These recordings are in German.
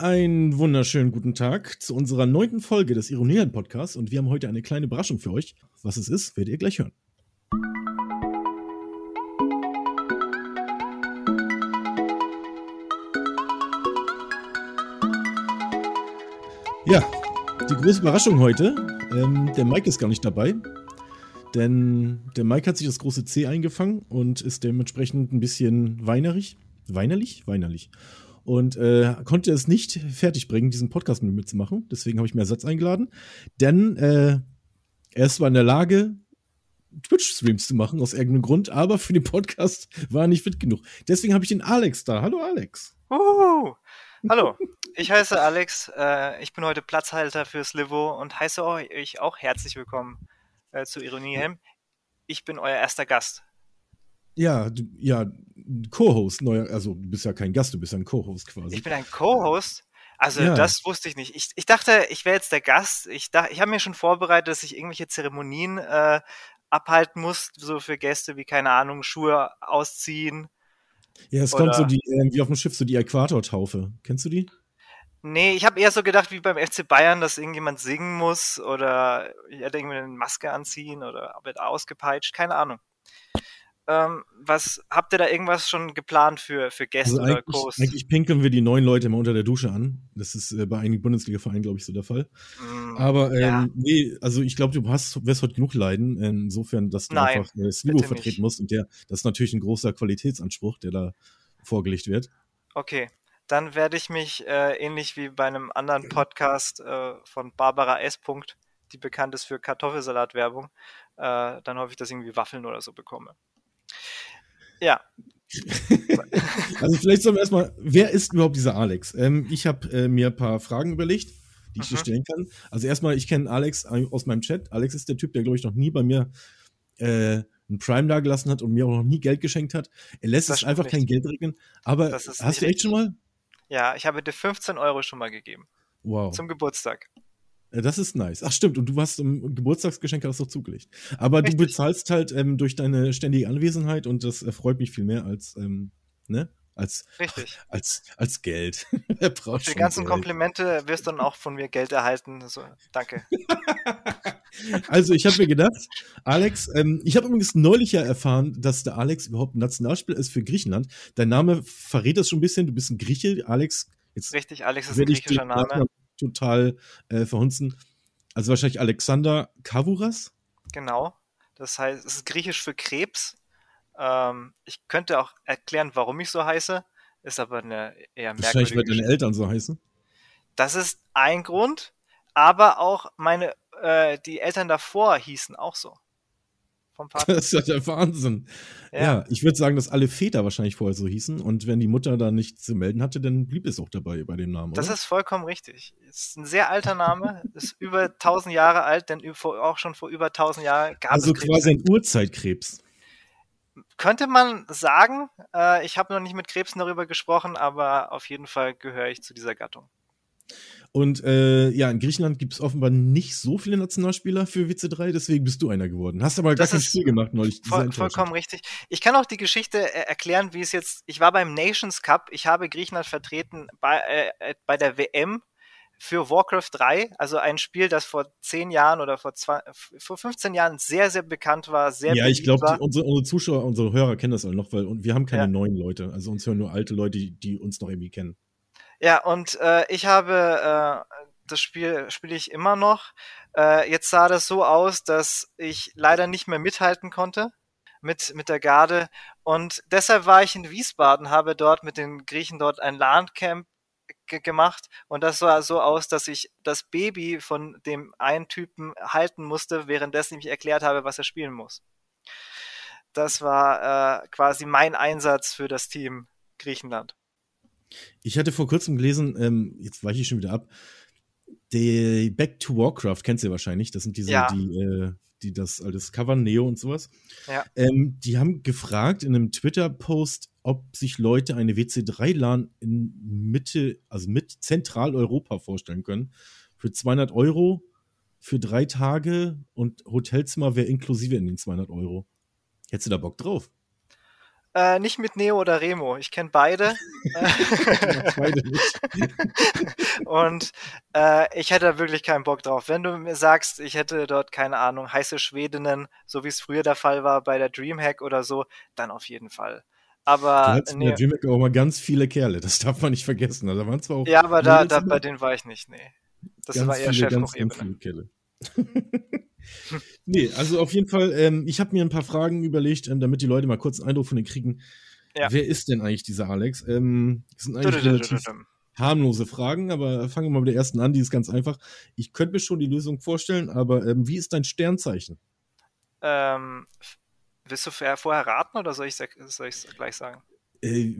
Einen wunderschönen guten Tag zu unserer neunten Folge des Ironieren Podcasts und wir haben heute eine kleine Überraschung für euch. Was es ist, werdet ihr gleich hören. Ja, die große Überraschung heute. Ähm, der Mike ist gar nicht dabei, denn der Mike hat sich das große C eingefangen und ist dementsprechend ein bisschen weinerig. Weinerlich? Weinerlich und äh, konnte es nicht fertigbringen, diesen Podcast mit mir zu machen. Deswegen habe ich mir Ersatz eingeladen. Denn äh, er ist zwar in der Lage, Twitch-Streams zu machen, aus irgendeinem Grund, aber für den Podcast war er nicht fit genug. Deswegen habe ich den Alex da. Hallo Alex. Uhu. Hallo, ich heiße Alex. Äh, ich bin heute Platzhalter fürs Livo und heiße euch auch herzlich willkommen äh, zu Ironie Helm. Ich bin euer erster Gast. Ja, du, ja, Co-Host, neuer, also du bist ja kein Gast, du bist ja ein Co-Host quasi. Ich bin ein Co-Host. Also ja. das wusste ich nicht. Ich, ich dachte, ich wäre jetzt der Gast. Ich, ich habe mir schon vorbereitet, dass ich irgendwelche Zeremonien äh, abhalten muss, so für Gäste wie, keine Ahnung, Schuhe ausziehen. Ja, es kommt so die, äh, wie auf dem Schiff, so die Äquatortaufe. Kennst du die? Nee, ich habe eher so gedacht wie beim FC Bayern, dass irgendjemand singen muss oder ich hätte irgendwie eine Maske anziehen oder wird ausgepeitscht, keine Ahnung. Ähm, was habt ihr da irgendwas schon geplant für, für Gäste also oder Kurs? Eigentlich pinkeln wir die neuen Leute immer unter der Dusche an. Das ist äh, bei einigen Bundesliga-Vereinen, glaube ich, so der Fall. Mm, Aber ähm, ja. nee, also ich glaube, du hast, wirst heute genug leiden, insofern, dass du Nein, einfach äh, das Niveau vertreten nicht. musst. Und der, das ist natürlich ein großer Qualitätsanspruch, der da vorgelegt wird. Okay. Dann werde ich mich äh, ähnlich wie bei einem anderen Podcast äh, von Barbara S. die bekannt ist für Kartoffelsalat-Werbung, äh, dann hoffe ich, dass ich irgendwie Waffeln oder so bekomme. Ja. also vielleicht sollen wir erstmal, wer ist überhaupt dieser Alex? Ähm, ich habe äh, mir ein paar Fragen überlegt, die ich dir mhm. stellen kann. Also erstmal, ich kenne Alex aus meinem Chat. Alex ist der Typ, der, glaube ich, noch nie bei mir äh, ein Prime da gelassen hat und mir auch noch nie Geld geschenkt hat. Er lässt es einfach nicht. kein Geld regnen. Aber hast du echt schon mal? Ja, ich habe dir 15 Euro schon mal gegeben. Wow. Zum Geburtstag. Äh, das ist nice. Ach stimmt, und du hast im Geburtstagsgeschenk hast du zugelegt. Aber Richtig. du bezahlst halt ähm, durch deine ständige Anwesenheit und das erfreut mich viel mehr als, ähm, ne? Als, Richtig. als, als Geld. Für die ganzen Geld. Komplimente wirst du dann auch von mir Geld erhalten. So, danke. also, ich habe mir gedacht, Alex, ähm, ich habe übrigens neulich ja erfahren, dass der Alex überhaupt ein Nationalspieler ist für Griechenland. Dein Name verrät das schon ein bisschen. Du bist ein Grieche, Alex. Jetzt Richtig, Alex ist ein griechischer Name total äh, verhunzen. Also wahrscheinlich Alexander Kavouras. Genau. Das heißt, es ist griechisch für Krebs. Ähm, ich könnte auch erklären, warum ich so heiße. Ist aber eine eher merkwürdige. Wahrscheinlich, weil deine Eltern so heißen. Das ist ein Grund, aber auch meine, äh, die Eltern davor hießen auch so vom Vater. Das ist ja der Wahnsinn. Ja, ja ich würde sagen, dass alle Väter wahrscheinlich vorher so hießen und wenn die Mutter da nichts zu melden hatte, dann blieb es auch dabei bei dem Namen. Das oder? ist vollkommen richtig. Ist ein sehr alter Name, ist über 1000 Jahre alt, denn auch schon vor über 1000 Jahren gab also es Also quasi ein Urzeitkrebs. Könnte man sagen, äh, ich habe noch nicht mit Krebsen darüber gesprochen, aber auf jeden Fall gehöre ich zu dieser Gattung. Und äh, ja, in Griechenland gibt es offenbar nicht so viele Nationalspieler für WC3, deswegen bist du einer geworden. Hast aber gar das kein Spiel gemacht neulich. Voll, vollkommen richtig. Ich kann auch die Geschichte äh, erklären, wie es jetzt. Ich war beim Nations Cup, ich habe Griechenland vertreten bei, äh, äh bei der WM für Warcraft 3, also ein Spiel, das vor 10 Jahren oder vor, zwei, vor 15 Jahren sehr, sehr bekannt war, sehr Ja, ich glaube, unsere, unsere, Zuschauer, unsere Hörer kennen das alle noch, weil wir haben keine ja. neuen Leute. Also uns hören nur alte Leute, die, die uns noch irgendwie kennen. Ja, und äh, ich habe äh, das Spiel spiele ich immer noch. Äh, jetzt sah das so aus, dass ich leider nicht mehr mithalten konnte mit, mit der Garde. Und deshalb war ich in Wiesbaden, habe dort mit den Griechen dort ein LAN-Camp gemacht und das sah so aus, dass ich das Baby von dem einen Typen halten musste, währenddessen ich erklärt habe, was er spielen muss. Das war äh, quasi mein Einsatz für das Team Griechenland. Ich hatte vor kurzem gelesen, ähm, jetzt weiche ich schon wieder ab, die Back to Warcraft kennst du wahrscheinlich. Das sind diese, ja. die, äh, die das alles covern, Neo und sowas. Ja. Ähm, die haben gefragt in einem Twitter-Post, ob sich Leute eine WC3-LAN in Mitte, also mit Zentraleuropa vorstellen können. Für 200 Euro für drei Tage und Hotelzimmer wäre inklusive in den 200 Euro. Hättest du da Bock drauf? Äh, nicht mit Neo oder Remo. Ich kenne beide. beide nicht. und äh, ich hätte wirklich keinen Bock drauf. Wenn du mir sagst, ich hätte dort, keine Ahnung, heiße Schwedinnen, so wie es früher der Fall war bei der Dreamhack oder so, dann auf jeden Fall. Aber du nee. in der Dreamhack auch mal ganz viele Kerle, das darf man nicht vergessen. Da waren zwar auch ja, aber da, da bei denen war ich nicht, nee. Das ganz war eher viele, ganz, ganz viele Kerle. nee, also auf jeden Fall, ähm, ich habe mir ein paar Fragen überlegt, ähm, damit die Leute mal kurz einen Eindruck von den kriegen. Ja. Wer ist denn eigentlich dieser Alex? Ähm, das sind eigentlich relativ harmlose Fragen, aber fangen wir mal mit der ersten an, die ist ganz einfach. Ich könnte mir schon die Lösung vorstellen, aber ähm, wie ist dein Sternzeichen? Ähm, willst du vorher raten oder soll ich es gleich sagen? Äh,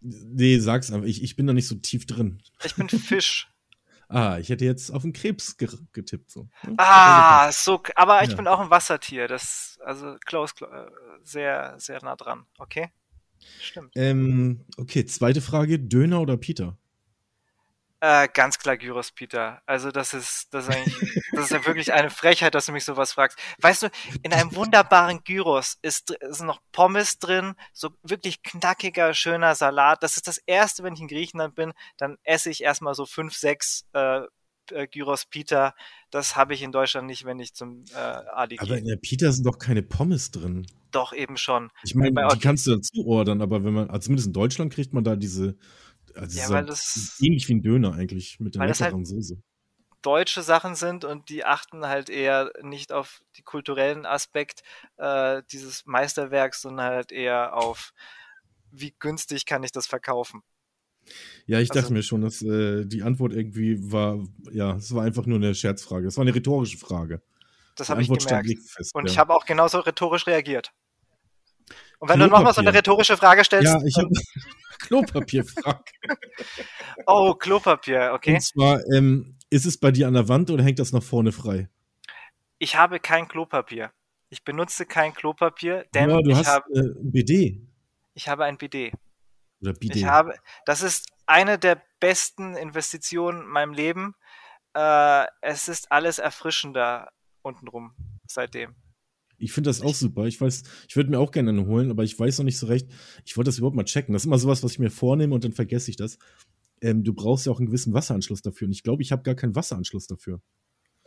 nee, sag's einfach. Ich, ich bin da nicht so tief drin. Ich bin Fisch. Ah, ich hätte jetzt auf den Krebs getippt. So. Hm? Ah, so, aber ich ja. bin auch ein Wassertier. Das, also close, äh, sehr, sehr nah dran. Okay? Stimmt. Ähm, okay, zweite Frage: Döner oder Peter? Äh, ganz klar Gyros Peter. Also das ist, das ist eigentlich, das ist ja wirklich eine Frechheit, dass du mich sowas fragst. Weißt du, in einem wunderbaren Gyros ist, ist noch Pommes drin, so wirklich knackiger, schöner Salat. Das ist das erste, wenn ich in Griechenland bin, dann esse ich erstmal so fünf, sechs äh, äh, Gyros Peter. Das habe ich in Deutschland nicht, wenn ich zum äh, Adi gehe. Aber in der Peter sind doch keine Pommes drin. Doch, eben schon. Ich meine, die kannst du dazu ordern, aber wenn man, also zumindest in Deutschland kriegt man da diese also ja, weil das ähnlich wie ein Döner eigentlich mit der leckeren halt Soße. Deutsche Sachen sind und die achten halt eher nicht auf die kulturellen Aspekt äh, dieses Meisterwerks, sondern halt eher auf, wie günstig kann ich das verkaufen. Ja, ich also, dachte mir schon, dass äh, die Antwort irgendwie war, ja, es war einfach nur eine Scherzfrage. Es war eine rhetorische Frage. Das habe ich gemerkt. Fest, und ja. ich habe auch genauso rhetorisch reagiert. Und wenn Klopapier. du nochmal so eine rhetorische Frage stellst. Ja, ich Klopapierfrage. oh, Klopapier, okay. Und zwar, ähm, ist es bei dir an der Wand oder hängt das nach vorne frei? Ich habe kein Klopapier. Ich benutze kein Klopapier, denn ja, du ich hast habe äh, ein BD. Ich habe ein BD. Oder BD. Ich habe, das ist eine der besten Investitionen in meinem Leben. Äh, es ist alles erfrischender untenrum seitdem. Ich finde das auch super. Ich weiß, ich würde mir auch gerne eine holen, aber ich weiß noch nicht so recht. Ich wollte das überhaupt mal checken. Das ist immer sowas, was ich mir vornehme und dann vergesse ich das. Ähm, du brauchst ja auch einen gewissen Wasseranschluss dafür. Und ich glaube, ich habe gar keinen Wasseranschluss dafür.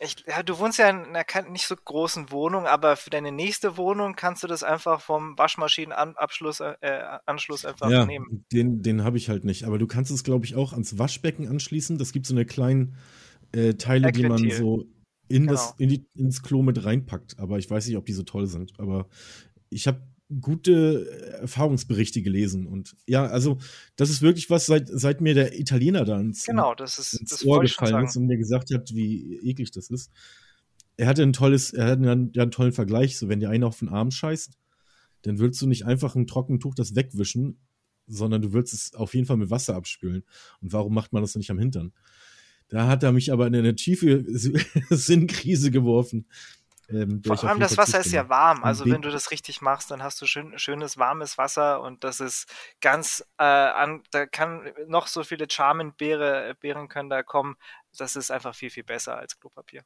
Ich, ja, du wohnst ja in einer nicht so großen Wohnung, aber für deine nächste Wohnung kannst du das einfach vom Waschmaschinenanschluss äh, Anschluss einfach ja, nehmen. Den, den habe ich halt nicht. Aber du kannst es, glaube ich, auch ans Waschbecken anschließen. Das gibt so eine kleinen äh, Teile, die man so in genau. das, in die, ins Klo mit reinpackt. Aber ich weiß nicht, ob die so toll sind. Aber ich habe gute Erfahrungsberichte gelesen. Und ja, also das ist wirklich was, seit, seit mir der Italiener da ins, genau, das ist, ins das Ohr gefallen ist und mir gesagt hat, wie eklig das ist. Er hatte ein tolles, er hatte einen, einen tollen Vergleich, so wenn dir einer auf den Arm scheißt, dann willst du nicht einfach ein Trockentuch das wegwischen, sondern du willst es auf jeden Fall mit Wasser abspülen. Und warum macht man das nicht am Hintern? Da hat er mich aber in eine tiefe Sinnkrise geworfen. Ähm, Vor allem das Wasser ist ja warm. Also wenn du das richtig machst, dann hast du schön, schönes warmes Wasser und das ist ganz äh, an, da kann noch so viele Charmenbeere Beeren können da kommen. Das ist einfach viel, viel besser als Klopapier.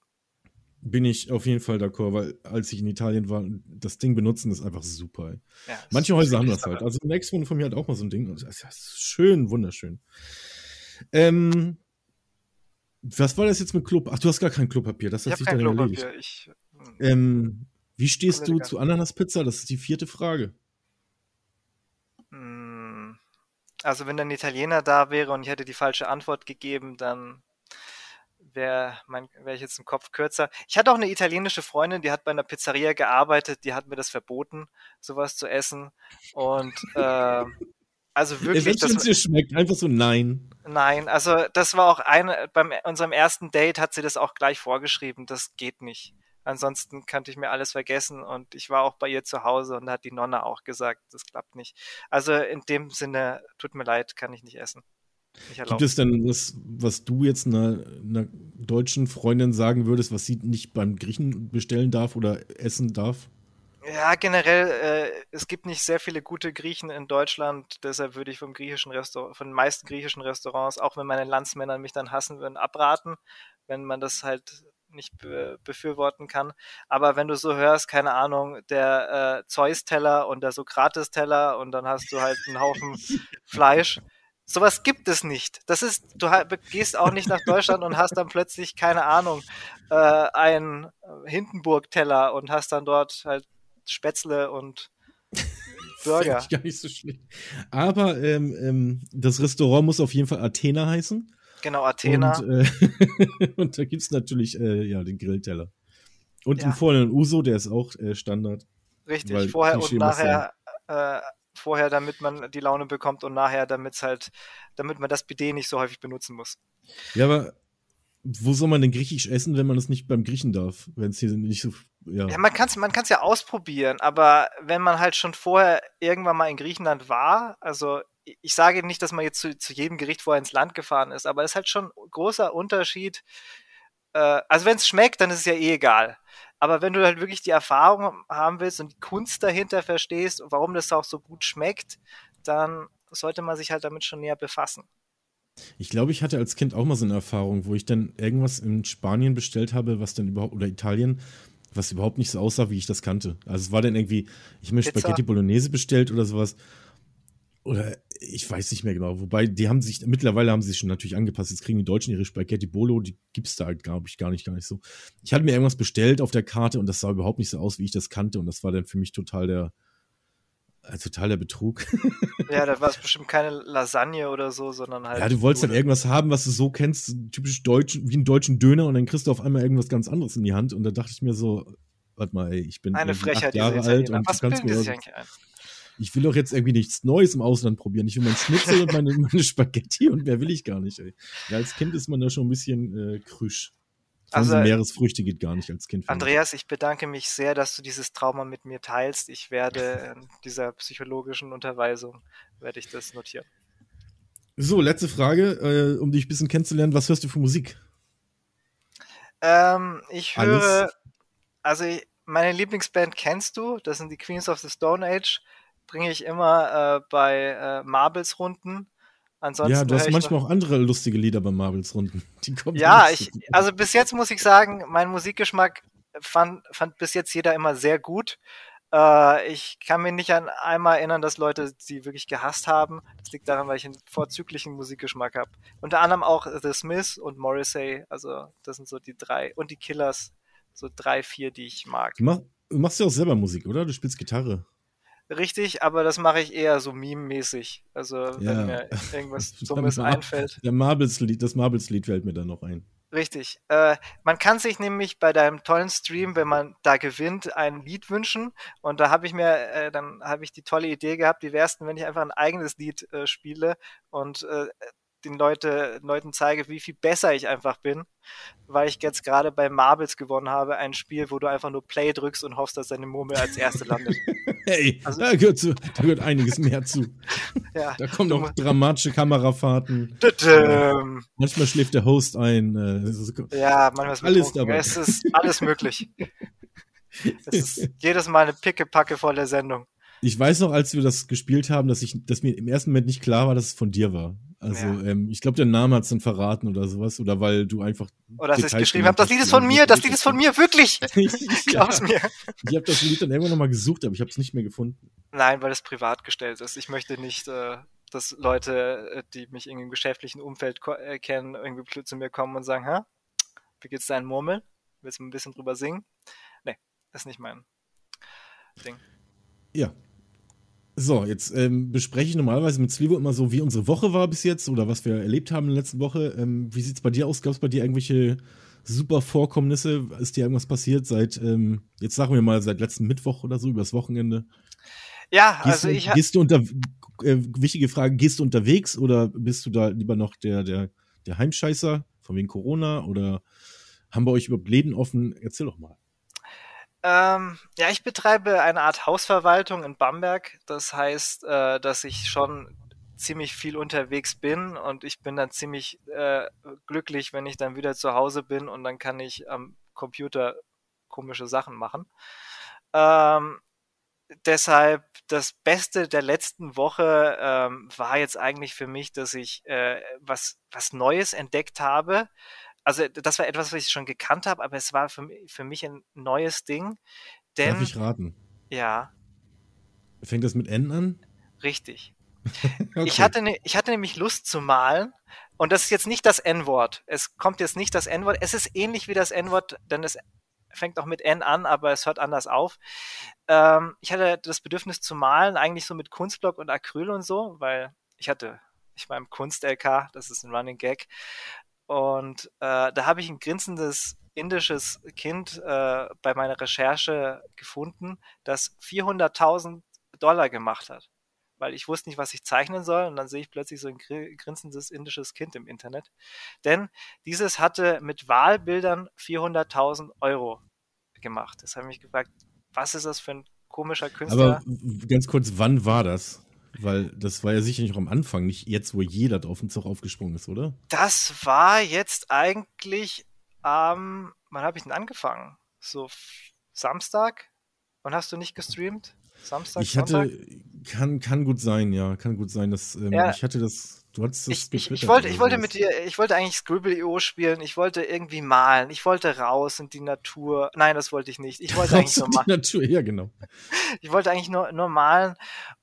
Bin ich auf jeden Fall d'accord, weil als ich in Italien war, das Ding benutzen ist einfach super. Ja, Manche Häuser haben das halt. Also ein Ex-Wohnung von mir hat auch mal so ein Ding. Das ist schön, wunderschön. Ähm, was war das jetzt mit Klopapier? Ach, du hast gar kein Klopapier. Das hat sich dann erledigt. Ich, hm. ähm, wie stehst du zu Ananaspizza? Das ist die vierte Frage. Hm. Also, wenn ein Italiener da wäre und ich hätte die falsche Antwort gegeben, dann wäre wär ich jetzt im Kopf kürzer. Ich hatte auch eine italienische Freundin, die hat bei einer Pizzeria gearbeitet, die hat mir das verboten, sowas zu essen. Und äh, also wirklich. Wenn es dir schmeckt, einfach so nein. Nein, also das war auch eine, bei unserem ersten Date hat sie das auch gleich vorgeschrieben, das geht nicht. Ansonsten kannte ich mir alles vergessen und ich war auch bei ihr zu Hause und da hat die Nonne auch gesagt, das klappt nicht. Also in dem Sinne, tut mir leid, kann ich nicht essen. Nicht Gibt es denn was, was du jetzt einer, einer deutschen Freundin sagen würdest, was sie nicht beim Griechen bestellen darf oder essen darf? Ja, generell, äh, es gibt nicht sehr viele gute Griechen in Deutschland, deshalb würde ich vom griechischen Restaurant, von den meisten griechischen Restaurants, auch wenn meine Landsmänner mich dann hassen würden, abraten, wenn man das halt nicht be befürworten kann. Aber wenn du so hörst, keine Ahnung, der äh, Zeus-Teller und der Sokrates-Teller und dann hast du halt einen Haufen Fleisch. Sowas gibt es nicht. Das ist, du gehst auch nicht nach Deutschland und hast dann plötzlich, keine Ahnung, äh, einen Hindenburg-Teller und hast dann dort halt Spätzle und Burger. Das gar nicht so schlecht. Aber ähm, ähm, das Restaurant muss auf jeden Fall Athena heißen. Genau, Athena. Und, äh, und da gibt es natürlich äh, ja, den Grillteller. Und ja. einen vollen Uso, der ist auch äh, Standard. Richtig, vorher und nachher, äh, vorher, damit man die Laune bekommt und nachher, damit halt, damit man das Bidet nicht so häufig benutzen muss. Ja, aber wo soll man denn griechisch essen, wenn man es nicht beim Griechen darf? Wenn es hier nicht so. Ja, ja man kann es man kann's ja ausprobieren, aber wenn man halt schon vorher irgendwann mal in Griechenland war, also ich sage nicht, dass man jetzt zu, zu jedem Gericht vorher ins Land gefahren ist, aber es ist halt schon ein großer Unterschied. Äh, also wenn es schmeckt, dann ist es ja eh egal. Aber wenn du halt wirklich die Erfahrung haben willst und die Kunst dahinter verstehst und warum das auch so gut schmeckt, dann sollte man sich halt damit schon näher befassen. Ich glaube, ich hatte als Kind auch mal so eine Erfahrung, wo ich dann irgendwas in Spanien bestellt habe, was dann überhaupt, oder Italien, was überhaupt nicht so aussah, wie ich das kannte. Also es war dann irgendwie, ich habe mir Pizza. Spaghetti Bolognese bestellt oder sowas. Oder ich weiß nicht mehr genau. Wobei, die haben sich, mittlerweile haben sie sich schon natürlich angepasst. Jetzt kriegen die Deutschen ihre Spaghetti Bolo, die gibt es da halt, glaube ich, gar nicht, gar nicht so. Ich hatte mir irgendwas bestellt auf der Karte und das sah überhaupt nicht so aus, wie ich das kannte. Und das war dann für mich total der, äh, totaler Betrug. Ja, da war es bestimmt keine Lasagne oder so, sondern halt. Ja, du wolltest dann irgendwas haben, was du so kennst, typisch deutsch, wie einen deutschen Döner und dann kriegst du auf einmal irgendwas ganz anderes in die Hand und da dachte ich mir so, warte mal, ey, ich bin Eine Frechheit, acht Jahre alt und was du kannst mir ich will doch jetzt irgendwie nichts Neues im Ausland probieren. Ich will mein Schnitzel und meine, meine Spaghetti und mehr will ich gar nicht, ey. Ja, als Kind ist man da schon ein bisschen äh, krüsch. Also, Meeresfrüchte geht gar nicht als Kind. Andreas, ich bedanke mich sehr, dass du dieses Trauma mit mir teilst. Ich werde in dieser psychologischen Unterweisung, werde ich das notieren. So, letzte Frage, äh, um dich ein bisschen kennenzulernen. Was hörst du für Musik? Ähm, ich höre, Alles. also meine Lieblingsband kennst du, das sind die Queens of the Stone Age. Bringe ich immer äh, bei äh, Marbles-Runden Ansonsten ja, du hast manchmal auch andere lustige Lieder bei Marvels Runden. ja, ich, also bis jetzt muss ich sagen, mein Musikgeschmack fand, fand bis jetzt jeder immer sehr gut. Äh, ich kann mich nicht an einmal erinnern, dass Leute sie wirklich gehasst haben. Das liegt daran, weil ich einen vorzüglichen Musikgeschmack habe. Unter anderem auch The Smiths und Morrissey. Also das sind so die drei. Und die Killers. So drei, vier, die ich mag. Du, mach, du machst ja auch selber Musik, oder? Du spielst Gitarre richtig, aber das mache ich eher so meme-mäßig. Also ja. wenn mir irgendwas Dummes einfällt. Der Marbles-Lied, das Marbles-Lied fällt mir dann noch ein. Richtig. Äh, man kann sich nämlich bei deinem tollen Stream, wenn man da gewinnt, ein Lied wünschen. Und da habe ich mir, äh, dann habe ich die tolle Idee gehabt, wie wär's denn, wenn ich einfach ein eigenes Lied äh, spiele und äh, den Leute, Leuten zeige, wie viel besser ich einfach bin, weil ich jetzt gerade bei Marbles gewonnen habe, ein Spiel, wo du einfach nur Play drückst und hoffst, dass deine Murmel als erste landet. Hey, also, da, gehört zu, da gehört einiges mehr zu. ja, da kommen noch dramatische Kamerafahrten. Äh, manchmal schläft der Host ein. Äh, ja, manchmal ist alles dabei. Es ist alles möglich. es ist jedes Mal eine Pickepacke voll der Sendung. Ich weiß noch, als wir das gespielt haben, dass ich, dass mir im ersten Moment nicht klar war, dass es von dir war. Also ja. ähm, ich glaube, der Name hat es dann verraten oder sowas. Oder weil du einfach. Oder dass ich geschrieben habe, das Lied ist von mir, das Lied ist von mir, wirklich. ich glaub's mir. Ich habe das Lied dann irgendwann nochmal gesucht, aber ich habe es nicht mehr gefunden. Nein, weil es privat gestellt ist. Ich möchte nicht, äh, dass Leute, äh, die mich in einem geschäftlichen Umfeld äh, kennen, irgendwie zu mir kommen und sagen, hä? Wie geht's deinen Murmeln? Willst du ein bisschen drüber singen? Nee, ist nicht mein Ding. Ja, so, jetzt ähm, bespreche ich normalerweise mit Slivo immer so, wie unsere Woche war bis jetzt oder was wir erlebt haben in der letzten Woche. Ähm, wie sieht es bei dir aus? Gab es bei dir irgendwelche super Vorkommnisse? Ist dir irgendwas passiert seit, ähm, jetzt sagen wir mal, seit letzten Mittwoch oder so, übers Wochenende? Ja, gehst also du, ich Gehst du unter, äh, wichtige Frage, gehst du unterwegs oder bist du da lieber noch der, der, der Heimscheißer von wegen Corona oder haben bei euch überhaupt Läden offen? Erzähl doch mal. Ähm, ja, ich betreibe eine Art Hausverwaltung in Bamberg. Das heißt, äh, dass ich schon ziemlich viel unterwegs bin und ich bin dann ziemlich äh, glücklich, wenn ich dann wieder zu Hause bin und dann kann ich am Computer komische Sachen machen. Ähm, deshalb das Beste der letzten Woche ähm, war jetzt eigentlich für mich, dass ich äh, was, was Neues entdeckt habe also das war etwas, was ich schon gekannt habe, aber es war für, für mich ein neues Ding. Denn, Darf ich raten? Ja. Fängt das mit N an? Richtig. okay. ich, hatte ne, ich hatte nämlich Lust zu malen und das ist jetzt nicht das N-Wort. Es kommt jetzt nicht das N-Wort. Es ist ähnlich wie das N-Wort, denn es fängt auch mit N an, aber es hört anders auf. Ähm, ich hatte das Bedürfnis zu malen, eigentlich so mit Kunstblock und Acryl und so, weil ich hatte, ich war im Kunst-LK, das ist ein Running Gag. Und äh, da habe ich ein grinsendes indisches Kind äh, bei meiner Recherche gefunden, das 400.000 Dollar gemacht hat weil ich wusste nicht, was ich zeichnen soll. Und dann sehe ich plötzlich so ein grinsendes indisches Kind im Internet. Denn dieses hatte mit Wahlbildern 400.000 Euro gemacht. Das habe ich mich gefragt, was ist das für ein komischer Künstler? Aber ganz kurz, wann war das? Weil das war ja sicher nicht auch am Anfang, nicht jetzt, wo jeder auf den Zug aufgesprungen ist, oder? Das war jetzt eigentlich am, ähm, wann habe ich denn angefangen? So Samstag? Und hast du nicht gestreamt? Samstag? Ich hatte, Sonntag? kann, kann gut sein, ja, kann gut sein, dass ähm, ja. ich hatte das, du das ich, ich, ich wollte, ich wollte mit dir, ich wollte eigentlich Scribble.io spielen, ich wollte irgendwie malen, ich wollte raus in die Natur. Nein, das wollte ich nicht. Ich wollte eigentlich nur malen. Die Natur, ja, genau. Ich wollte eigentlich nur, nur malen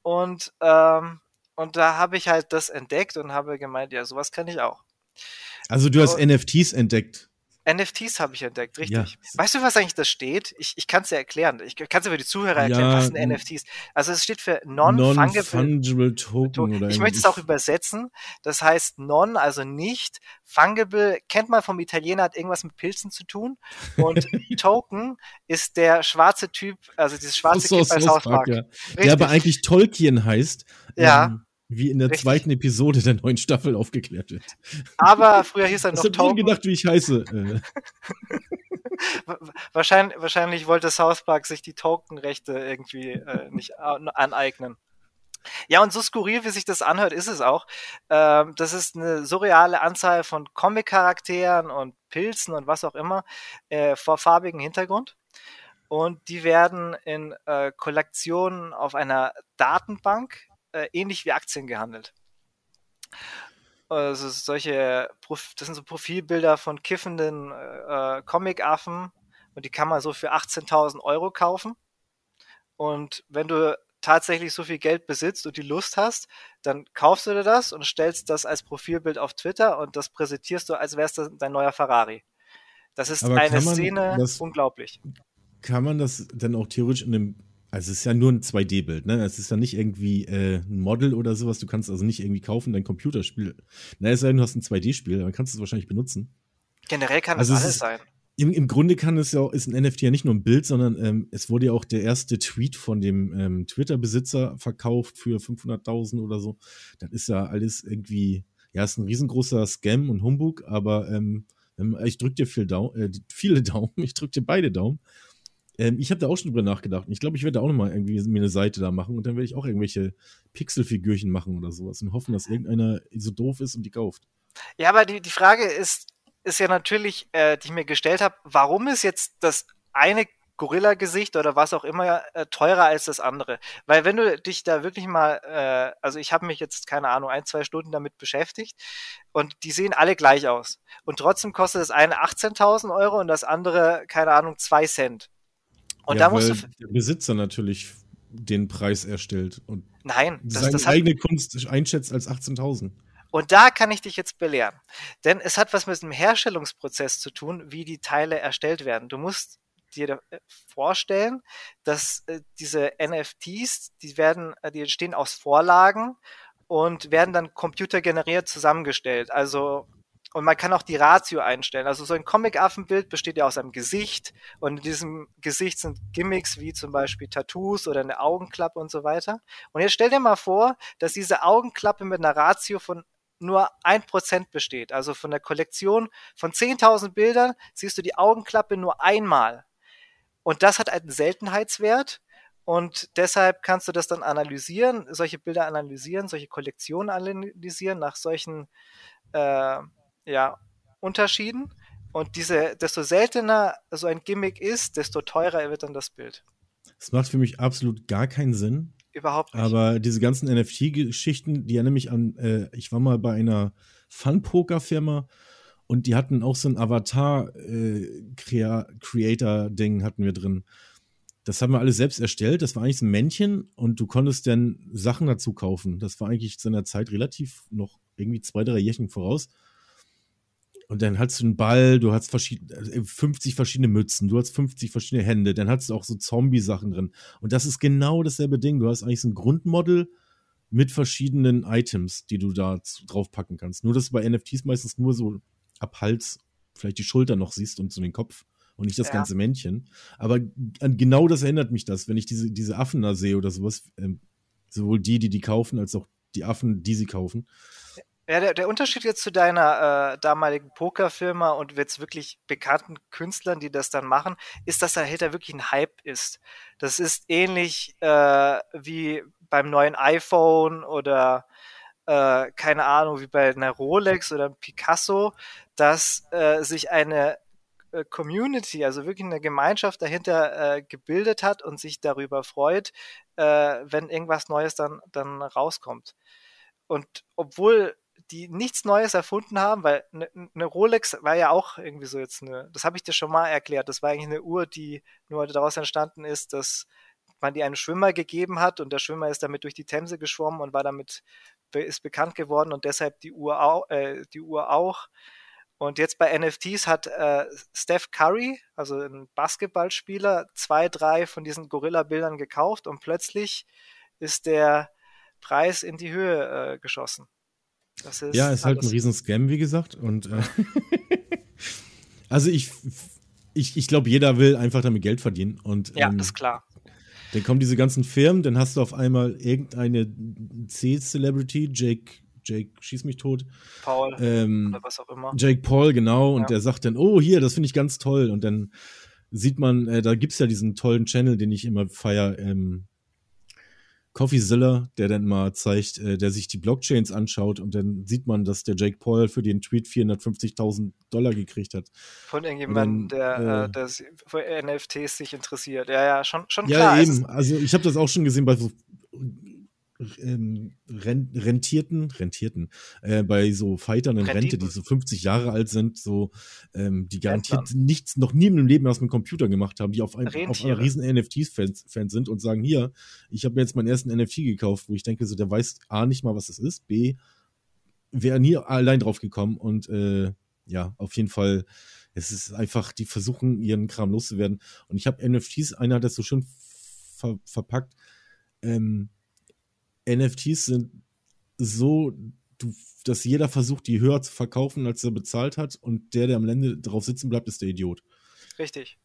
und, ähm, und da habe ich halt das entdeckt und habe gemeint, ja, sowas kann ich auch. Also du hast und, NFTs entdeckt. NFTs habe ich entdeckt, richtig. Ja. Weißt du, was eigentlich das steht? Ich, ich kann es ja erklären. Ich kann es ja für die Zuhörer erklären, ja, was sind NFTs. Also es steht für Non-Fungible non Token. Oder ich möchte es auch übersetzen. Das heißt Non, also nicht. Fungible kennt man vom Italiener, hat irgendwas mit Pilzen zu tun. Und Token ist der schwarze Typ, also dieses schwarze so, Kind bei South Park. Ja. Der aber eigentlich Tolkien heißt. Ja. Ähm, wie in der Richtig. zweiten Episode der neuen Staffel aufgeklärt wird. Aber früher hieß er noch Was Token. gedacht, wie ich heiße. Äh. wahrscheinlich, wahrscheinlich wollte South Park sich die Tokenrechte irgendwie äh, nicht aneignen. Ja, und so skurril, wie sich das anhört, ist es auch. Ähm, das ist eine surreale Anzahl von Comic-Charakteren und Pilzen und was auch immer äh, vor farbigem Hintergrund. Und die werden in äh, Kollektionen auf einer Datenbank äh, ähnlich wie Aktien gehandelt. Also solche, das sind so Profilbilder von kiffenden äh, äh Comic-Affen und die kann man so für 18.000 Euro kaufen. Und wenn du tatsächlich so viel Geld besitzt und die Lust hast, dann kaufst du dir das und stellst das als Profilbild auf Twitter und das präsentierst du, als wärst du dein neuer Ferrari. Das ist Aber eine Szene das, unglaublich. Kann man das denn auch theoretisch in einem also es ist ja nur ein 2D-Bild, ne? Es ist ja nicht irgendwie äh, ein Model oder sowas. Du kannst also nicht irgendwie kaufen, dein Computerspiel. Na, es sei denn, du hast ein 2D-Spiel, dann kannst du es wahrscheinlich benutzen. Generell kann also es alles ist, sein. Im, Im Grunde kann es ja ist ein NFT ja nicht nur ein Bild, sondern ähm, es wurde ja auch der erste Tweet von dem ähm, Twitter-Besitzer verkauft für 500.000 oder so. Das ist ja alles irgendwie, ja, ist ein riesengroßer Scam und Humbug, aber ähm, ähm ich drücke dir viel Daum, äh, viele Daumen, ich drücke dir beide Daumen. Ähm, ich habe da auch schon drüber nachgedacht. Ich glaube, ich werde da auch nochmal irgendwie mir eine Seite da machen und dann werde ich auch irgendwelche Pixelfigürchen machen oder sowas und hoffen, dass irgendeiner so doof ist und die kauft. Ja, aber die, die Frage ist, ist ja natürlich, äh, die ich mir gestellt habe, warum ist jetzt das eine Gorilla-Gesicht oder was auch immer äh, teurer als das andere. Weil wenn du dich da wirklich mal, äh, also ich habe mich jetzt, keine Ahnung, ein, zwei Stunden damit beschäftigt und die sehen alle gleich aus. Und trotzdem kostet das eine 18.000 Euro und das andere, keine Ahnung, zwei Cent. Und ja, da musst du. Der Besitzer natürlich den Preis erstellt und Nein, das, seine das hat, eigene Kunst einschätzt als 18.000. Und da kann ich dich jetzt belehren. Denn es hat was mit dem Herstellungsprozess zu tun, wie die Teile erstellt werden. Du musst dir äh, vorstellen, dass äh, diese NFTs, die werden, äh, die entstehen aus Vorlagen und werden dann computergeneriert zusammengestellt. Also und man kann auch die Ratio einstellen. Also so ein Comic-Affenbild besteht ja aus einem Gesicht und in diesem Gesicht sind Gimmicks wie zum Beispiel Tattoos oder eine Augenklappe und so weiter. Und jetzt stell dir mal vor, dass diese Augenklappe mit einer Ratio von nur ein Prozent besteht. Also von der Kollektion von 10.000 Bildern siehst du die Augenklappe nur einmal. Und das hat einen Seltenheitswert. Und deshalb kannst du das dann analysieren, solche Bilder analysieren, solche Kollektionen analysieren nach solchen äh, ja, Unterschieden. Und diese, desto seltener so ein Gimmick ist, desto teurer wird dann das Bild. Das macht für mich absolut gar keinen Sinn. Überhaupt nicht. Aber diese ganzen NFT-Geschichten, die erinnern mich an, äh, ich war mal bei einer Fun-Poker-Firma Und die hatten auch so ein Avatar-Creator-Ding äh, hatten wir drin. Das haben wir alle selbst erstellt. Das war eigentlich so ein Männchen und du konntest dann Sachen dazu kaufen. Das war eigentlich zu einer Zeit relativ noch irgendwie zwei, drei Jährchen voraus. Und dann hattest du einen Ball, du hast verschied 50 verschiedene Mützen, du hast 50 verschiedene Hände, dann hattest du auch so Zombie-Sachen drin. Und das ist genau dasselbe Ding. Du hast eigentlich so ein Grundmodel mit verschiedenen Items, die du da draufpacken kannst. Nur, dass du bei NFTs meistens nur so ab Hals vielleicht die Schulter noch siehst und so den Kopf und nicht das ja. ganze Männchen. Aber an genau das erinnert mich das, wenn ich diese, diese Affen da sehe oder sowas. Ähm, sowohl die, die die kaufen, als auch die Affen, die sie kaufen. Ja, der, der Unterschied jetzt zu deiner äh, damaligen Pokerfirma und jetzt wirklich bekannten Künstlern, die das dann machen, ist, dass dahinter wirklich ein Hype ist. Das ist ähnlich äh, wie beim neuen iPhone oder äh, keine Ahnung, wie bei einer Rolex oder einem Picasso, dass äh, sich eine äh, Community, also wirklich eine Gemeinschaft dahinter äh, gebildet hat und sich darüber freut, äh, wenn irgendwas Neues dann, dann rauskommt. Und obwohl die nichts Neues erfunden haben, weil eine ne Rolex war ja auch irgendwie so jetzt eine, das habe ich dir schon mal erklärt, das war eigentlich eine Uhr, die nur daraus entstanden ist, dass man die einem Schwimmer gegeben hat und der Schwimmer ist damit durch die Themse geschwommen und war damit ist bekannt geworden und deshalb die Uhr auch, äh, die Uhr auch. Und jetzt bei NFTs hat äh, Steph Curry, also ein Basketballspieler, zwei, drei von diesen Gorilla-Bildern gekauft und plötzlich ist der Preis in die Höhe äh, geschossen. Das ist ja, ist halt ein Riesenscam, wie gesagt. Und äh, also ich, ich, ich glaube, jeder will einfach damit Geld verdienen. Und, ja, ähm, ist klar. Dann kommen diese ganzen Firmen, dann hast du auf einmal irgendeine C-Celebrity, Jake, Jake, schieß mich tot. Paul ähm, oder was auch immer. Jake Paul, genau. Und ja. der sagt dann, oh, hier, das finde ich ganz toll. Und dann sieht man, äh, da gibt es ja diesen tollen Channel, den ich immer feier, ähm, CoffeeZilla, der dann mal zeigt, äh, der sich die Blockchains anschaut und dann sieht man, dass der Jake Paul für den Tweet 450.000 Dollar gekriegt hat. Von irgendjemandem, der, äh, äh, der für NFTs sich interessiert. Ja, ja, schon, schon klar. Ja, eben. Also ich habe das auch schon gesehen bei so ähm, rentierten, rentierten, äh, bei so Fightern in Rente, die so 50 Jahre alt sind, so, ähm, die garantiert Rentnern. nichts, noch nie im Leben aus dem Computer gemacht haben, die auf, ein, auf einer riesen NFT-Fans Fans sind und sagen, hier, ich habe mir jetzt meinen ersten NFT gekauft, wo ich denke, so, der weiß A nicht mal, was das ist, B, wäre nie allein drauf gekommen und äh, ja, auf jeden Fall, es ist einfach, die versuchen, ihren Kram loszuwerden. Und ich habe NFTs, einer hat das so schön ver verpackt, ähm, NFTs sind so, du, dass jeder versucht, die höher zu verkaufen, als er bezahlt hat. Und der, der am Ende drauf sitzen bleibt, ist der Idiot. Richtig.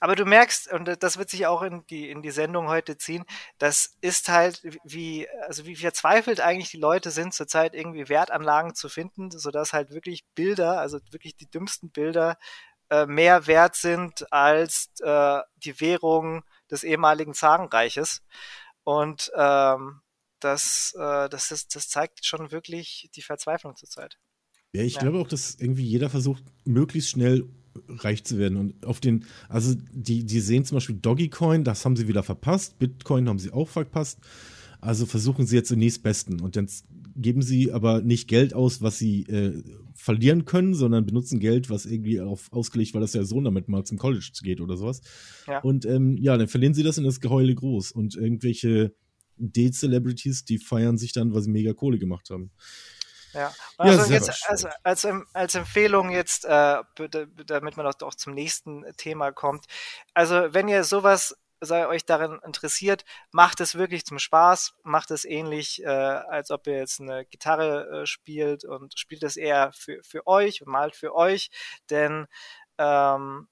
Aber du merkst, und das wird sich auch in die, in die Sendung heute ziehen, das ist halt, wie, also wie verzweifelt eigentlich die Leute sind, zurzeit irgendwie Wertanlagen zu finden, sodass halt wirklich Bilder, also wirklich die dümmsten Bilder, äh, mehr wert sind als äh, die Währung des ehemaligen Zarenreiches. Und ähm, das, äh, das, ist, das zeigt schon wirklich die Verzweiflung zurzeit. Ja, ich ja. glaube auch, dass irgendwie jeder versucht, möglichst schnell reich zu werden. Und auf den, also die, die sehen zum Beispiel Doggycoin, das haben sie wieder verpasst, Bitcoin haben sie auch verpasst. Also versuchen sie jetzt den nächstbesten. Und dann geben sie aber nicht Geld aus, was sie äh, verlieren können, sondern benutzen Geld, was irgendwie auf, ausgelegt, weil das der Sohn damit mal zum College geht oder sowas. Ja. Und ähm, ja, dann verlieren sie das und das Geheule groß. Und irgendwelche D-Celebrities, die feiern sich dann, weil sie mega Kohle gemacht haben. Ja, also ja, jetzt also als, als Empfehlung jetzt, äh, damit man auch zum nächsten Thema kommt. Also wenn ihr sowas sei euch darin interessiert, macht es wirklich zum Spaß, macht es ähnlich, äh, als ob ihr jetzt eine Gitarre äh, spielt und spielt es eher für, für euch und malt für euch, denn ähm,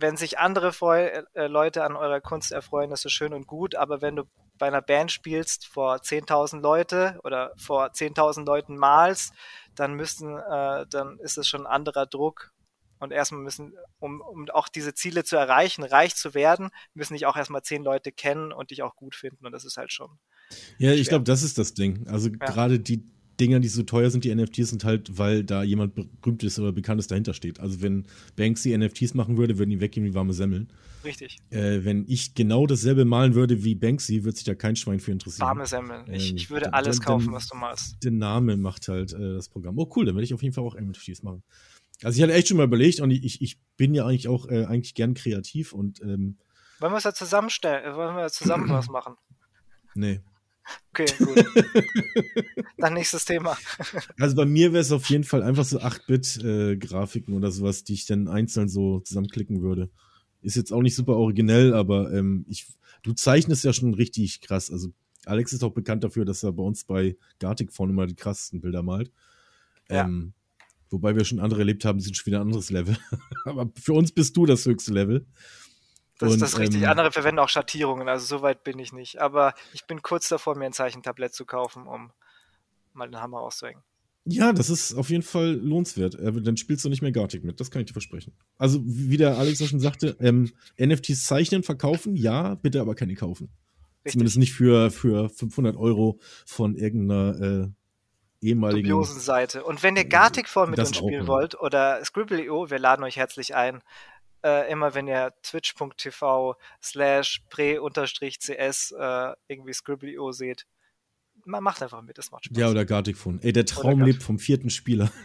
wenn sich andere Freu äh, Leute an eurer Kunst erfreuen, das ist schön und gut, aber wenn du bei einer Band spielst vor 10.000 Leute oder vor 10.000 Leuten malst, dann müssen, äh, dann ist es schon ein anderer Druck. Und erstmal müssen, um, um auch diese Ziele zu erreichen, reich zu werden, müssen dich auch erstmal zehn Leute kennen und dich auch gut finden. Und das ist halt schon. Ja, ich glaube, das ist das Ding. Also ja. gerade die Dinger, die so teuer sind, die NFTs, sind halt, weil da jemand berühmtes oder bekanntes dahinter steht. Also wenn Banksy NFTs machen würde, würden die weggehen wie warme Semmeln. Richtig. Äh, wenn ich genau dasselbe malen würde wie Banksy, würde sich da kein Schwein für interessieren. Warme Semmeln. Ich, ähm, ich würde alles den, kaufen, was du malst. Der Name macht halt äh, das Programm. Oh cool, dann werde ich auf jeden Fall auch NFTs machen. Also ich hatte echt schon mal überlegt und ich, ich bin ja eigentlich auch äh, eigentlich gern kreativ und ähm, Wollen wir es ja zusammenstellen? Wollen wir zusammen was machen? nee. Okay, gut. Dann nächstes Thema. Also bei mir wäre es auf jeden Fall einfach so 8-Bit-Grafiken äh, oder sowas, die ich dann einzeln so zusammenklicken würde. Ist jetzt auch nicht super originell, aber ähm, ich, du zeichnest ja schon richtig krass. Also Alex ist auch bekannt dafür, dass er bei uns bei Gartic vorne mal die krassesten Bilder malt. Ja. Ähm, wobei wir schon andere erlebt haben, die sind schon wieder ein anderes Level. aber für uns bist du das höchste Level. Das, Und, das ist richtig. ähm, Andere verwenden auch Schattierungen, also so weit bin ich nicht. Aber ich bin kurz davor, mir ein Zeichentablett zu kaufen, um mal den Hammer auszuhängen. Ja, das ist auf jeden Fall lohnenswert. Aber dann spielst du nicht mehr Gartic mit, das kann ich dir versprechen. Also, wie der Alex schon sagte, ähm, NFTs zeichnen, verkaufen, ja, bitte aber keine kaufen. Richtig. Zumindest nicht für, für 500 Euro von irgendeiner äh, ehemaligen. dubiosen Seite. Und wenn ihr Gartic-Form mit Das uns auch, spielen ja. wollt oder Scribble.io, wir laden euch herzlich ein. Äh, immer wenn ihr twitch.tv slash pre-cs äh, irgendwie Scribble.io seht, ma- macht einfach mit, das macht Spaß. Ja, oder Gartic Phone. Ey, der Traum lebt vom vierten Spieler.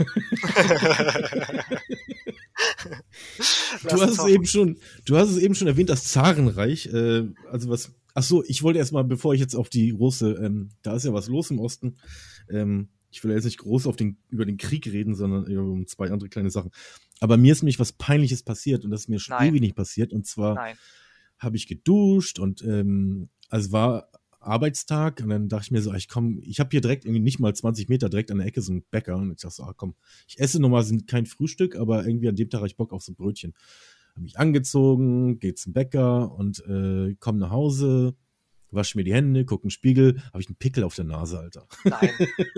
Du hast es eben schon, du hast es eben schon erwähnt, das Zarenreich. Äh, also was. Ach so, ich wollte erstmal, bevor ich jetzt auf die große, ähm, da ist ja was los im Osten. Ähm, ich will jetzt nicht groß auf den, über den Krieg reden, sondern um zwei andere kleine Sachen. Aber mir ist nämlich was Peinliches passiert und das ist mir schon Nein. ewig nicht passiert. Und zwar habe ich geduscht und ähm, also war Arbeitstag und dann dachte ich mir so, ich komm, ich habe hier direkt irgendwie nicht mal 20 Meter direkt an der Ecke so einen Bäcker und ich dachte so, ah, komm, ich esse normalerweise kein Frühstück, aber irgendwie an dem Tag habe ich Bock auf so ein Brötchen. Habe mich angezogen, geh zum Bäcker und äh, komm nach Hause, wasche mir die Hände, guck in den Spiegel, habe ich einen Pickel auf der Nase, Alter. Nein.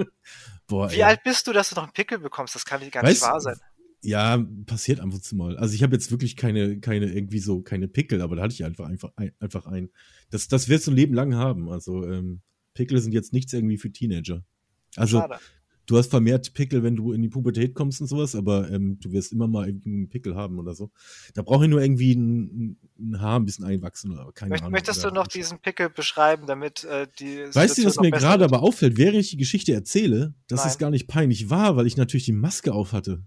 Boah, Wie ey. alt bist du, dass du noch einen Pickel bekommst? Das kann gar Weißt nicht wahr sein. Ja, passiert einfach zu mal. Also ich habe jetzt wirklich keine, keine, irgendwie so, keine Pickel, aber da hatte ich einfach, einfach, ein, einfach ein. Das, das wirst du ein Leben lang haben. Also ähm, Pickel sind jetzt nichts irgendwie für Teenager. Also Schade. du hast vermehrt Pickel, wenn du in die Pubertät kommst und sowas, aber ähm, du wirst immer mal irgendwie einen Pickel haben oder so. Da brauche ich nur irgendwie ein, ein Haar ein bisschen einwachsen oder keine Möcht, Ahnung. möchtest du noch diesen Pickel beschreiben, damit äh, die Weißt du, was mir gerade aber auffällt, während ich die Geschichte erzähle, dass Nein. es gar nicht peinlich war, weil ich natürlich die Maske auf hatte.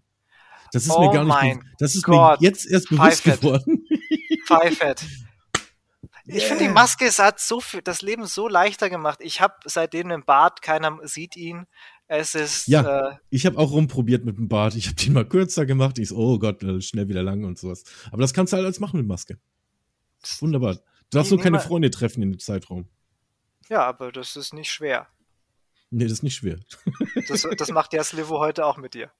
Das ist Oh mir gar nicht, das ist Gott. mir jetzt erst bewusst Pfeifert. geworden. Pfeifett. Ich finde, die. Maske es hat so viel, das Leben so leichter gemacht. Ich habe seitdem einen Bart, keiner sieht ihn. Es ist Ja. äh, Ich habe auch rumprobiert mit dem Bart. Ich habe den mal kürzer gemacht. Ich so, oh Gott, äh, schnell wieder lang und sowas. Aber das kannst du halt als machen mit Maske. Wunderbar. Du darfst nur keine Freunde treffen in dem Zeitraum. ja, aber das ist nicht schwer. Nee, das ist nicht schwer. Das, das macht ja Slivo heute auch mit dir.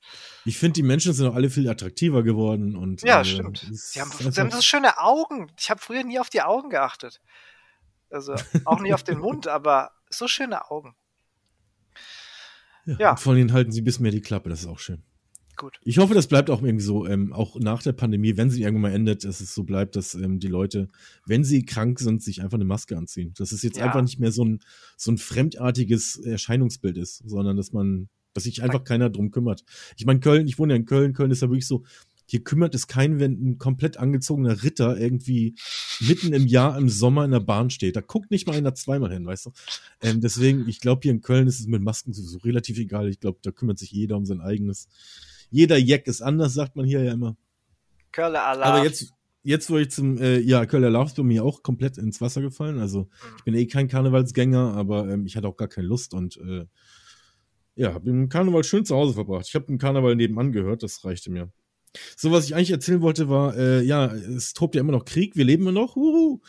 Ich finde, die Menschen sind auch alle viel attraktiver geworden. Und, Ja, äh, stimmt. Sie haben, sie haben so schöne Augen. Ich habe früher nie auf die Augen geachtet. Also auch nie auf den Mund, aber so schöne Augen. ja. ja. Und vor allem halten sie ein bisschen mehr die Klappe. Das ist auch schön. Gut. Ich hoffe, das bleibt auch irgendwie so, ähm, auch nach der Pandemie, wenn sie irgendwann mal endet, dass es so bleibt, dass ähm, die Leute, wenn sie krank sind, sich einfach eine Maske anziehen. Dass es jetzt Ja. einfach nicht mehr so ein, so ein fremdartiges Erscheinungsbild ist, sondern dass man, dass sich einfach keiner drum kümmert. Ich meine, Köln, ich wohne ja in Köln, Köln ist ja wirklich so, hier kümmert es keinen, wenn ein komplett angezogener Ritter irgendwie mitten im Jahr im Sommer in der Bahn steht. Da guckt nicht mal einer zweimal hin, weißt du? Ähm, deswegen, ich glaube, hier in Köln ist es mit Masken sowieso relativ egal. Ich glaube, da kümmert sich jeder um sein eigenes. Jeder Jack ist anders, sagt man hier ja immer. Curle Allah. Aber jetzt, jetzt wo ich zum, äh, ja, Kölner Lauf ist bei mir auch komplett ins Wasser gefallen. Also ich bin eh kein Karnevalsgänger, aber ähm, ich hatte auch gar keine Lust und äh, ja, habe den Karneval schön zu Hause verbracht. Ich habe den Karneval nebenan gehört, das reichte mir. So, was ich eigentlich erzählen wollte, war, äh, ja, es tobt ja immer noch Krieg, wir leben immer noch. Huhu.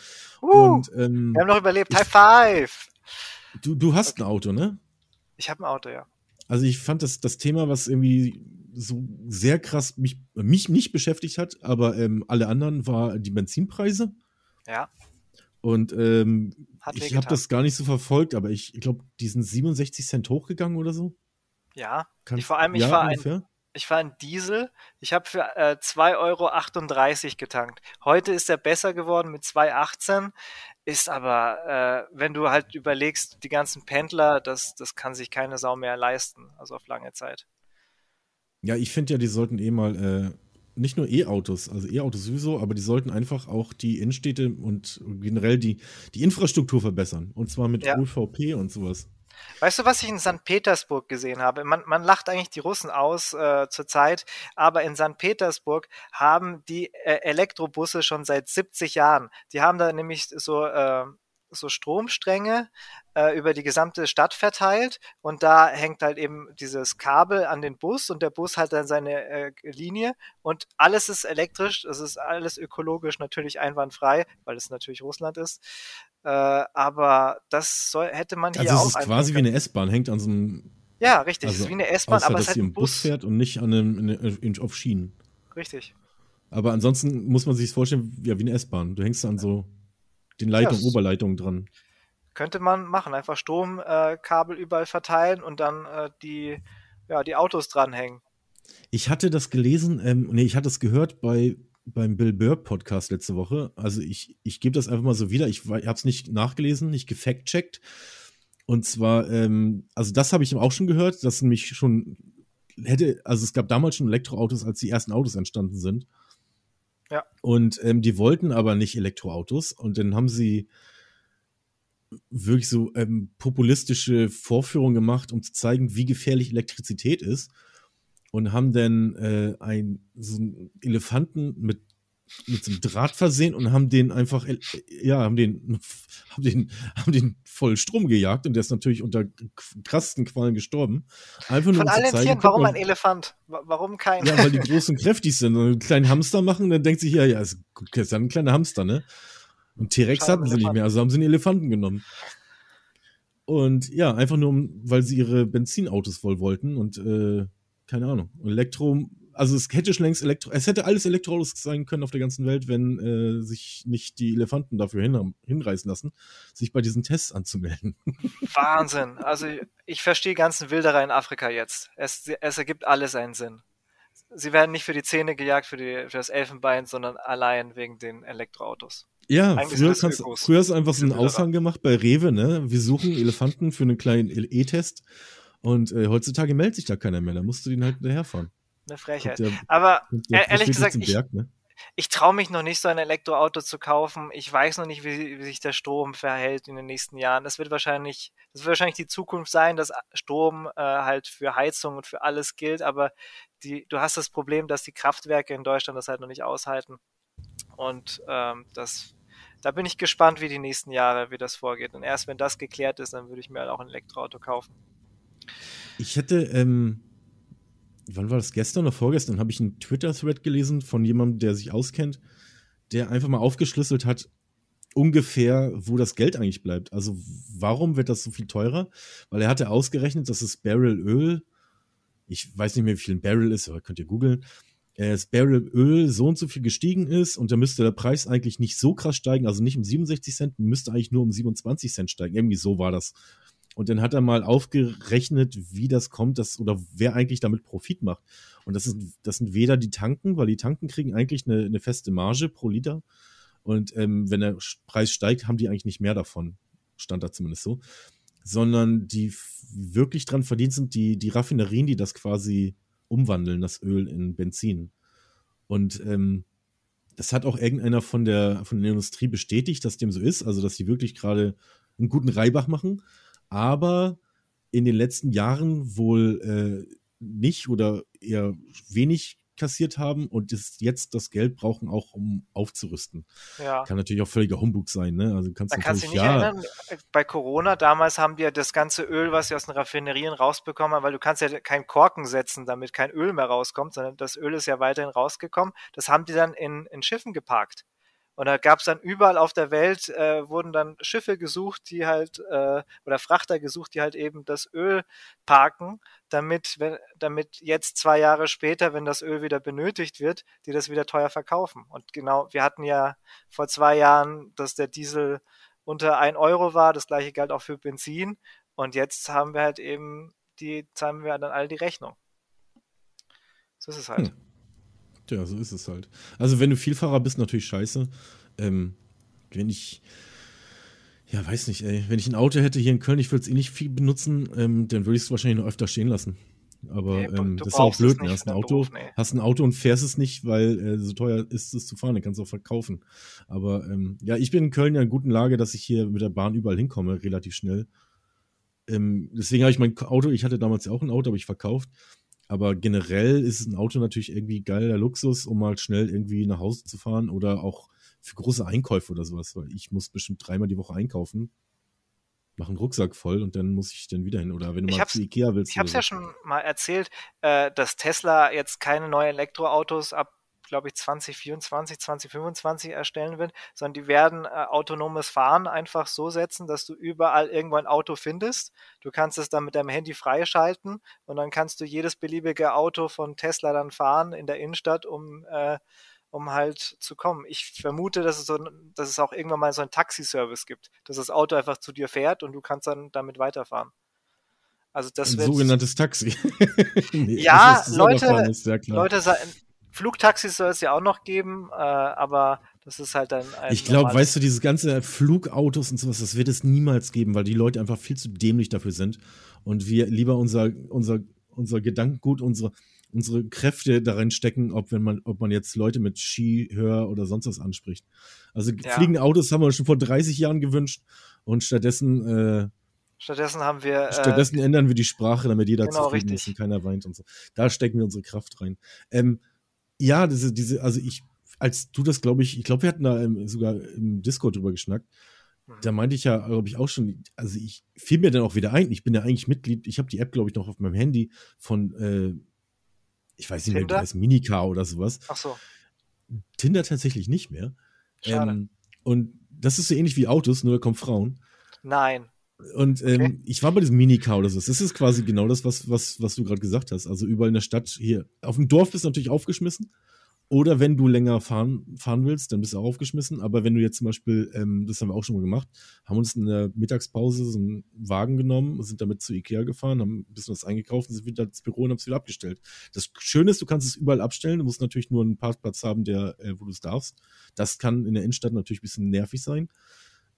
Uh, Und ähm, wir haben noch überlebt. High five! du, du hast ein Auto, ne? Ich habe ein Auto, ja. Also ich fand das, das Thema, was irgendwie so sehr krass mich, mich nicht beschäftigt hat, aber ähm, alle anderen, war die Benzinpreise. Ja, Und ähm, ich habe das gar nicht so verfolgt, aber ich, ich glaube, die sind 67 Cent hochgegangen oder so. Ja, Kann, Ich- vor allem, ich ja, war ein- ungefähr? ich war ein Diesel. Ich habe für äh, 2,38 Euro getankt. Heute ist er besser geworden mit 2,18. Ist aber, äh, wenn du halt überlegst, die ganzen Pendler, das, das kann sich keine Sau mehr leisten, also auf lange Zeit. Ja, ich finde ja, die sollten eh mal äh, nicht nur E-Autos, also E-Autos sowieso, aber die sollten einfach auch die Innenstädte und generell die, die Infrastruktur verbessern. Und zwar mit Ja. UVP und sowas. Weißt du, was ich in St. Petersburg gesehen habe? Man, man lacht eigentlich die Russen aus äh, zurzeit, aber in St. Petersburg haben die äh, Elektrobusse schon seit 70 Jahren. Die haben da nämlich so, äh, so Stromstränge äh, über die gesamte Stadt verteilt und da hängt halt eben dieses Kabel an den Bus und der Bus hat dann seine äh, Linie und alles ist elektrisch, es ist alles ökologisch natürlich einwandfrei, weil es natürlich Russland ist. Äh, aber das soll, hätte man hier also auch. es ist quasi wie eine S-Bahn, hängt an so einem. Ja, richtig, Also, es ist wie eine S-Bahn, aber es dass ist sie halt im ein Bus Bus. fährt und nicht an einem, in, in, auf Schienen. Richtig. Aber ansonsten muss man sich vorstellen, ja, wie eine S-Bahn. Du hängst an so den Leitungen, es- Oberleitungen dran. Könnte man machen, einfach Stromkabel äh, überall verteilen und dann äh, die, ja, die Autos dranhängen. Ich hatte das gelesen, ähm, nee, ich hatte es gehört bei beim Bill Burr Podcast letzte Woche. Also ich, ich gebe das einfach mal so wieder. Ich, habe es nicht nachgelesen, nicht gefact-checkt. Und zwar, ähm, also das habe ich auch schon gehört, dass nämlich schon hätte, also es gab damals schon Elektroautos, als die ersten Autos entstanden sind. Ja. Und ähm, die wollten aber nicht Elektroautos. Und dann haben sie wirklich so ähm, populistische Vorführungen gemacht, um zu zeigen, wie gefährlich Elektrizität ist. Und haben dann äh, ein, so einen Elefanten mit, mit so einem Draht versehen und haben den einfach, äh, ja, haben den, haben den, haben den voll Strom gejagt und der ist natürlich unter krassesten Qualen gestorben. Einfach nur Von um allen zeigen, Tieren, warum mal, ein Elefant? Wa- Warum kein? ja, weil die groß und kräftig sind und einen kleinen Hamster machen, dann denkt sich, ja, ja, ist, gut, ist ja ein kleiner Hamster, ne? Und T-Rex hatten sie nicht mehr, also haben sie einen Elefanten genommen. Und ja, einfach nur, weil sie ihre Benzinautos voll wollten und äh, keine Ahnung. Elektro, also es hätte schon längst Elektro, es hätte alles Elektroautos sein können auf der ganzen Welt, wenn äh, sich nicht die Elefanten dafür hin, hinreißen lassen, sich bei diesen Tests anzumelden. Wahnsinn. Also ich verstehe ganzen Wilderer in Afrika jetzt. Es, es ergibt alles einen Sinn. Sie werden nicht für die Zähne gejagt, für, die, für das Elfenbein, sondern allein wegen den Elektroautos. Ja, Eigentlich früher, kannst, früher hast du einfach so einen. Aushang gemacht bei Rewe, ne? Wir suchen Elefanten für einen kleinen E-Test. Und äh, heutzutage meldet sich da keiner mehr. Da musst du den halt hinterherfahren. Eine Frechheit. der, Aber der e- ehrlich gesagt, ich, Berg, ne? ich traue mich noch nicht, so ein Elektroauto zu kaufen. Ich weiß noch nicht, wie, wie sich der Strom verhält in den nächsten Jahren. Das wird wahrscheinlich, das wird wahrscheinlich die Zukunft sein, dass Strom äh, halt für Heizung und für alles gilt. Aber die, du hast das Problem, dass die Kraftwerke in Deutschland das halt noch nicht aushalten. Und ähm, das, da bin ich gespannt, wie die nächsten Jahre, wie das vorgeht. Und erst wenn das geklärt ist, dann würde ich mir halt auch ein Elektroauto kaufen. Ich hätte, ähm, wann war das? Gestern oder vorgestern habe ich einen Twitter-Thread gelesen von jemandem, der sich auskennt, der einfach mal aufgeschlüsselt hat, ungefähr, wo das Geld eigentlich bleibt. Also warum wird das so viel teurer? Weil er hatte ausgerechnet, dass das Barrel Öl, ich weiß nicht mehr, wie viel ein Barrel ist, aber könnt ihr googeln, äh, das Barrel Öl so und so viel gestiegen ist und da müsste der Preis eigentlich nicht so krass steigen, also nicht um 67 Cent, müsste eigentlich nur um 27 Cent steigen. Irgendwie so war das. Und dann hat er mal aufgerechnet, wie das kommt, dass, oder wer eigentlich damit Profit macht. Und das, ist, das sind weder die Tanken, weil die Tanken kriegen eigentlich eine, eine feste Marge pro Liter. Und ähm, wenn der Preis steigt, haben die eigentlich nicht mehr davon. Stand da zumindest so. Sondern die wirklich dran verdient sind die, die Raffinerien, die das quasi umwandeln, das Öl in Benzin. Und ähm, das hat auch irgendeiner von der, von der Industrie bestätigt, dass dem so ist. Also, dass die wirklich gerade einen guten Reibach machen. Aber in den letzten Jahren wohl äh, nicht oder eher wenig kassiert haben und jetzt das Geld brauchen, auch um aufzurüsten. Ja. Kann natürlich auch völliger Humbug sein, ne? Also kannst Da kannst du dich nicht ja, erinnern, bei Corona damals haben die ja das ganze Öl, was sie aus den Raffinerien rausbekommen haben, weil du kannst ja keinen Korken setzen, damit kein Öl mehr rauskommt, sondern das Öl ist ja weiterhin rausgekommen. Das haben die dann in, in Schiffen geparkt. Und da gab es dann überall auf der Welt, äh, wurden dann Schiffe gesucht, die halt, äh, oder Frachter gesucht, die halt eben das Öl parken, damit, wenn, damit jetzt zwei Jahre später, wenn das Öl wieder benötigt wird, die das wieder teuer verkaufen. Und genau, wir hatten ja vor zwei Jahren, dass der Diesel unter 1 Euro war, das gleiche galt auch für Benzin. Und jetzt haben wir halt eben, die zahlen wir dann alle die Rechnung. So ist es halt. Hm. Ja, so ist es halt. Also, wenn du Vielfahrer bist, natürlich scheiße. Ähm, wenn ich, ja, weiß nicht, ey, wenn ich ein Auto hätte hier in Köln, ich würde es eh nicht viel benutzen, ähm, dann würde ich es wahrscheinlich noch öfter stehen lassen. Aber Nee, ähm, das ist auch blöd, ne? Hast ein Auto, Beruf, nee. hast ein Auto und fährst es nicht, weil äh, so teuer ist es zu fahren, dann kannst du auch verkaufen. Aber ähm, ja, ich bin in Köln ja in guten Lage, dass ich hier mit der Bahn überall hinkomme, relativ schnell. Ähm, deswegen habe ich mein Auto, ich hatte damals ja auch ein Auto, habe ich verkauft. Aber generell ist ein Auto natürlich irgendwie geiler Luxus, um mal schnell irgendwie nach Hause zu fahren oder auch für große Einkäufe oder sowas, weil ich muss bestimmt dreimal die Woche einkaufen, mache einen Rucksack voll und dann muss ich dann wieder hin. Oder wenn du mal zu Ikea willst. Ich habe es ja schon mal erzählt, äh, dass Tesla jetzt keine neuen Elektroautos ab, glaube ich, 2024, 2025 erstellen wird, sondern die werden äh, autonomes Fahren einfach so setzen, dass du überall irgendwo ein Auto findest. Du kannst es dann mit deinem Handy freischalten und dann kannst du jedes beliebige Auto von Tesla dann fahren in der Innenstadt, um, äh, um halt zu kommen. Ich vermute, dass es, so, dass es auch irgendwann mal so einen Taxiservice gibt, dass das Auto einfach zu dir fährt und du kannst dann damit weiterfahren. Also das ein sogenanntes Taxi. Nee, Ja, Leute- ist ja. Leute Flugtaxis soll es ja auch noch geben, äh, aber das ist halt dann ein Ich glaube, weißt du, dieses ganze Flugautos und sowas, das wird es niemals geben, weil die Leute einfach viel zu dämlich dafür sind und wir lieber unser, unser, unser Gedankengut, unsere, unsere Kräfte darin stecken, ob, wenn man, ob man jetzt Leute mit Ski, Hör oder sonst was anspricht. Also Ja. fliegende Autos haben wir uns schon vor 30 Jahren gewünscht und stattdessen, äh, Stattdessen haben wir äh, stattdessen ändern wir die Sprache, damit jeder genau, zufrieden richtig. ist und keiner weint und so. Da stecken wir unsere Kraft rein. Ähm, ja, diese, diese, also ich, als du das, glaube ich, ich glaube, wir hatten da ähm, sogar im Discord drüber geschnackt. Mhm. Da meinte ich ja, glaube ich, auch schon, also ich fiel mir dann auch wieder ein, ich bin ja eigentlich Mitglied, ich habe die App, glaube ich, noch auf meinem Handy von, äh, ich weiß nicht mehr, wie heißt, Minicar oder sowas. ach so, Tinder tatsächlich nicht mehr. schade. Ähm, und das ist so ähnlich wie Autos, nur da kommen Frauen. Nein. Und ähm, Okay. ich war bei diesem Minicar oder so. Das ist quasi genau das, was, was, was du gerade gesagt hast. Also überall in der Stadt hier. Auf dem Dorf bist du natürlich aufgeschmissen. Oder wenn du länger fahren, fahren willst, dann bist du auch aufgeschmissen. Aber wenn du jetzt zum Beispiel, ähm, das haben wir auch schon mal gemacht, haben uns in der Mittagspause so einen Wagen genommen, sind damit zu Ikea gefahren, haben ein bisschen was eingekauft und sind wieder ins Büro und haben es wieder abgestellt. Das Schöne ist, du kannst es überall abstellen. Du musst natürlich nur einen Parkplatz haben, der, äh, wo du es darfst. Das kann in der Innenstadt natürlich ein bisschen nervig sein.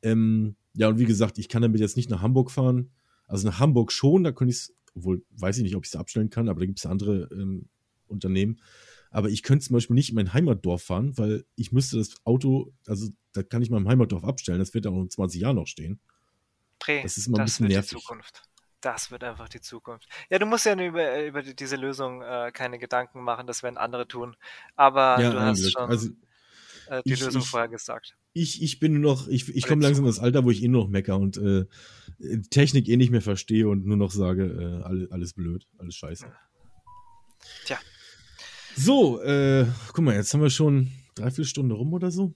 Ähm, ja, und wie gesagt, ich kann damit jetzt nicht nach Hamburg fahren. Also nach Hamburg schon, da könnte ich es, obwohl weiß ich nicht, ob ich es abstellen kann, aber da gibt es andere ähm, Unternehmen. Aber ich könnte zum Beispiel nicht in mein Heimatdorf fahren, weil ich müsste das Auto, also da kann ich im Heimatdorf abstellen, das wird auch in 20 Jahren noch stehen. Dreh, Das ist immer ein bisschen nervig. Zukunft. Das wird einfach die Zukunft. Ja, du musst ja über, über die- diese Lösung äh, keine Gedanken machen, das werden andere tun. Aber ja, du hast schon Also äh, die ich- Lösung ich- vorher gesagt. ich, ich bin nur noch, ich, ich komme langsam in das Alter, wo ich eh nur noch mecker und äh, Technik eh nicht mehr verstehe und nur noch sage, äh, alles, alles blöd, alles scheiße. Tja. So, äh, guck mal, jetzt haben wir schon dreiviertel Stunde rum oder so.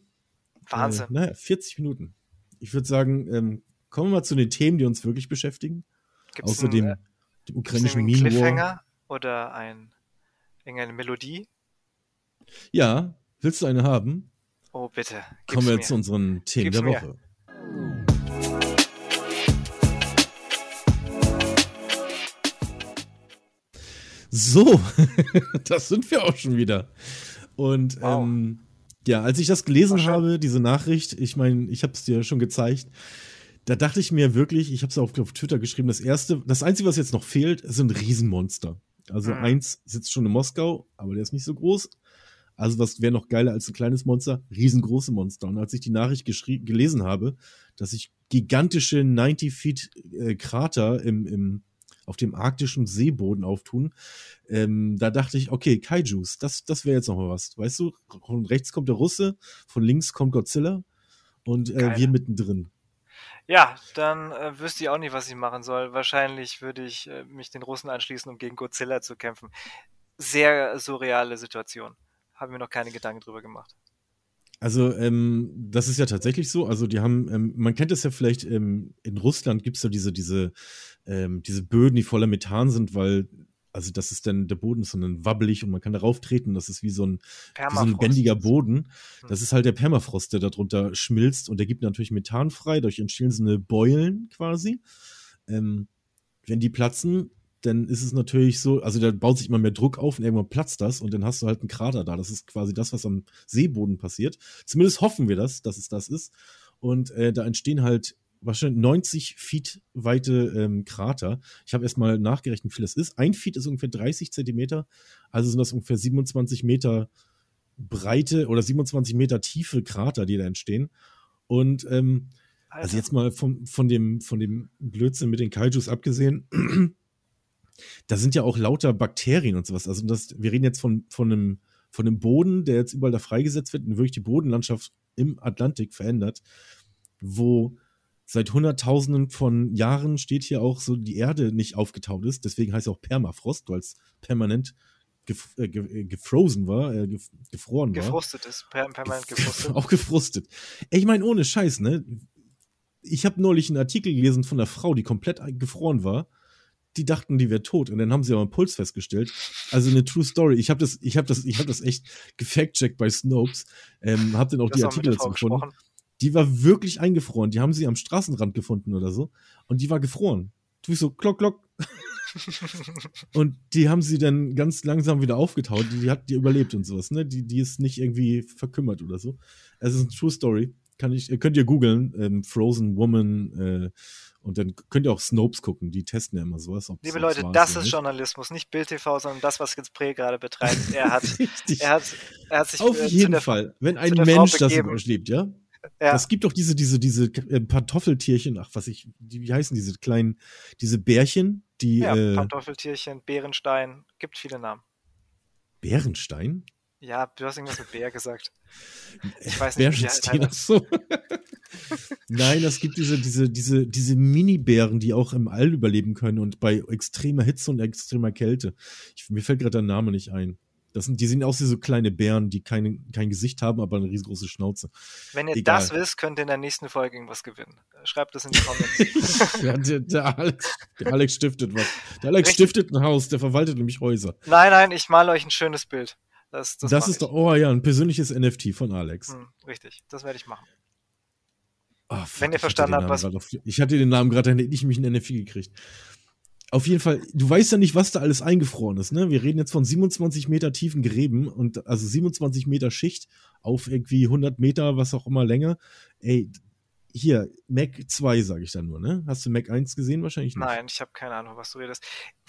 Wahnsinn. Äh, naja, 40 Minuten. Ich würde sagen, ähm, kommen wir mal zu den Themen, die uns wirklich beschäftigen. Gibt's Außer dem, einen, äh, dem ukrainischen einen. Cliffhanger oder ein, irgendeine Melodie? Ja, willst du eine haben? Oh, bitte. Gib's Kommen wir mir. zu unseren Themen Gib's der mir. Woche. So, das sind wir auch schon wieder. Und Wow. ähm, ja, als ich das gelesen habe, diese Nachricht, ich meine, ich habe es dir schon gezeigt, da dachte ich mir wirklich, ich habe es auf, auf Twitter geschrieben, das erste, das Einzige, was jetzt noch fehlt, sind Riesenmonster. Also Mhm. eins sitzt schon in Moskau, aber der ist nicht so groß. Also was wäre noch geiler als ein kleines Monster? Riesengroße Monster. Und als ich die Nachricht gelesen habe, dass sich gigantische 90 Feet äh, Krater im, im, auf dem arktischen Seeboden auftun, ähm, da dachte ich, okay, Kaijus, das, das wäre jetzt noch mal was. Weißt du, von rechts kommt der Russe, von links kommt Godzilla und äh, wir mittendrin. Ja, dann äh, wüsste ich auch nicht, was ich machen soll. Wahrscheinlich würde ich äh, mich den Russen anschließen, um gegen Godzilla zu kämpfen. Sehr surreale Situation. Haben wir noch keine Gedanken drüber gemacht. Also, ähm, das ist ja tatsächlich so. Also, die haben, ähm, man kennt es ja vielleicht, ähm, in Russland gibt es ja diese, diese, ähm, diese Böden, die voller Methan sind, weil, also das ist dann, der Boden ist so ein wabbelig und man kann darauf treten. Das ist wie so ein, wie so ein lebendiger Boden. Hm. Das ist halt der Permafrost, der darunter schmilzt und der gibt natürlich Methan frei. Dadurch entstehen so eine Beulen quasi. Ähm, wenn die platzen, dann ist es natürlich so, also da baut sich immer mehr Druck auf und irgendwann platzt das und dann hast du halt einen Krater da. Das ist quasi das, was am Seeboden passiert. Zumindest hoffen wir das, dass es das ist. Und äh, da entstehen halt wahrscheinlich 90 Feet weite ähm, Krater. Ich habe erstmal nachgerechnet, wie viel das ist. Ein Feet ist ungefähr 30 Zentimeter, also sind das ungefähr 27 Meter breite oder 27 Meter tiefe Krater, die da entstehen. Und ähm, Also jetzt mal vom, von, dem, von dem Blödsinn mit den Kaijus abgesehen, da sind ja auch lauter Bakterien und sowas. Also das, wir reden jetzt von, von, einem, von einem Boden, der jetzt überall da freigesetzt wird und wirklich die Bodenlandschaft im Atlantik verändert, wo seit Hunderttausenden von Jahren steht hier auch so, die Erde nicht aufgetaut ist. Deswegen heißt es auch Permafrost, weil es permanent gef äh, ge gefrozen war, äh, gef gefroren war. Gefrustet ist, per permanent gefrustet. auch gefrustet. Ich meine, ohne Scheiß, ne? Ich habe neulich einen Artikel gelesen von einer Frau, die komplett gefroren war. Die dachten, die wäre tot und dann haben sie aber einen Puls festgestellt. Also eine True Story. Ich habe das, ich habe das, ich habe das echt gefact-checkt bei Snopes. Ähm, habe dann auch die Artikel dazu gefunden. Gesprochen. Die war wirklich eingefroren. Die haben sie am Straßenrand gefunden oder so. Und die war gefroren. Du bist so, klock, klock. und die haben sie dann ganz langsam wieder aufgetaut. Die, die hat die überlebt und sowas, ne? Die, die ist nicht irgendwie verkümmert oder so. Es ist eine True Story. Kann ich, könnt ihr googeln, ähm, Frozen Woman, äh, und dann könnt ihr auch Snopes gucken, die testen ja immer sowas. Liebe Leute, das ist nicht. Journalismus, nicht Bild TV, sondern das, was jetzt Pre gerade betreibt. Er hat, er hat, er hat sich Auf jeden der, Fall, wenn ein Mensch das überlebt, ja, ja. Es gibt doch diese, diese, diese äh, Pantoffeltierchen, ach, was ich, die, wie heißen diese kleinen, diese Bärchen, die. Ja, äh, Pantoffeltierchen, Bärenstein, gibt viele Namen. Bärenstein? Ja, du hast irgendwas mit Bär gesagt. Ich weiß nicht, Bärenstein, ach so. Nein, es gibt diese, diese, diese, diese Mini-Bären, die auch im All überleben können und bei extremer Hitze und extremer Kälte. Ich, mir fällt gerade der Name nicht ein. Das sind, die sehen aus wie so kleine Bären, die keine, kein Gesicht haben, aber eine riesengroße Schnauze. Wenn ihr Egal. das wisst, könnt ihr in der nächsten Folge irgendwas gewinnen. Schreibt das in die Comments. ja, der, der, Alex, der, Alex, stiftet was. Der Alex Richtig. stiftet ein Haus, der verwaltet nämlich Häuser. Nein, nein, ich male euch ein schönes Bild. Das, das, das ist doch, oh ja, ein persönliches NFT von Alex. Hm, richtig, das werde ich machen. Oh, fuck, Wenn ihr verstanden habt, was. Auf, ich hatte den Namen gerade, dann hätte ich mich ein NFT gekriegt auf jeden Fall, du weißt ja nicht, was da alles eingefroren ist, ne? Wir reden jetzt von 27 Meter tiefen Gräben und also 27 Meter Schicht auf irgendwie 100 Meter, was auch immer länger. Ey, hier, Mac 2 sage ich dann nur, ne? Hast du Mac 1 gesehen? Wahrscheinlich nicht. Nein, ich habe keine Ahnung, was du redest.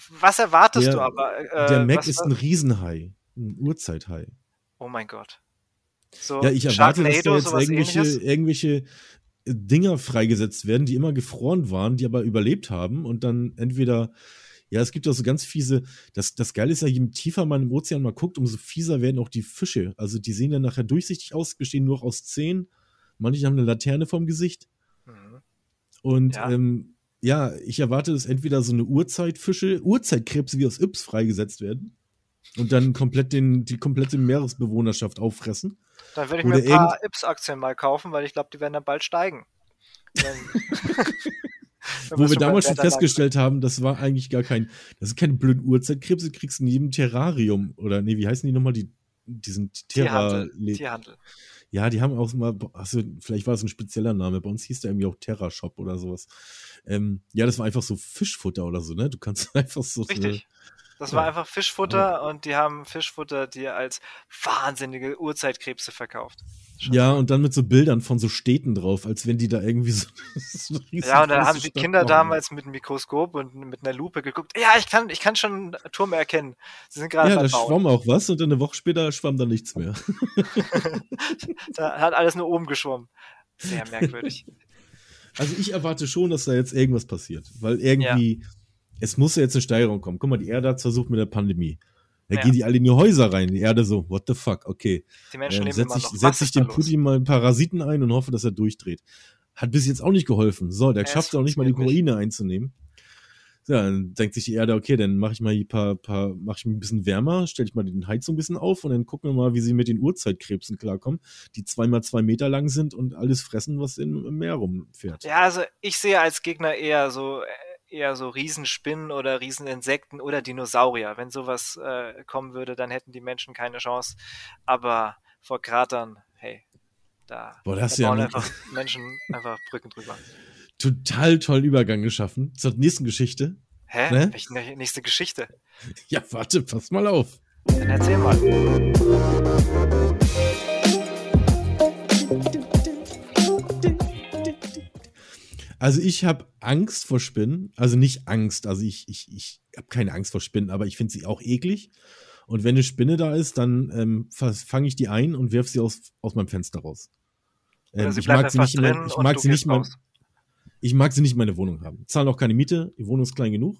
Was erwartest der, du aber? Äh, der Mac ist ein Riesenhai, ein Urzeithai. Oh mein Gott. So, ja, ich erwarte, dass da jetzt irgendwelche, irgendwelche Dinger freigesetzt werden, die immer gefroren waren, die aber überlebt haben und dann entweder, ja, es gibt auch so ganz fiese, das, das Geile ist ja, je tiefer man im Ozean mal guckt, umso fieser werden auch die Fische. Also die sehen dann nachher durchsichtig aus, bestehen nur aus Zehen. Manche haben eine Laterne vorm Gesicht. Mhm. Und ja. Ähm, ja, ich erwarte, dass entweder so eine Urzeitfische, Urzeitkrebse wie aus Yps freigesetzt werden und dann komplett den, die komplette Meeresbewohnerschaft auffressen. Dann würde ich Oder mir ein paar Ips-Aktien mal kaufen, weil ich glaube, die werden dann bald steigen. Wo wir damals schon festgestellt haben, das war eigentlich gar kein, das sind keine blöden Uhrzeitkrebse, kriegst du in jedem Terrarium. Oder nee, wie heißen die nochmal? Die, sind Terra Tierhandel. Tierhandel. Ja, die haben auch mal, also vielleicht war es ein spezieller Name, bei uns hieß der irgendwie auch Terra Shop oder sowas. Ähm, ja, das war einfach so Fischfutter oder so, ne? Du kannst einfach so. Richtig. Das war einfach Fischfutter und die haben Fischfutter dir als wahnsinnige Urzeitkrebse verkauft. Schon ja, und dann mit so Bildern von so Städten drauf, als wenn die da irgendwie so. so ja, und dann haben die Kinder damals mit einem Mikroskop und mit einer Lupe geguckt. Ja, ich kann, ich kann schon Turme erkennen. Sie sind gerade Ja, da schwamm auch was und dann eine Woche später schwamm da nichts mehr. da hat alles nur oben geschwommen. Sehr merkwürdig. Also ich erwarte schon, dass da jetzt irgendwas passiert, weil irgendwie. Ja es muss ja jetzt eine Steigerung kommen. Guck mal, die Erde hat versucht mit der Pandemie. Da ja. gehen die alle in die Häuser rein. Die Erde so, what the fuck, okay. Die Menschen ähm, setz ich, setz ich dem Putin mal Parasiten ein und hoffe, dass er durchdreht. Hat bis jetzt auch nicht geholfen. So, der ja, schafft auch nicht mal die Ukraine einzunehmen. Ja, dann denkt sich die Erde, okay, dann mache ich mal ein paar, paar mache ich ein bisschen wärmer, stelle ich mal die Heizung ein bisschen auf und dann gucken wir mal, wie sie mit den Urzeitkrebsen klarkommen, die zweimal zwei Meter lang sind und alles fressen, was im Meer rumfährt. Ja, also ich sehe als Gegner eher so eher so Riesenspinnen oder Rieseninsekten oder Dinosaurier. Wenn sowas äh, kommen würde, dann hätten die Menschen keine Chance. Aber vor Kratern, hey, da, Boah, da bauen ja einfach Menschen einfach Brücken drüber. Total tollen Übergang geschaffen zur nächsten Geschichte. Hä? Ne? Welche nächste Geschichte? Ja, warte, pass mal auf. Dann erzähl mal. Also ich habe Angst vor Spinnen. Also nicht Angst. Also ich, ich, ich habe keine Angst vor Spinnen, aber ich finde sie auch eklig. Und wenn eine Spinne da ist, dann ähm, fange ich die ein und werfe sie aus, aus meinem Fenster raus. Ähm, ich mag sie nicht, immer, ich mag sie nicht mal. Ich mag sie nicht in meiner Wohnung haben. Zahlen auch keine Miete, die Wohnung ist klein genug.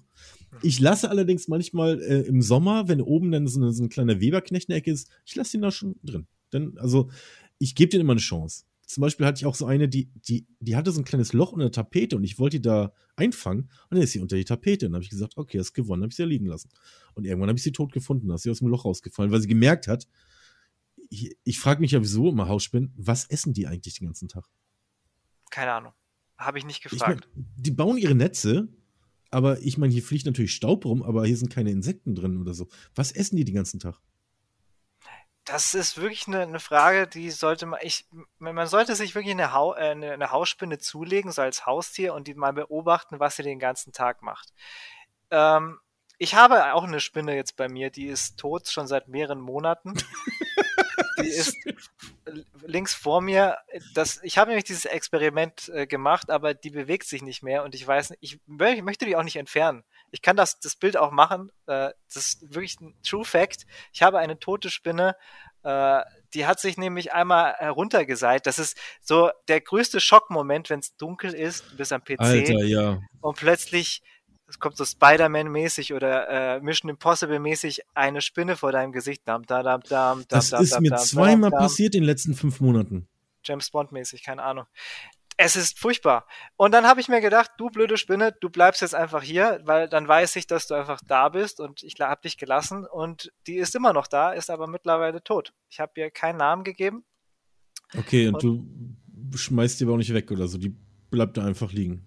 Ich lasse allerdings manchmal äh, im Sommer, wenn oben dann so, eine, so ein kleiner Weberknecht in der Ecke ist, ich lasse den da schon drin. Denn, also, ich gebe denen immer eine Chance. Zum Beispiel hatte ich auch so eine, die, die, die hatte so ein kleines Loch unter der Tapete und ich wollte die da einfangen und dann ist sie unter die Tapete. Und dann habe ich gesagt, okay, hast gewonnen, habe ich sie ja liegen lassen. Und irgendwann habe ich sie tot gefunden, da ist sie aus dem Loch rausgefallen, weil sie gemerkt hat, ich, ich frage mich ja wieso immer Hausspinnen, was essen die eigentlich den ganzen Tag? Keine Ahnung. Habe ich nicht gefragt. Ich mein, die bauen ihre Netze, aber ich meine, hier fliegt natürlich Staub rum, aber hier sind keine Insekten drin oder so. Was essen die den ganzen Tag? Das ist wirklich eine, eine Frage, die sollte man, ich, man sollte sich wirklich eine, Hau, äh, eine, eine Hausspinne zulegen, so als Haustier und die mal beobachten, was sie den ganzen Tag macht. Ähm, ich habe auch eine Spinne jetzt bei mir, die ist tot schon seit mehreren Monaten. die ist links vor mir. Das, ich habe nämlich dieses Experiment äh, gemacht, aber die bewegt sich nicht mehr und ich weiß nicht, ich, ich, möchte die auch nicht entfernen. Ich kann das, das Bild auch machen. Äh, das ist wirklich ein True Fact. Ich habe eine tote Spinne. Äh, die hat sich nämlich einmal heruntergeseilt. Das ist so der größte Schockmoment, wenn es dunkel ist, bis am PC. Alter, ja. Und plötzlich es kommt so Spider-Man-mäßig oder äh, Mission Impossible-mäßig eine Spinne vor deinem Gesicht. Dam, da, dam, dam, das dam, ist dam, mir zweimal passiert in den letzten fünf Monaten. James Bond-mäßig, keine Ahnung. Es ist furchtbar. Und dann habe ich mir gedacht, du blöde Spinne, du bleibst jetzt einfach hier, weil dann weiß ich, dass du einfach da bist und ich habe dich gelassen und die ist immer noch da, ist aber mittlerweile tot. Ich habe ihr keinen Namen gegeben. Okay, und, und du schmeißt die aber auch nicht weg oder so, die bleibt da einfach liegen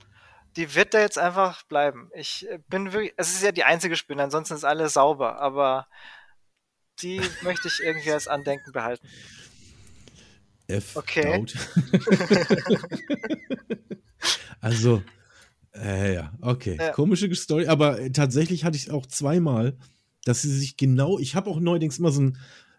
die wird da jetzt einfach bleiben. Ich äh, bin wirklich, es ist ja die einzige Spinne, ansonsten ist alles sauber, aber die möchte ich irgendwie als Andenken behalten. F. Okay. also, äh, ja, okay. Ja. Komische Story, aber äh, tatsächlich hatte ich auch zweimal, dass sie sich genau, ich habe auch neuerdings immer so ein,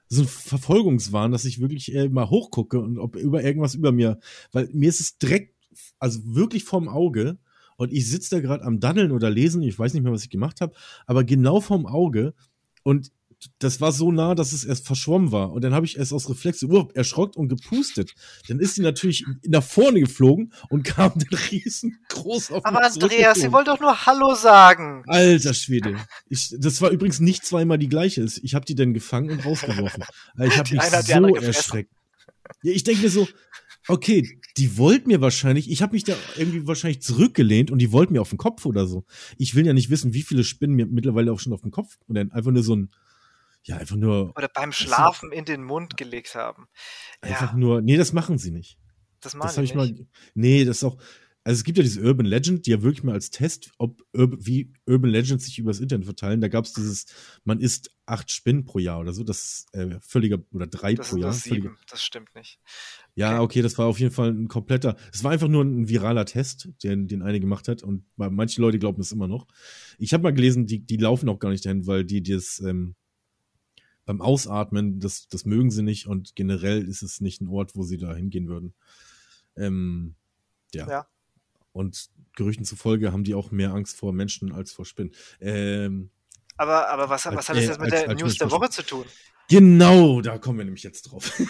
so ein Verfolgungswahn, dass ich wirklich äh, mal hochgucke und ob über irgendwas über mir, weil mir ist es direkt, also wirklich vorm Auge und ich sitze da gerade am Daddeln oder Lesen, ich weiß nicht mehr, was ich gemacht habe, aber genau vorm Auge und das war so nah, dass es erst verschwommen war. Und dann habe ich erst aus Reflex uh, erschrockt und gepustet. Dann ist sie natürlich nach vorne geflogen und kam dann riesengroß auf Aber Andreas, sie wollte doch nur Hallo sagen. Alter Schwede. Ich, das war übrigens nicht zweimal die gleiche. Ich habe die dann gefangen und rausgeworfen. Ich habe mich so erschreckt. Ja, ich denke mir so, okay, die wollten mir wahrscheinlich, ich habe mich da irgendwie wahrscheinlich zurückgelehnt und die wollten mir auf den Kopf oder so. Ich will ja nicht wissen, wie viele Spinnen mir mittlerweile auch schon auf den Kopf und dann einfach nur so ein, ja, einfach nur. Oder beim Schlafen in den Mund gelegt haben. Einfach ja. nur, nee, das machen sie nicht. Das machen das ich nicht. mal, nee, das ist auch, also es gibt ja diese Urban Legend, die ja wirklich mal als Test, ob wie Urban Legends sich übers Internet verteilen. Da gab es dieses, man isst acht Spinnen pro Jahr oder so. Das ist äh, völliger oder drei das pro Jahr. Sieben. Das stimmt nicht. Ja, okay. okay, das war auf jeden Fall ein kompletter. Es war einfach nur ein viraler Test, den, den eine gemacht hat. Und manche Leute glauben es immer noch. Ich habe mal gelesen, die, die laufen auch gar nicht dahin, weil die das ähm, beim Ausatmen, das, das mögen sie nicht und generell ist es nicht ein Ort, wo sie da hingehen würden. Ähm, ja. ja. Und Gerüchten zufolge haben die auch mehr Angst vor Menschen als vor Spinnen. Ähm, aber, aber was, was hat das jetzt mit als, der als News der Woche zu tun? Genau, da kommen wir nämlich jetzt drauf.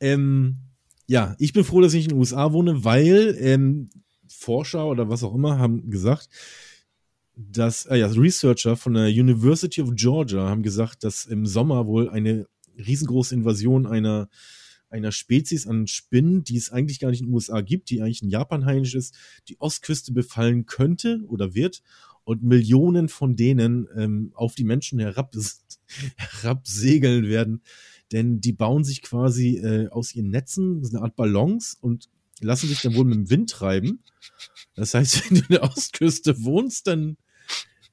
ähm, ja, ich bin froh, dass ich in den USA wohne, weil ähm, Forscher oder was auch immer haben gesagt, dass, äh, ja, Researcher von der University of Georgia haben gesagt, dass im Sommer wohl eine riesengroße Invasion einer einer Spezies an Spinnen, die es eigentlich gar nicht in den USA gibt, die eigentlich in Japan heimisch ist, die Ostküste befallen könnte oder wird und Millionen von denen ähm, auf die Menschen herab, herabsegeln werden. Denn die bauen sich quasi äh, aus ihren Netzen, das ist eine Art Ballons und lassen sich dann wohl mit dem Wind treiben. Das heißt, wenn du in der Ostküste wohnst, dann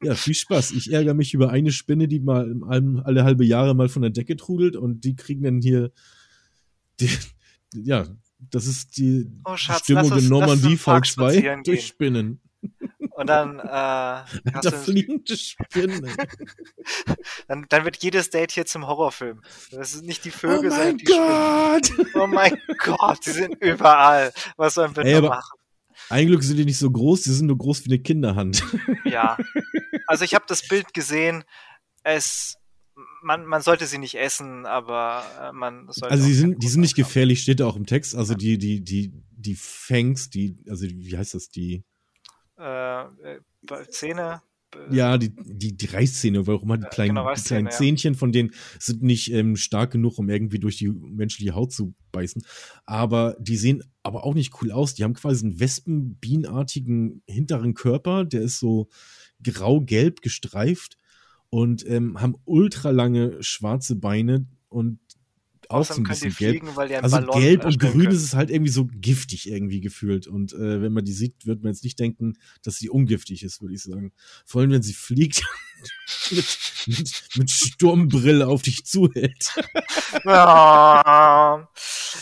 ja, viel Spaß. Ich ärgere mich über eine Spinne, die mal alle halbe Jahre mal von der Decke trudelt und die kriegen dann hier die, ja, das ist die oh, Schatz, Stimmung uns, in Normandie V2 durch Spinnen. Und dann, äh, da fliegende Spinnen. dann, dann wird jedes Date hier zum Horrorfilm. Das ist nicht die Vögel, oh sondern die Gott. Spinnen. Oh mein Gott, die sind überall. Was sollen wir hey, machen? Ein Glück sind die nicht so groß, die sind nur groß wie eine Kinderhand. Ja. Also ich habe das Bild gesehen. Es man, man sollte sie nicht essen, aber äh, man sollte. Also die sind, die sind nicht gefährlich, steht da auch im Text. Also ja. die, die, die, die Fangs, die, also wie heißt das, die äh, äh Zähne. Ja, die, die, die Reißzähne, warum man die kleinen, genau, die kleinen Zähnchen von denen sind nicht ähm, stark genug, um irgendwie durch die menschliche Haut zu beißen. Aber die sehen aber auch nicht cool aus. Die haben quasi einen wespenbienenartigen hinteren Körper, der ist so grau-gelb gestreift und ähm, haben ultralange schwarze Beine und auch so ein bisschen gelb. Fliegen, also Ballon gelb und grün können. ist es halt irgendwie so giftig irgendwie gefühlt. Und äh, wenn man die sieht, wird man jetzt nicht denken, dass sie ungiftig ist, würde ich sagen. Vor allem, wenn sie fliegt mit, mit, mit Sturmbrille auf dich zuhält. ja.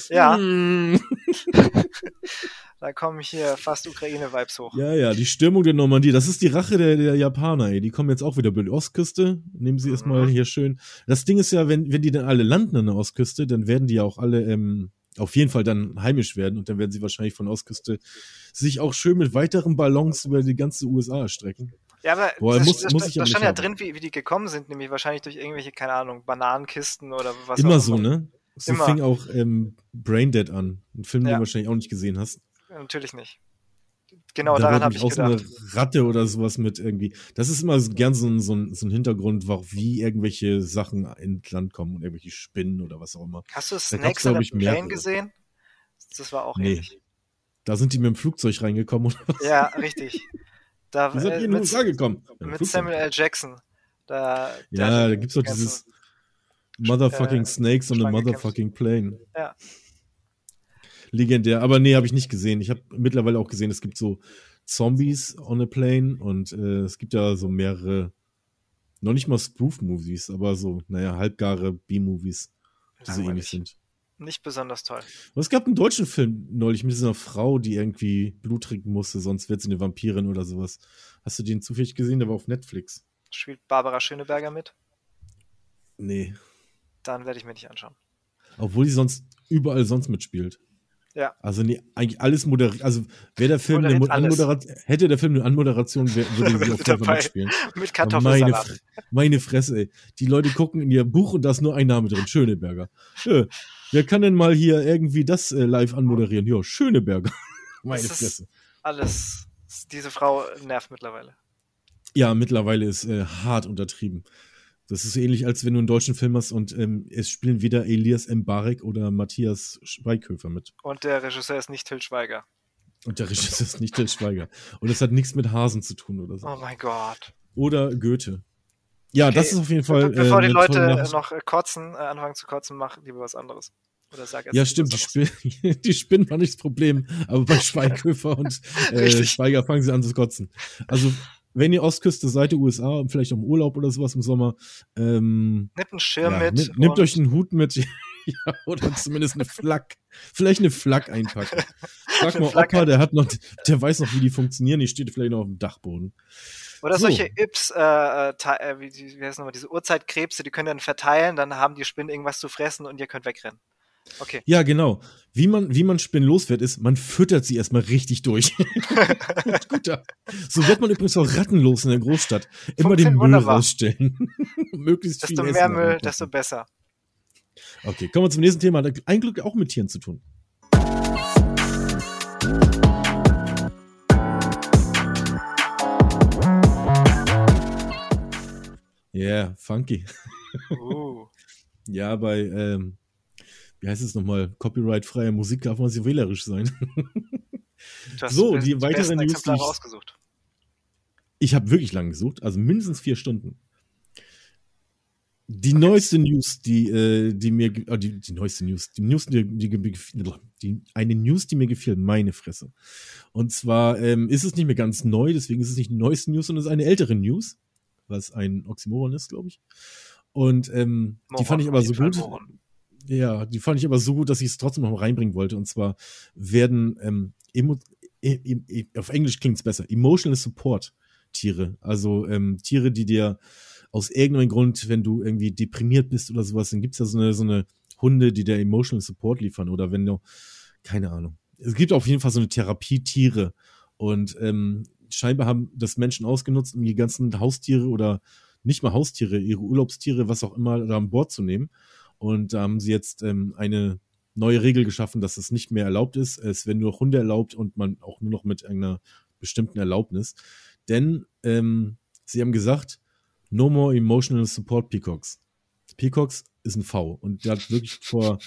ja. Hm. Da kommen hier fast Ukraine-Vibes hoch. Ja, ja, die Stürmung der Normandie, das ist die Rache der, der Japaner, ey. Die kommen jetzt auch wieder über die Ostküste. Nehmen sie mhm. erstmal hier schön. Das Ding ist ja, wenn, wenn die dann alle landen an der Ostküste, dann werden die ja auch alle ähm, auf jeden Fall dann heimisch werden und dann werden sie wahrscheinlich von der Ostküste sich auch schön mit weiteren Ballons über die ganze USA erstrecken. Ja, aber Boah, das, muss, das, muss da stand ja drin, wie, wie die gekommen sind, nämlich wahrscheinlich durch irgendwelche, keine Ahnung, Bananenkisten oder was Immer so, ne? So immer. fing auch ähm, Braindead an. Ein Film, ja. den du wahrscheinlich auch nicht gesehen hast. Natürlich nicht. Genau, da daran habe ich auch gedacht. So eine Ratte oder sowas mit irgendwie. Das ist immer gern so ein, so ein, so ein Hintergrund, wie irgendwelche Sachen ins Land kommen und irgendwelche Spinnen oder was auch immer. Hast du Snakes in the Plane gesehen? Das war auch nee. ähnlich. Da sind die mit dem Flugzeug reingekommen oder was? Ja, richtig. Da, Wie seid ihr in den USA gekommen? Mit Samuel L. Jackson. Da, ja, da gibt es doch dieses Motherfucking äh, Snakes on a Motherfucking Plane. Ja legendär. Aber nee, habe ich nicht gesehen. Ich habe mittlerweile auch gesehen, es gibt so Zombies on a Plane und äh, es gibt ja so mehrere, noch nicht mal Spoof-Movies, aber so, naja, halbgare B-Movies, die so ähnlich sind. Nicht besonders toll. Und es gab einen deutschen Film neulich mit dieser Frau, die irgendwie Blut trinken musste, sonst wird sie eine Vampirin oder sowas. Hast du den zufällig gesehen? Der war auf Netflix. Spielt Barbara Schöneberger mit? Nee. Dann werde ich mir nicht anschauen. Obwohl sie sonst überall sonst mitspielt. Ja. Also nee, eigentlich alles moderiert. Also wäre der Film eine Anmoderation, hätte der Film eine Anmoderation, wär, würde sie auf jeden Fall mitspielen. Mit Kartoffelsalat. Meine, meine Fresse, ey. Die Leute gucken in ihr Buch und da ist nur ein Name drin, Schöneberger. Ja, wer kann denn mal hier irgendwie das äh, live anmoderieren? Ja, Schöneberger. meine Fresse. Alles. Diese Frau nervt mittlerweile. Ja, mittlerweile ist äh, hart untertrieben. Das ist so ähnlich, als wenn du einen deutschen Film hast und ähm, es spielen weder Elias Mbarek oder Matthias Schweighöfer mit. Und der Regisseur ist nicht Till Schweiger. Und der Regisseur ist nicht Till Schweiger. Und das hat nichts mit Hasen zu tun oder so. Oh mein Gott. Oder Goethe. Ja, okay. das ist auf jeden Fall. Be bevor äh, die Leute noch äh, kotzen, äh, anfangen zu kotzen, mach lieber was anderes. Oder sag ja, stimmt, die, Spin die Spinnen war nicht das Problem, aber bei Schweighöfer und äh, Schweiger fangen sie an zu kotzen. Also wenn ihr Ostküste seid, die USA, vielleicht auch im Urlaub oder sowas im Sommer, ähm, nehmt einen Schirm ja, mit. Nehmt euch einen Hut mit. ja, oder zumindest eine Flak. Vielleicht eine Flak einpacken. Frag mal Opa, der hat noch, der weiß noch, wie die funktionieren. Die steht vielleicht noch auf dem Dachboden. Oder so. solche Ips, äh, äh, äh wie, wie heißt nochmal, diese Urzeitkrebse, die können dann verteilen, dann haben die Spinnen irgendwas zu fressen und ihr könnt wegrennen. Okay. Ja, genau. Wie man, wie man Spinnen los wird, ist, man füttert sie erstmal richtig durch. Guter. So wird man übrigens auch rattenlos in der Großstadt. Immer den Müll wunderbar. rausstellen. Möglichst desto viel mehr Essen Müll, desto besser. Okay, kommen wir zum nächsten Thema. Ein Glück auch mit Tieren zu tun. Yeah, funky. Uh. ja, bei ähm, wie heißt es nochmal, copyright-freie Musik darf man sich wählerisch sein. so, die weiteren News. Ich, ich habe wirklich lange gesucht, also mindestens vier Stunden. Die neueste News, die, äh, die mir, oh, die, die neueste News, die News, die, die, die, eine News, die mir gefiel, meine Fresse. Und zwar ähm, ist es nicht mehr ganz neu, deswegen ist es nicht die neueste News, sondern es ist eine ältere News, was ein Oxymoron ist, glaube ich. Und ähm, Moron, die fand ich aber so gut. Moron. Ja, die fand ich aber so gut, dass ich es trotzdem noch reinbringen wollte. Und zwar werden ähm, emo, e, e, e, auf Englisch klingt es besser, Emotional Support Tiere. Also ähm, Tiere, die dir aus irgendeinem Grund, wenn du irgendwie deprimiert bist oder sowas, dann gibt's ja so eine, so eine Hunde, die dir Emotional Support liefern. Oder wenn du, keine Ahnung. Es gibt auf jeden Fall so eine Therapie-Tiere. Und ähm, scheinbar haben das Menschen ausgenutzt, um die ganzen Haustiere oder nicht mal Haustiere, ihre Urlaubstiere, was auch immer, da an Bord zu nehmen. Und da haben sie jetzt ähm, eine neue Regel geschaffen, dass es nicht mehr erlaubt ist. Es werden nur noch Hunde erlaubt und man auch nur noch mit einer bestimmten Erlaubnis. Denn ähm, sie haben gesagt, no more emotional support Peacocks. Peacocks ist ein V. Und der hat wirklich vor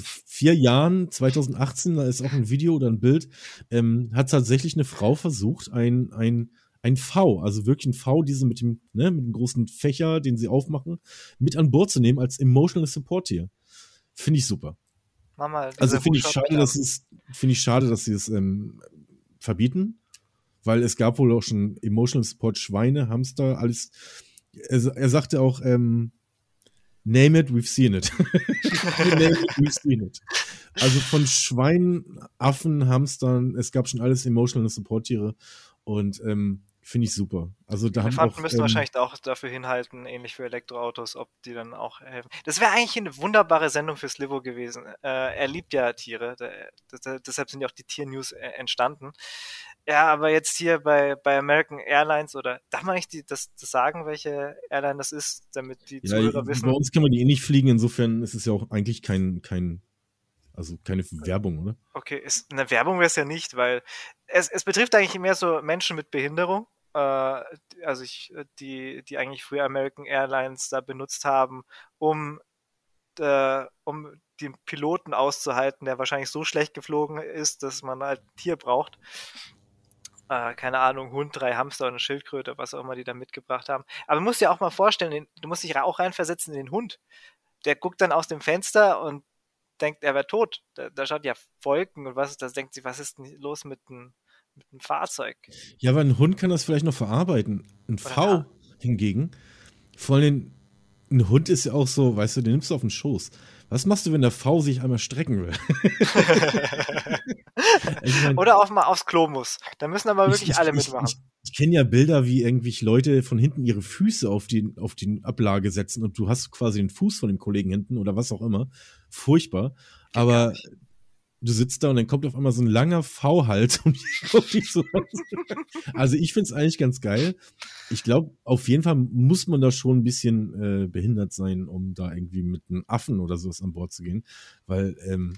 vier Jahren, 2018, da ist auch ein Video oder ein Bild, ähm, hat tatsächlich eine Frau versucht, ein, ein, ein V, also wirklich ein V, diese mit dem, ne, mit dem großen Fächer, den sie aufmachen, mit an Bord zu nehmen als emotional Support hier. Finde ich super. Mama, also finde ich schade, dass es, finde ich schade, dass sie es ähm, verbieten, weil es gab wohl auch schon Emotional Support Schweine, Hamster, alles. Er, er sagte auch, ähm, Name it, we've seen it. Name it, we've seen it. Also von Schweinen, Affen, Hamstern, es gab schon alles Emotional Support Tiere und ähm, Finde ich super. Also da Elefanten haben auch, müssen ähm, wahrscheinlich auch dafür hinhalten, ähnlich für Elektroautos, ob die dann auch helfen. Das wäre eigentlich eine wunderbare Sendung für Slivo gewesen. Äh, er liebt ja Tiere, der, der, deshalb sind ja auch die Tiernews äh, entstanden. Ja, aber jetzt hier bei, bei American Airlines oder darf man eigentlich die, das, das sagen, welche Airline das ist, damit die ja, Zuhörer wissen? Bei uns kann man die eh nicht fliegen, insofern ist es ja auch eigentlich kein, kein also keine Werbung, oder? Okay, ist, eine Werbung wäre es ja nicht, weil es, es betrifft eigentlich mehr so Menschen mit Behinderung äh, also ich, die, die eigentlich früher American Airlines da benutzt haben, um, äh, um den Piloten auszuhalten, der wahrscheinlich so schlecht geflogen ist, dass man halt ein Tier braucht. Äh, keine Ahnung, Hund, drei Hamster und eine Schildkröte, was auch immer die da mitgebracht haben. Aber du musst dir auch mal vorstellen, du musst dich auch reinversetzen in den Hund. Der guckt dann aus dem Fenster und denkt, er wäre tot. Da, da, schaut ja Wolken und was, da denkt sie, was ist denn los mit dem mit einem Fahrzeug. Ja, aber ein Hund kann das vielleicht noch verarbeiten. Ein Oder V hingegen, vor allem ein Hund ist ja auch so, weißt du, den nimmst du auf den Schoß. Was machst du, wenn der V sich einmal strecken will? ich mein, Oder auch mal aufs Klo muss. Da müssen aber wirklich ich, alle mitmachen. Ich, ich, ich kenne ja Bilder, wie irgendwie Leute von hinten ihre Füße auf die, auf die Ablage setzen und du hast quasi den Fuß von dem Kollegen hinten oder was auch immer. Furchtbar. aber du sitzt da und dann kommt auf einmal so ein langer V-Hals und dich so Also ich finde es eigentlich ganz geil. Ich glaube, auf jeden Fall muss man da schon ein bisschen äh, behindert sein, um da irgendwie mit einem Affen oder sowas an Bord zu gehen. Weil, ähm,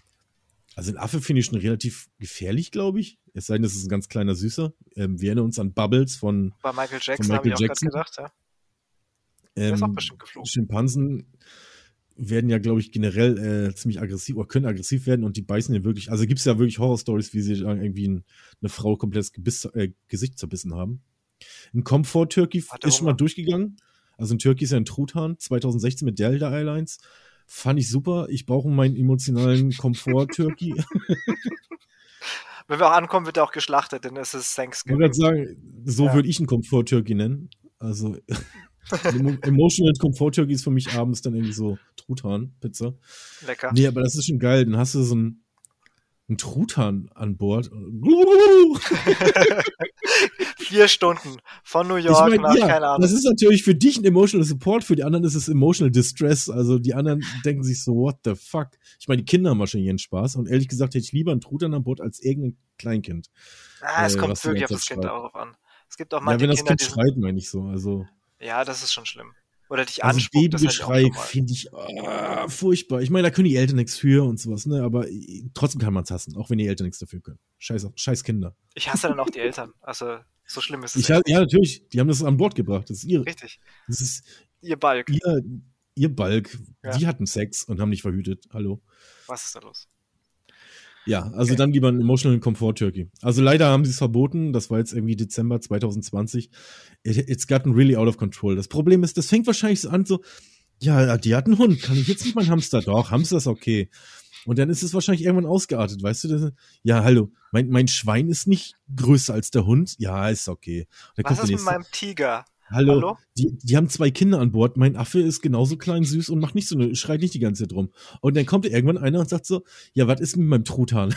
also ein Affe finde ich schon relativ gefährlich, glaube ich. Es sei denn, das ist ein ganz kleiner Süßer. Ähm, wir erinnern uns an Bubbles von, Bei Michael Jackson, von Michael Jackson. gedacht, ja. Der ist auch ähm, bestimmt geflogen. Schimpansen werden ja, glaube ich, generell äh, ziemlich aggressiv oder können aggressiv werden und die beißen ja wirklich. Also gibt es ja wirklich Horror-Stories, wie sie irgendwie ein, eine Frau komplettes Gebiss, äh, Gesicht zerbissen haben. Ein Comfort-Turkey ist schon mal durchgegangen. Also ein Turkey ist ja ein Truthahn, 2016 mit Delta Airlines. Fand ich super. Ich brauche meinen emotionalen Comfort-Turkey. Wenn wir auch ankommen, wird er auch geschlachtet, denn es ist Thanksgiving. Ich würde sagen, so ja. würde ich einen Comfort-Turkey nennen. Also Emotional Comfort Turkey ist für mich abends dann irgendwie so Truthahn-Pizza. Lecker. Nee, aber das ist schon geil. Dann hast du so einen, einen Truthahn an Bord. Vier Stunden von New York ich mein, nach, ja, keine Ahnung. Das ist natürlich für dich ein Emotional Support, für die anderen ist es Emotional Distress. Also die anderen denken sich so, what the fuck? Ich meine, die Kinder haben wahrscheinlich ihren Spaß. Und ehrlich gesagt hätte ich lieber einen Truthahn an Bord als irgendein Kleinkind. Ah, es äh, kommt wirklich auf das Kind auch an. Es gibt auch manche ja, wenn das Kind schreit, meine ich so. Also. Ja, das ist schon schlimm. Oder dich also anspuckt. Babygeschrei finde ich oh, furchtbar. Ich meine, da können die Eltern nichts für und sowas, ne? Aber äh, trotzdem kann man es hassen, auch wenn die Eltern nichts dafür können. Scheiß, scheiß Kinder. Ich hasse dann auch die Eltern. Also, so schlimm ist es. Ich, ja, natürlich. Die haben das an Bord gebracht. Das ist ihre. Richtig. Das ist ihr Balk. Ihr, ihr Balk. Ja. Die hatten Sex und haben nicht verhütet. Hallo. Was ist da los? Ja, also okay. dann lieber ein Emotional Comfort Turkey. Also leider haben sie es verboten. Das war jetzt irgendwie Dezember 2020. it's gotten really out of control. Das Problem ist, das fängt wahrscheinlich so an, so, ja, die hat einen Hund. Kann ich jetzt nicht meinen Hamster? Doch, Hamster ist okay. Und dann ist es wahrscheinlich irgendwann ausgeartet, weißt du? Das, ja, hallo, mein, mein Schwein ist nicht größer als der Hund. Ja, ist okay. Was ist mit meinem Tiger? Hallo, Hallo? Die, die haben zwei Kinder an Bord. Mein Affe ist genauso klein süß und macht nicht so eine, schreit nicht die ganze Zeit rum. Und dann kommt irgendwann einer und sagt so, ja, was ist mit meinem Truthahn?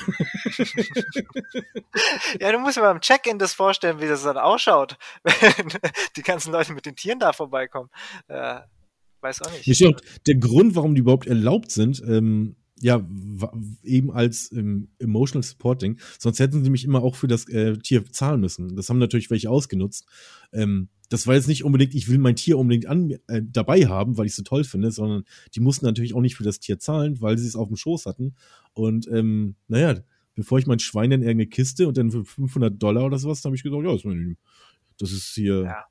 ja, du musst dir beim Check-in das vorstellen, wie das dann ausschaut, wenn die ganzen Leute mit den Tieren da vorbeikommen. Äh, weiß auch nicht. Steht, der Grund, warum die überhaupt erlaubt sind, ähm, ja, eben als ähm, Emotional Supporting. Sonst hätten sie mich immer auch für das äh, Tier zahlen müssen. Das haben natürlich welche ausgenutzt. Ähm, das war jetzt nicht unbedingt, ich will mein Tier unbedingt an, äh, dabei haben, weil ich es so toll finde, sondern die mussten natürlich auch nicht für das Tier zahlen, weil sie es auf dem Schoß hatten. Und ähm, naja, bevor ich mein Schwein in irgendeine Kiste und dann für 500 Dollar oder sowas, habe ich gesagt, ja, das ist hier ja.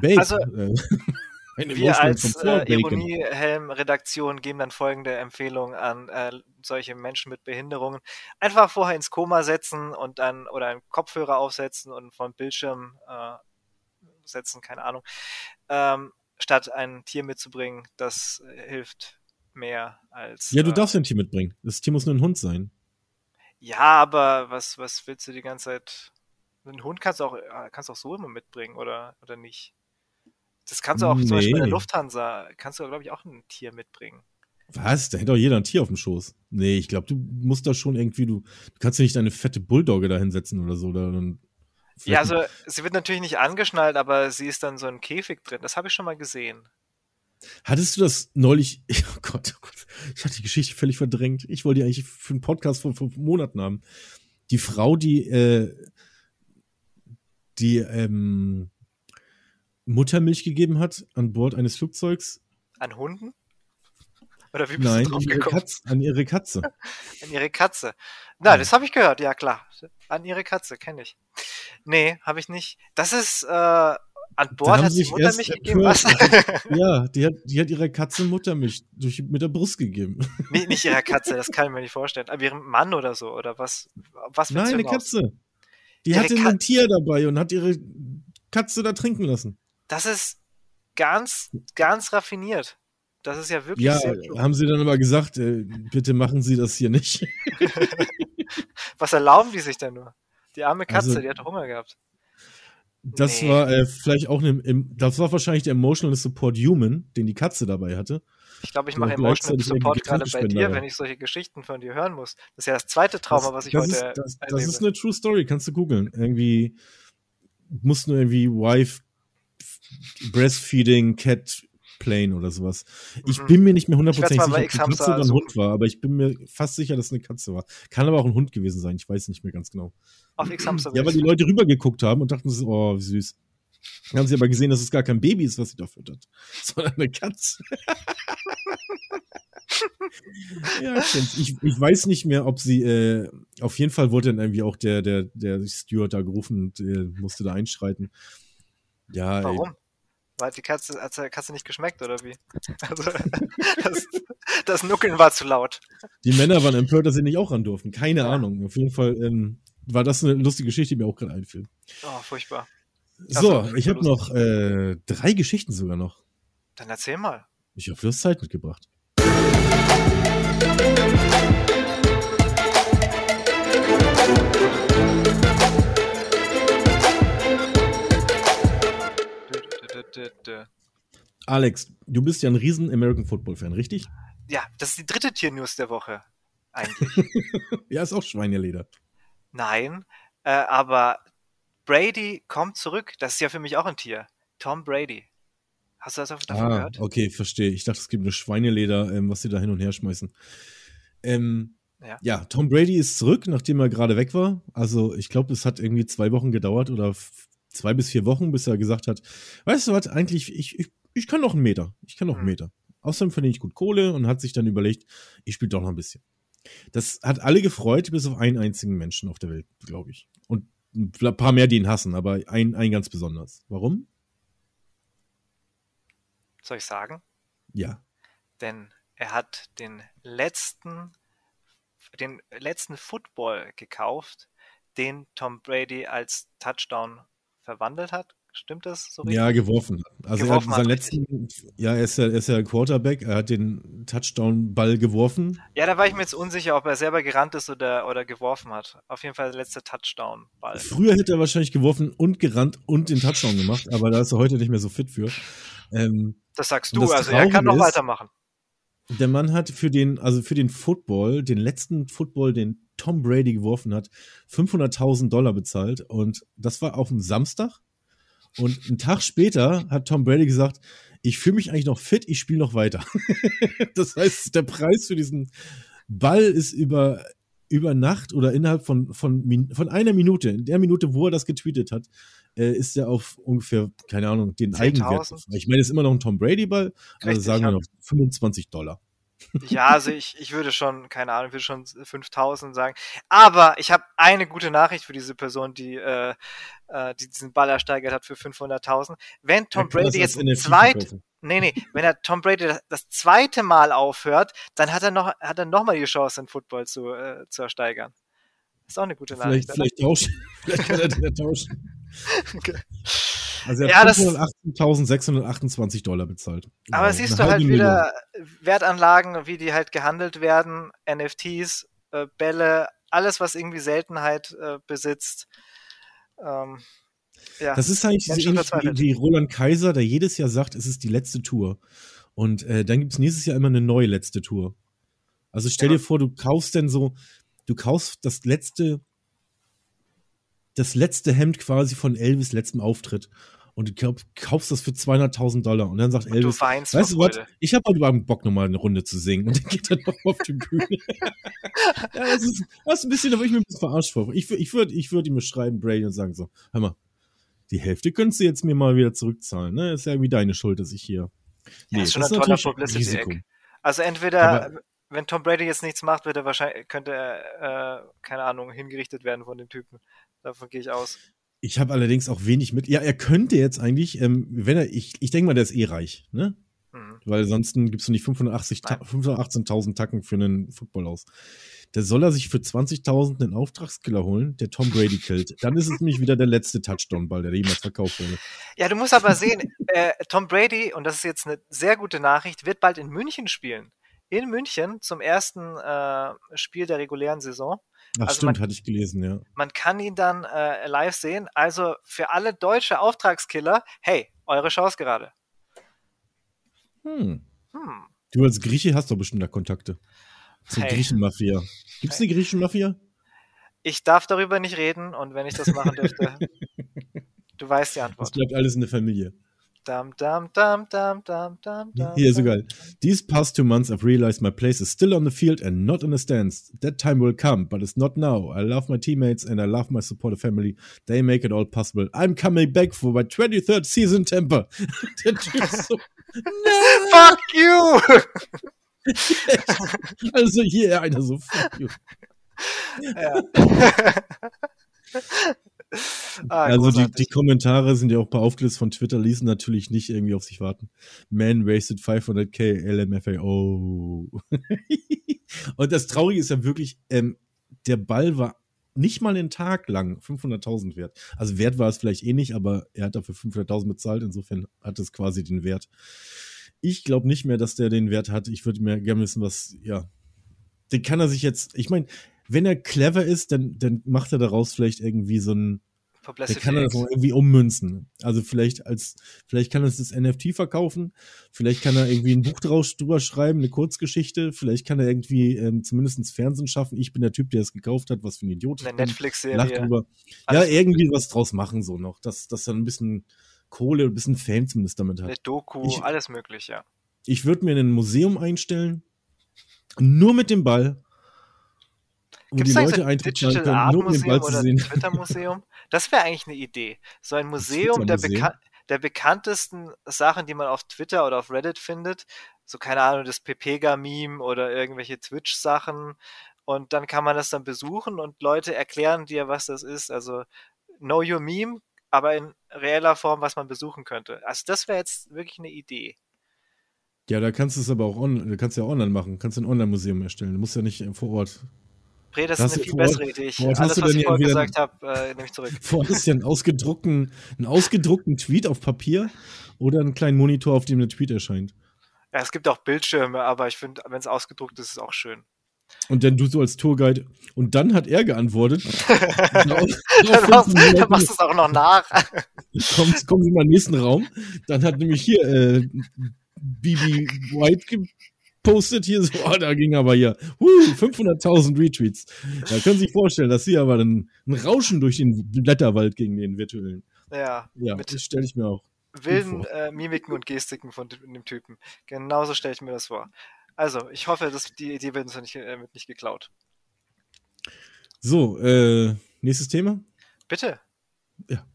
Babe. Also, äh, wir als äh, Ironiehelm-Redaktion geben dann folgende Empfehlung an äh, solche Menschen mit Behinderungen. Einfach vorher ins Koma setzen und dann oder einen Kopfhörer aufsetzen und vom Bildschirm äh, setzen, keine Ahnung, ähm, statt ein Tier mitzubringen. Das äh, hilft mehr als. Ja, du äh, darfst ein Tier mitbringen. Das Tier muss nur ein Hund sein. Ja, aber was, was willst du die ganze Zeit? Ein Hund kannst du auch, äh, kannst du auch so immer mitbringen, oder, oder nicht? Das kannst du auch nee. zum Beispiel in der Lufthansa, kannst du, glaube ich, auch ein Tier mitbringen. Was? Da hätte doch jeder ein Tier auf dem Schoß. Nee, ich glaube, du musst da schon irgendwie, du, du kannst ja nicht deine fette Bulldogge da hinsetzen oder so. Oder dann ja, also sie wird natürlich nicht angeschnallt, aber sie ist dann so ein Käfig drin. Das habe ich schon mal gesehen. Hattest du das neulich? Oh Gott, oh Gott, ich hatte die Geschichte völlig verdrängt. Ich wollte die eigentlich für einen Podcast vor fünf Monaten haben. Die Frau, die äh, die ähm, Muttermilch gegeben hat an Bord eines Flugzeugs. An Hunden? Oder wie bist Nein, du drauf an ihre, gekommen? Katze, an ihre Katze. an ihre Katze. Na, ja. das habe ich gehört, ja klar. An ihre Katze, kenne ich. Nee, habe ich nicht. Das ist äh, an Bord hat die Muttermilch gegeben. Was? ja, die hat, die hat ihrer Katze Muttermilch durch, mit der Brust gegeben. Nee, nicht ihrer Katze, das kann ich mir nicht vorstellen. Aber ihrem Mann oder so, oder was? was Nein, eine Katze. Die ihre hatte Ka ein Tier dabei und hat ihre Katze da trinken lassen. Das ist ganz, ganz raffiniert. Das ist ja wirklich. Ja, haben sie dann aber gesagt, äh, bitte machen Sie das hier nicht. Was erlauben die sich denn nur? Die arme Katze, also, die hat Hunger gehabt. Das nee. war äh, vielleicht auch eine, das war wahrscheinlich der Emotional Support Human, den die Katze dabei hatte. Ich glaube, ich mache Emotional Support gerade bei dir, wenn ich solche Geschichten von dir hören muss. Das ist ja das zweite Trauma, das, was ich heute. Ist, das, das, ist eine True Story, kannst du googeln. Irgendwie mussten irgendwie Wife Breastfeeding Cat Plane oder sowas. Ich mhm. bin mir nicht mehr hundertprozentig sicher, ob eine Katze oder ein Hund war, aber ich bin mir fast sicher, dass es eine Katze war. Kann aber auch ein Hund gewesen sein, ich weiß nicht mehr ganz genau. Auf X-Hamster. Ja, weil die Leute rübergeguckt haben und dachten, oh, wie süß. Dann haben sie aber gesehen, dass es gar kein Baby ist, was sie da füttert, sondern eine Katze. ja, ich, ich weiß nicht mehr, ob sie, äh, auf jeden Fall wurde dann irgendwie auch der, der, der Steward da gerufen und äh, musste da einschreiten. Ja, Warum? Ey. Weil die Katze, hat der Katze nicht geschmeckt, oder wie? Also, das, das, Nuckeln war zu laut. Die Männer waren empört, dass sie nicht auch ran durften. Keine ja. Ahnung. Auf jeden Fall ähm, war das eine lustige Geschichte, die mir auch gerade einfiel. Oh, furchtbar. So, also, ich habe noch äh, drei Geschichten sogar noch. Dann erzähl mal. Ich habe Fluss Zeit mitgebracht. Alex, du bist ja ein riesen American Football Fan, richtig? Ja, das ist die dritte Tier-News der Woche. Eigentlich. ja, ist auch Schweineleder. Nein, äh, aber Brady kommt zurück. Das ist ja für mich auch ein Tier. Tom Brady. Hast du das davon ah, gehört? Okay, verstehe. Ich dachte, es gibt eine Schweineleder, ähm, was sie da hin und her schmeißen. Ähm, ja. ja. Tom Brady ist zurück, nachdem er gerade weg war. Also, ich glaube, es hat irgendwie zwei Wochen gedauert oder zwei bis vier Wochen, bis er gesagt hat, weißt du was, eigentlich, ich, ich, ich kann noch einen Meter. Ich kann noch einen mhm. Meter. Außerdem verdiene ich gut Kohle und hat sich dann überlegt, ich spiele doch noch ein bisschen. Das hat alle gefreut, bis auf einen einzigen Menschen auf der Welt, glaube ich. Und ein paar mehr, die ihn hassen, aber ein, ein ganz besonders. Warum? Soll ich sagen? Ja. Denn er hat den letzten, den letzten Football gekauft, den Tom Brady als Touchdown verwandelt hat. Stimmt das so richtig? Ja, geworfen. Also geworfen er hat seinen letzten, ja, er ist ja, er ist ja Quarterback, er hat den Touchdown-Ball geworfen. Ja, da war ich mir jetzt unsicher, ob er selber gerannt ist oder, oder geworfen hat. Auf jeden Fall der letzte Touchdown-Ball. Früher hätte er wahrscheinlich geworfen und gerannt und den Touchdown gemacht, aber da ist er heute nicht mehr so fit für. Ähm, das sagst du, das also er kann noch ist, weitermachen. Der Mann hat für den, also für den Football, den letzten Football, den Tom Brady geworfen hat, 500.000 Dollar bezahlt und das war auf dem Samstag. Und einen Tag später hat Tom Brady gesagt, ich fühle mich eigentlich noch fit, ich spiele noch weiter. das heißt, der Preis für diesen Ball ist über, über Nacht oder innerhalb von, von, von einer Minute, in der Minute, wo er das getweetet hat, äh, ist er auf ungefähr, keine Ahnung, den 10.000? Eigenwert. Ich meine, es ist immer noch ein Tom Brady-Ball, also sagen wir noch 25 Dollar. Ja, also ich, ich würde schon, keine Ahnung, ich würde schon 5000 sagen. Aber ich habe eine gute Nachricht für diese Person, die, äh, äh, die diesen Ball ersteigert hat für 500.000. Wenn Tom Brady jetzt zweit, nee, nee, wenn er Tom Brady das, das zweite Mal aufhört, dann hat er noch, hat er noch mal die Chance, den Football zu, äh, zu ersteigern. Ist auch eine gute Vielleicht, Nachricht. oder? vielleicht tauschen. vielleicht kann er den tauschen. Okay. Also er Ja, hat das- 518.628 Dollar bezahlt. Aber Wow, siehst du halt halbe Million. wieder Wertanlagen, wie die halt gehandelt werden, NFTs, äh, Bälle, alles, was irgendwie Seltenheit äh, besitzt. Ähm, ja. Das ist eigentlich so Menschen ähnlich wie Roland Kaiser, der jedes Jahr sagt, es ist die letzte Tour. Und äh, dann gibt es nächstes Jahr immer eine neue letzte Tour. Also stell Ja. dir vor, du kaufst denn so, du kaufst das letzte, das letzte Hemd quasi von Elvis letztem Auftritt. Und du kauf, kaufst das für 200.000 Dollar. Und dann sagt Und du Elvis, weinst weißt du was, ich habe heute überhaupt Bock, nochmal eine Runde zu singen. Und dann geht er noch auf die Bühne. ja, das ist, das ist ein bisschen, da würde ich mir ein bisschen verarscht vor. Ich, ich würde ich würd ihm beschreiben, Brady, und sagen so, hör mal, die Hälfte könntest du jetzt mir mal wieder zurückzahlen. Ne? Ist ja irgendwie deine Schuld, dass ich hier. Ja, ist schon das ein toller Publicity-Eck. Also entweder, Aber- wenn Tom Brady jetzt nichts macht, wird er wahrscheinlich, könnte er, äh, keine Ahnung, hingerichtet werden von den Typen. Davon gehe ich aus. Ich habe allerdings auch wenig mit. Ja, er könnte jetzt eigentlich, ähm, wenn er, ich, ich denke mal, der ist eh reich, ne? Mhm. Weil ansonsten gibst du nicht 580 Ta- Nein. 518.000 Tacken für einen Football aus. Da soll er sich für 20.000 einen Auftragskiller holen, der Tom Brady killt. Dann ist es nämlich wieder der letzte Touchdown-Ball, der jemals verkauft wurde. Ja, du musst aber sehen, äh, Tom Brady, und das ist jetzt eine sehr gute Nachricht, wird bald in München spielen. In München zum ersten äh, Spiel der regulären Saison. Ach, Also stimmt, man- hatte ich gelesen, ja. Man kann ihn dann äh, live sehen. Also für alle deutsche Auftragskiller, hey, eure Chance gerade. Hm. Hm. Du als Grieche hast doch bestimmt da Kontakte. Zur Hey. Griechenmafia. Gibt's eine Griechenmafia? Ich darf darüber nicht reden und wenn ich das machen dürfte, du weißt die Das Antwort. bleibt alles in der Familie. Dam, dam, dam, dam, dam, dam, dam, Hier, so dam. These past two months I've realized my place is still on the field and not in the stands. That time will come, but it's not now. I love my teammates and I love my supporter family. They make it all possible. I'm coming back for my 23rd season Temper. Der Typ ist so, Fuck you! also hier einer so, fuck you. ja. ah, Also die, die Kommentare sind ja auch beaufgelistet von Twitter, ließen natürlich nicht irgendwie auf sich warten. Man wasted 500k LMFAO. Und das Traurige ist ja wirklich, ähm, der Ball war nicht mal einen Tag lang 500.000 wert. Also wert war es vielleicht eh nicht, aber er hat dafür 500.000 bezahlt. Insofern hat es quasi den Wert. Ich glaube nicht mehr, dass der den Wert hat. Ich würde mir gerne wissen, was, ja. Den kann er sich jetzt, ich meine, wenn er clever ist, dann, dann macht er daraus vielleicht irgendwie so ein, der Publicity kann er das auch irgendwie ummünzen. Also vielleicht als, vielleicht kann er das NFT verkaufen, vielleicht kann er irgendwie ein Buch draus drüber schreiben, eine Kurzgeschichte, vielleicht kann er irgendwie ähm, zumindest ins Fernsehen schaffen. Ich bin der Typ, der es gekauft hat, was für ein Idiot. Eine Netflix-Serie. Ja, irgendwie was draus machen so noch, dass, dass er ein bisschen Kohle, ein bisschen Fame zumindest damit hat. Eine Doku, Ich- alles möglich, ja. Ich würde mir in ein Museum einstellen, nur mit dem Ball, wo Gibt die es eigentlich so Leute ein Eintritt können, Art nur um den Ball Museum zu oder ein sehen. Twitter Museum? Das wäre eigentlich eine Idee. So ein Museum der, Twitter-Museum? beka der bekanntesten Sachen, die man auf Twitter oder auf Reddit findet. So, keine Ahnung, das Pepega-Meme oder irgendwelche Twitch-Sachen. Und dann kann man das dann besuchen und Leute erklären dir, was das ist. Also, Know Your Meme, aber in reeller Form, was man besuchen könnte. Also, das wäre jetzt wirklich eine Idee. Ja, da kannst du es aber auch on, du kannst ja online machen, kannst ein Online-Museum erstellen. Du musst ja nicht vor Ort. Bre, das ist eine viel bessere Idee. Ich, alles, was ich vorher gesagt habe, äh, nehme ich zurück. Vor Ort ist ja einen ausgedruckten, einen ausgedruckten Tweet auf Papier oder einen kleinen Monitor, auf dem der Tweet erscheint. Ja, es gibt auch Bildschirme, aber ich finde, wenn es ausgedruckt ist, ist es auch schön. Und dann du so als Tourguide. Und dann hat er geantwortet. Dann, sind die Leute- dann machst du es auch noch nach. kommt, kommen Sie mal in den nächsten Raum. Dann hat nämlich hier äh, Bibi White gepostet, hier so, oh, da ging aber hier huh, 500.000 Retweets. Da können Sie sich vorstellen, dass hier aber ein, ein Rauschen durch den Blätterwald gegen den virtuellen. Ja, Ja, Mit- das stelle ich mir auch. wilden äh, Mimiken und Gestiken von dem Typen. Genauso stelle ich mir das vor. Also, ich hoffe, dass die Idee wird uns nicht, äh, nicht geklaut. So, äh, nächstes Thema. Bitte. Ja.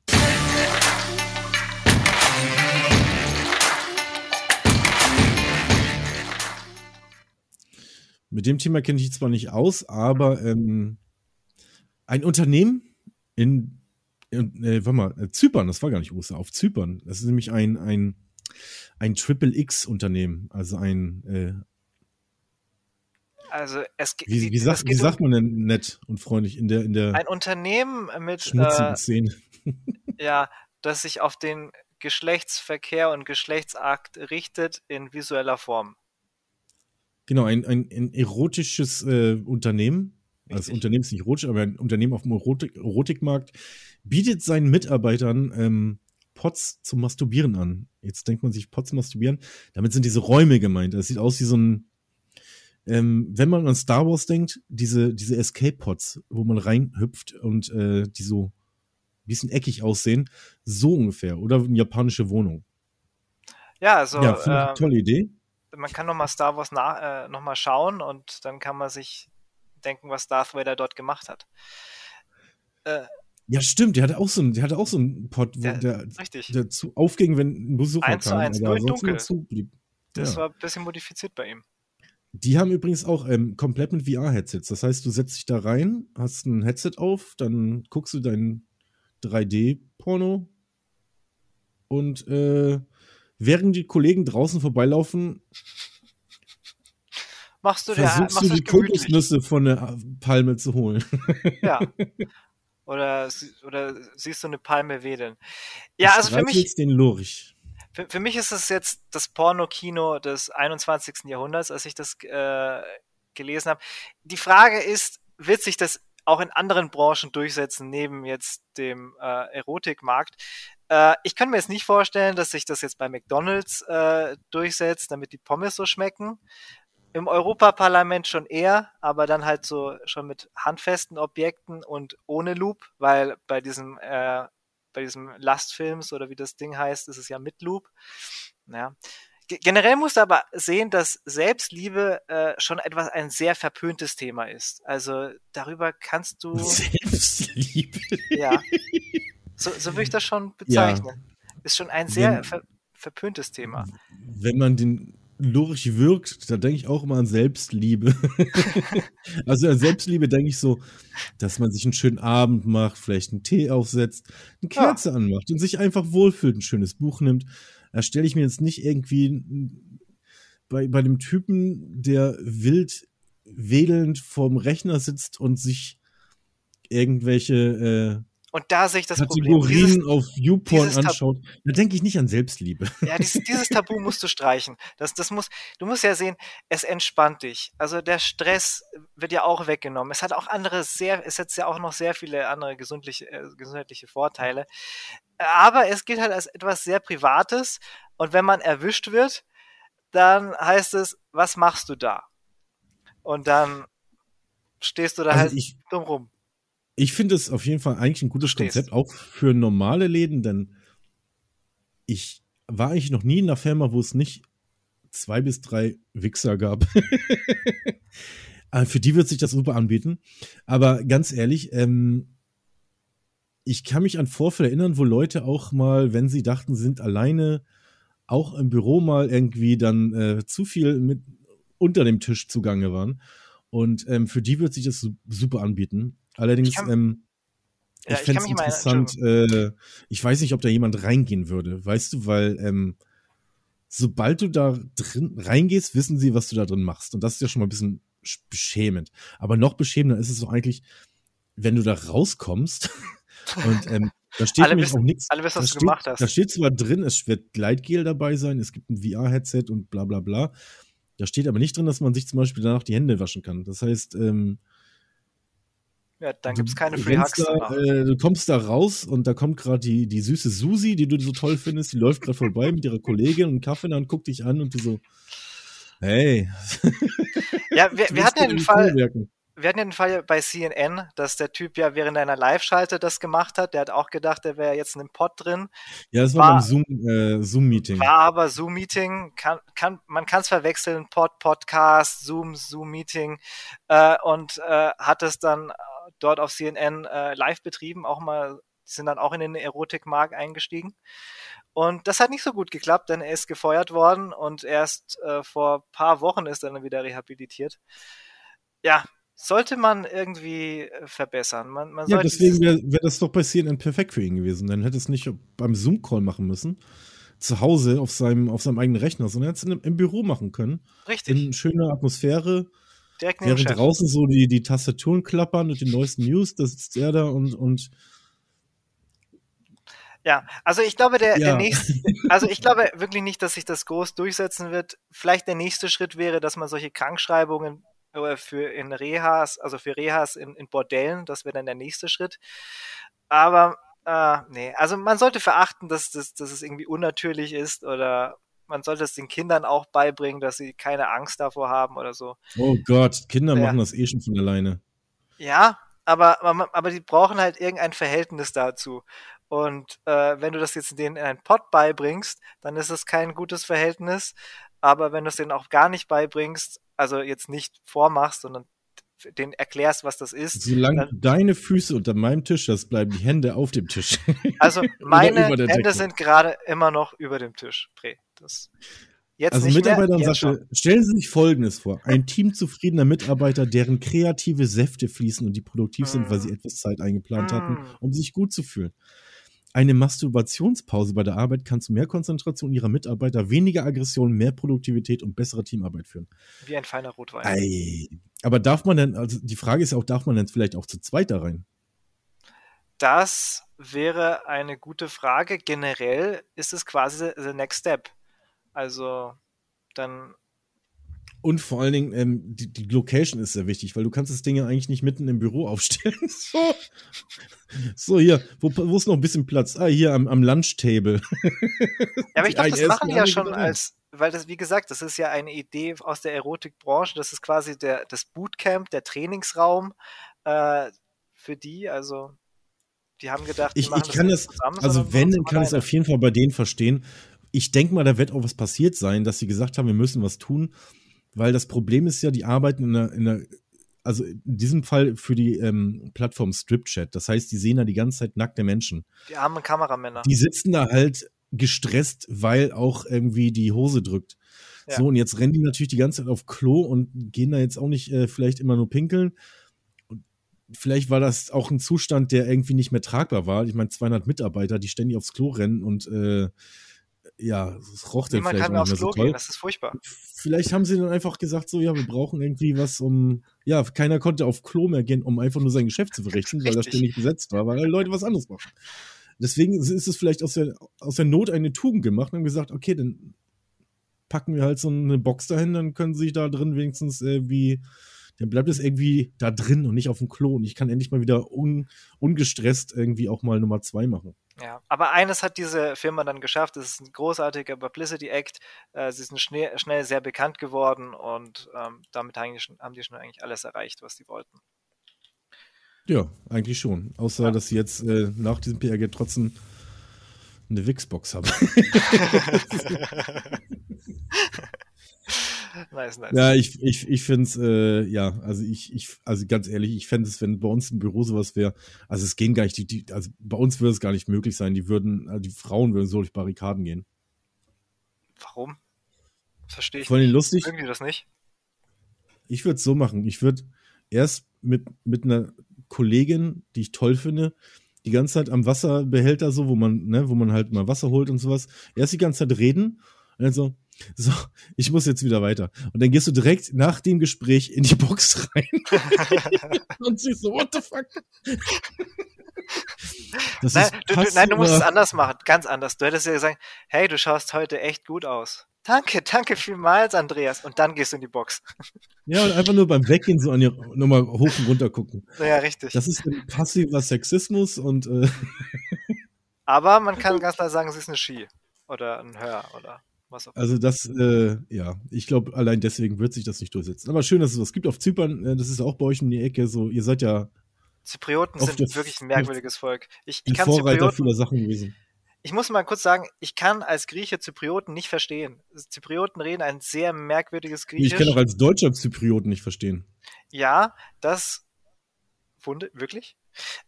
Mit dem Thema kenne ich zwar nicht aus, aber ähm, ein Unternehmen in, in äh, warte mal, äh, Zypern, das war gar nicht USA, auf Zypern. Das ist nämlich ein, ein, ein Triple X-Unternehmen, also ein äh, also es wie, wie, sagt, wie sagt man denn nett und freundlich in der in der ein Unternehmen mit schmutzigen äh, Szene? ja, das sich auf den Geschlechtsverkehr und Geschlechtsakt richtet in visueller Form. Genau, ein, ein, ein erotisches äh, Unternehmen. Also das Unternehmen ist nicht erotisch, aber ein Unternehmen auf dem Erotik Erotikmarkt bietet seinen Mitarbeitern ähm, Pots zum Masturbieren an. Jetzt denkt man sich, Pots masturbieren. Damit sind diese Räume gemeint. Das sieht aus wie so ein, ähm, wenn man an Star Wars denkt, diese, diese Escape-Pods, wo man reinhüpft und äh, die so ein bisschen eckig aussehen, so ungefähr. Oder eine japanische Wohnung. Ja, also. Ja, ähm, tolle Idee. Man kann nochmal Star Wars nach, äh, nochmal schauen und dann kann man sich denken, was Darth Vader dort gemacht hat. Äh, ja, stimmt, der hatte auch so einen, der hatte auch so einen Pod, wo ja, der, der zu aufging, wenn ein Besucher eins kam. Zu eins, nur dunkel. Zublieb. Das ja. war ein bisschen modifiziert bei ihm. Die haben übrigens auch ähm, komplett mit VR-Headsets. Das heißt, du setzt dich da rein, hast ein Headset auf, dann guckst du dein 3D-Porno und äh, während die Kollegen draußen vorbeilaufen, machst du, versuchst der, du die Kokosnüsse von der Palme zu holen. Ja. Oder, oder siehst du eine Palme wedeln? Ja, ich also für mich. Den Lurch. Für, für mich ist es jetzt das Pornokino des 21. Jahrhunderts, als ich das äh, gelesen habe. Die Frage ist, wird sich das auch in anderen Branchen durchsetzen, neben jetzt dem äh, Erotikmarkt? Äh, ich kann mir jetzt nicht vorstellen, dass sich das jetzt bei McDonalds äh, durchsetzt, damit die Pommes so schmecken. Im Europaparlament schon eher, aber dann halt so schon mit handfesten Objekten und ohne Loop, weil bei diesem äh, bei diesem Lastfilms oder wie das Ding heißt, ist es ja mit Loop. Ja. Generell musst du aber sehen, dass Selbstliebe äh, schon etwas ein sehr verpöntes Thema ist. Also darüber kannst du. Selbstliebe. Ja. So, so würde ich das schon bezeichnen. Ja. Ist schon ein sehr wenn, ver verpöntes Thema. Wenn man den Lurch wirkt, da denke ich auch immer an Selbstliebe. also an Selbstliebe denke ich so, dass man sich einen schönen Abend macht, vielleicht einen Tee aufsetzt, eine Kerze ja. anmacht und sich einfach wohlfühlt, ein schönes Buch nimmt. Da stelle ich mir jetzt nicht irgendwie bei, bei dem Typen, der wild wedelnd vorm Rechner sitzt und sich irgendwelche äh, und da sehe ich das Kategorien Problem. auf YouPorn anschaut, da denke ich nicht an Selbstliebe. Ja, dieses, dieses, Tabu musst du streichen. Das, das muss, du musst ja sehen, es entspannt dich. Also der Stress wird ja auch weggenommen. Es hat auch andere sehr, es hat ja auch noch sehr viele andere gesundliche, äh, gesundheitliche Vorteile. Aber es gilt halt als etwas sehr Privates. Und wenn man erwischt wird, dann heißt es, was machst du da? Und dann stehst du da also halt ich, dumm rum ich finde es auf jeden Fall eigentlich ein gutes Konzept, auch für normale Läden, denn ich war eigentlich noch nie in einer Firma, wo es nicht zwei bis drei Wichser gab. für die wird sich das super anbieten. Aber ganz ehrlich, ähm, ich kann mich an Vorfälle erinnern, wo Leute auch mal, wenn sie dachten, sie sind alleine, auch im Büro mal irgendwie dann äh, zu viel mit unter dem Tisch zugange waren. Und ähm, für die wird sich das super anbieten. Allerdings, ich, kann, ähm, ja, ich fände es interessant, äh, ich weiß nicht, ob da jemand reingehen würde, weißt du, weil ähm, sobald du da drin reingehst, wissen sie, was du da drin machst. Und das ist ja schon mal ein bisschen beschämend. Aber noch beschämender ist es so eigentlich, wenn du da rauskommst und ähm, da steht alle nämlich wissen, auch nichts. Alle wissen, was du steht, gemacht hast. Da steht zwar drin, es wird Gleitgel dabei sein, es gibt ein VR-Headset und bla bla bla. Da steht aber nicht drin, dass man sich zum Beispiel danach die Hände waschen kann. Das heißt, ähm, ja, dann gibt es keine Free Hugs. Da, äh, du kommst da raus und da kommt gerade die, die süße Susi, die du so toll findest, die läuft gerade vorbei mit ihrer Kollegin und Kaffee Hand, guckt dich an und du so, hey. Ja, wir, wir hatten ja den Fall, wir hatten ja den Fall bei CNN, dass der Typ ja während einer Live-Schalte das gemacht hat. Der hat auch gedacht, der wäre jetzt in einem Pod drin. Ja, das war, war beim Zoom, äh, Zoom-Meeting. War aber Zoom-Meeting. Kann, kann, man kann es verwechseln, Pod, Podcast, Zoom, Zoom-Meeting. Äh, und äh, hat es dann dort auf CNN äh, live betrieben, auch mal, sind dann auch in den Erotikmarkt eingestiegen. Und das hat nicht so gut geklappt, denn er ist gefeuert worden und erst äh, vor paar Wochen ist er dann wieder rehabilitiert. Ja, sollte man irgendwie äh, verbessern. Man, man ja, deswegen wäre wär das doch bei CNN perfekt für ihn gewesen. Dann hätte es nicht beim Zoom-Call machen müssen, zu Hause auf seinem, auf seinem eigenen Rechner, sondern hätte es im Büro machen können. Richtig. In schöner Atmosphäre. Direkt Während Chef. draußen so die, die Tastaturen klappern mit den neuesten News, da sitzt er da und, und ja, also ich glaube, der, ja. der nächste, also ich glaube wirklich nicht, dass sich das groß durchsetzen wird. Vielleicht der nächste Schritt wäre, dass man solche Krankschreibungen äh, für in Rehas, also für Rehas in, in Bordellen, das wäre dann der nächste Schritt. Aber äh, nee, also man sollte verachten, dass, dass, dass es irgendwie unnatürlich ist oder man sollte es den Kindern auch beibringen, dass sie keine Angst davor haben oder so. Oh Gott, Kinder ja. machen das eh schon von alleine. Ja, aber, aber, aber die brauchen halt irgendein Verhältnis dazu. Und äh, wenn du das jetzt denen in einen Pod beibringst, dann ist es kein gutes Verhältnis. Aber wenn du es denen auch gar nicht beibringst, also jetzt nicht vormachst, sondern den erklärst, was das ist. Solange dann, deine Füße unter meinem Tisch hast, bleiben die Hände auf dem Tisch. Also meine Hände sind gerade immer noch über dem Tisch, Pre. Das Jetzt also Mitarbeiter und Sascha, stellen Sie sich Folgendes vor. Ein Team zufriedener Mitarbeiter, deren kreative Säfte fließen und die produktiv mm. sind, weil sie mm. etwas Zeit eingeplant mm. hatten, um sich gut zu fühlen. Eine Masturbationspause bei der Arbeit kann zu mehr Konzentration ihrer Mitarbeiter, weniger Aggression, mehr Produktivität und bessere Teamarbeit führen. Wie ein feiner Rotwein. Ei. Aber darf man denn, also die Frage ist ja auch, darf man denn vielleicht auch zu zweit da rein? Das wäre eine gute Frage. Generell ist es quasi the next step. Also dann und vor allen Dingen, ähm, die, die, Location ist sehr wichtig, weil du kannst das Ding ja eigentlich nicht mitten im Büro aufstellen. so. so, hier, wo, wo ist noch ein bisschen Platz? Ah, hier am, am Lunchtable. ja, aber ich glaube, das machen ja schon als, weil das, wie gesagt, das ist ja eine Idee aus der Erotikbranche. Das ist quasi der, das Bootcamp, der Trainingsraum äh, für die. Also, die haben gedacht, die ich, ich kann das, zusammen, also wenn, dann kann ich es auf jeden Fall bei denen verstehen. Ich denke mal, da wird auch was passiert sein, dass sie gesagt haben, wir müssen was tun weil das Problem ist ja, die arbeiten in einer, in einer also in diesem Fall für die ähm, Plattform StripChat. Das heißt, die sehen da die ganze Zeit nackte Menschen. Die armen Kameramänner. Die sitzen da halt gestresst, weil auch irgendwie die Hose drückt. Ja. So, und jetzt rennen die natürlich die ganze Zeit auf Klo und gehen da jetzt auch nicht äh, vielleicht immer nur pinkeln. Und vielleicht war das auch ein Zustand, der irgendwie nicht mehr tragbar war. Ich meine, 200 Mitarbeiter, die ständig aufs Klo rennen und äh, ja, es roch dann vielleicht kann nicht mehr so toll. Gehen, das ist furchtbar. Vielleicht haben sie dann einfach gesagt, so, ja, wir brauchen irgendwie was, um, ja, keiner konnte auf Klo mehr gehen, um einfach nur sein Geschäft zu verrichten, weil das ständig besetzt war, weil Leute was anderes machen. Deswegen ist es vielleicht aus der, aus der Not eine Tugend gemacht und haben gesagt, okay, dann packen wir halt so eine Box dahin, dann können sie sich da drin wenigstens äh, wie dann bleibt es irgendwie da drin und nicht auf dem Klo. Und ich kann endlich mal wieder un, ungestresst irgendwie auch mal Nummer zwei machen. Ja, aber eines hat diese Firma dann geschafft. Es ist ein großartiger Publicity Act. Äh, sie sind schnell, schnell, sehr bekannt geworden und ähm, damit haben die, schon, haben die schon eigentlich alles erreicht, was sie wollten. Ja, eigentlich schon. Außer, ja. dass sie jetzt äh, nach diesem PRG trotzdem eine Wixbox haben. nice, nice. Ja, ich, ich, ich finde es, äh, ja, also ich, ich, also ganz ehrlich, ich fände es, wenn bei uns im Büro sowas wäre, also es gehen gar nicht, die, die, also bei uns würde es gar nicht möglich sein, die würden, also die Frauen würden so durch Barrikaden gehen. Warum? Verstehe ich Voll nicht. lustig. Irgendwie das nicht. Ich würde es so machen, ich würde erst mit, mit einer Kollegin, die ich toll finde, die ganze Zeit am Wasserbehälter so, wo man, ne, wo man halt mal Wasser holt und sowas, erst die ganze Zeit reden und dann so, so, ich muss jetzt wieder weiter. Und dann gehst du direkt nach dem Gespräch in die Box rein. und siehst so, what the fuck? nein, du, du, nein, du musst es anders machen, ganz anders. Du hättest ja gesagt, hey, du schaust heute echt gut aus. Danke, danke vielmals, Andreas. Und dann gehst du in die Box. Ja, und einfach nur beim Weggehen so an die, nochmal hoch und runter gucken. Ja, richtig. Das ist ein passiver Sexismus und. Äh Aber man kann ganz klar sagen, es ist eine Ski oder ein Hör oder also das, äh, ja, ich glaube, allein deswegen wird sich das nicht durchsetzen. Aber schön, dass es was gibt auf Zypern. Äh, das ist auch bei euch in die Ecke. So, ihr seid ja. Zyprioten sind wirklich ein merkwürdiges Volk. Ich, ich kann Vorreiter Zyprioten, vieler Sachen gewesen. Ich muss mal kurz sagen, ich kann als Grieche Zyprioten nicht verstehen. Zyprioten reden ein sehr merkwürdiges Griechisch. Ich kann auch als Deutscher Zyprioten nicht verstehen. Ja, das Wunde, wirklich?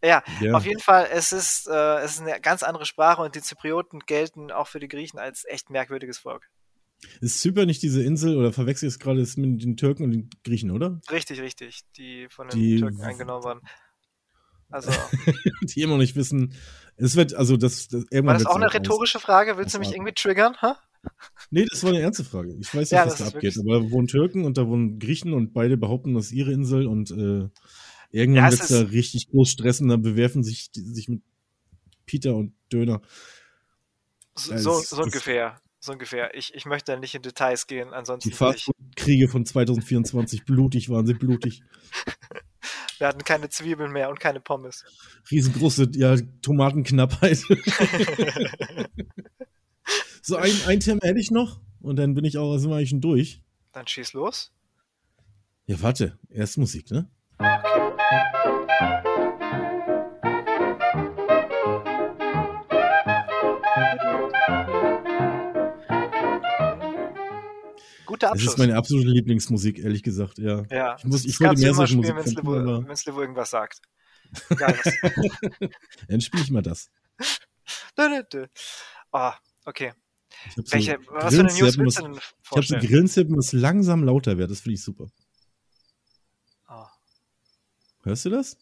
Ja, ja, auf jeden Fall, es ist, äh, es ist eine ganz andere Sprache und die Zyprioten gelten auch für die Griechen als echt merkwürdiges Volk. Ist Zypern nicht diese Insel oder verwechsel ich es gerade mit den Türken und den Griechen, oder? Richtig, richtig, die von den die, Türken eingenommen waren. Also. die immer noch nicht wissen. Es wird, also das, das War das auch eine rhetorische Frage? Willst du mich irgendwie triggern? Ha? Nee, das war eine ernste Frage. Ich weiß nicht, ja, was da abgeht. Aber da wohnen Türken und da wohnen Griechen und beide behaupten, das ist ihre Insel und äh, irgendwann ja, wird es da richtig groß stressen, dann bewerfen sich, sich mit Peter und Döner. So, so, so ungefähr. So ungefähr. Ich, ich möchte nicht in Details gehen, ansonsten. Die Fastfood-Kriege von 2024, blutig waren sie, blutig. Wir hatten keine Zwiebeln mehr und keine Pommes. Riesengroße ja, Tomatenknappheit. so, ein, ein Thema hätte ich noch und dann bin ich auch, sind wir eigentlich schon durch. Dann schieß los. Ja, warte, erst Musik, ne? Okay. Guter Abschluss. Das ist meine absolute Lieblingsmusik, ehrlich gesagt, ja. Ja, ich, muss, ich wollte mehr solche Musik wenn Slivo irgendwas sagt. Dann spiele ich mal das. oh, okay. Welche, so was für eine News willst du denn Ich habe so Grillenzippen, was langsam lauter wird. Das finde ich super. Hörst du das?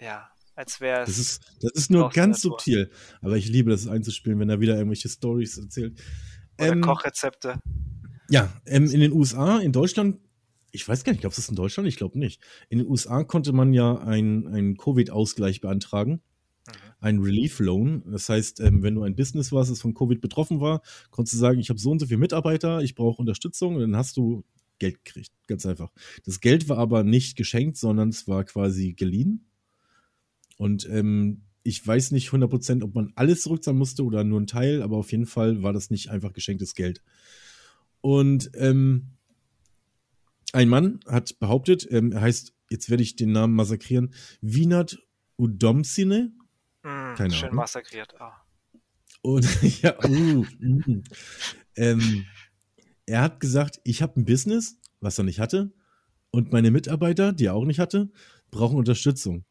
Ja, als wäre es. Das ist, das ist nur ganz subtil. Aber ich liebe das einzuspielen, wenn er wieder irgendwelche Stories erzählt. Oder ähm, Kochrezepte. Ja, ähm, in den USA, in Deutschland, ich weiß gar nicht, glaubst du, das ist in Deutschland? Ich glaube nicht. In den USA konnte man ja einen Covid-Ausgleich beantragen. Mhm. Ein Relief Loan. Das heißt, ähm, wenn du ein Business warst, das von Covid betroffen war, konntest du sagen, ich habe so und so viele Mitarbeiter, ich brauche Unterstützung und dann hast du Geld gekriegt. Ganz einfach. Das Geld war aber nicht geschenkt, sondern es war quasi geliehen. Und ähm, ich weiß nicht 100%, ob man alles zurückzahlen musste oder nur ein Teil, aber auf jeden Fall war das nicht einfach geschenktes Geld. Und ähm, ein Mann hat behauptet, ähm, er heißt, jetzt werde ich den Namen massakrieren, Vinat Udomsine. Mm, Keine schön Ahnung. massakriert. Oh. Und ja, uh, uh. Ähm, er hat gesagt, ich habe ein Business, was er nicht hatte, und meine Mitarbeiter, die er auch nicht hatte, brauchen Unterstützung.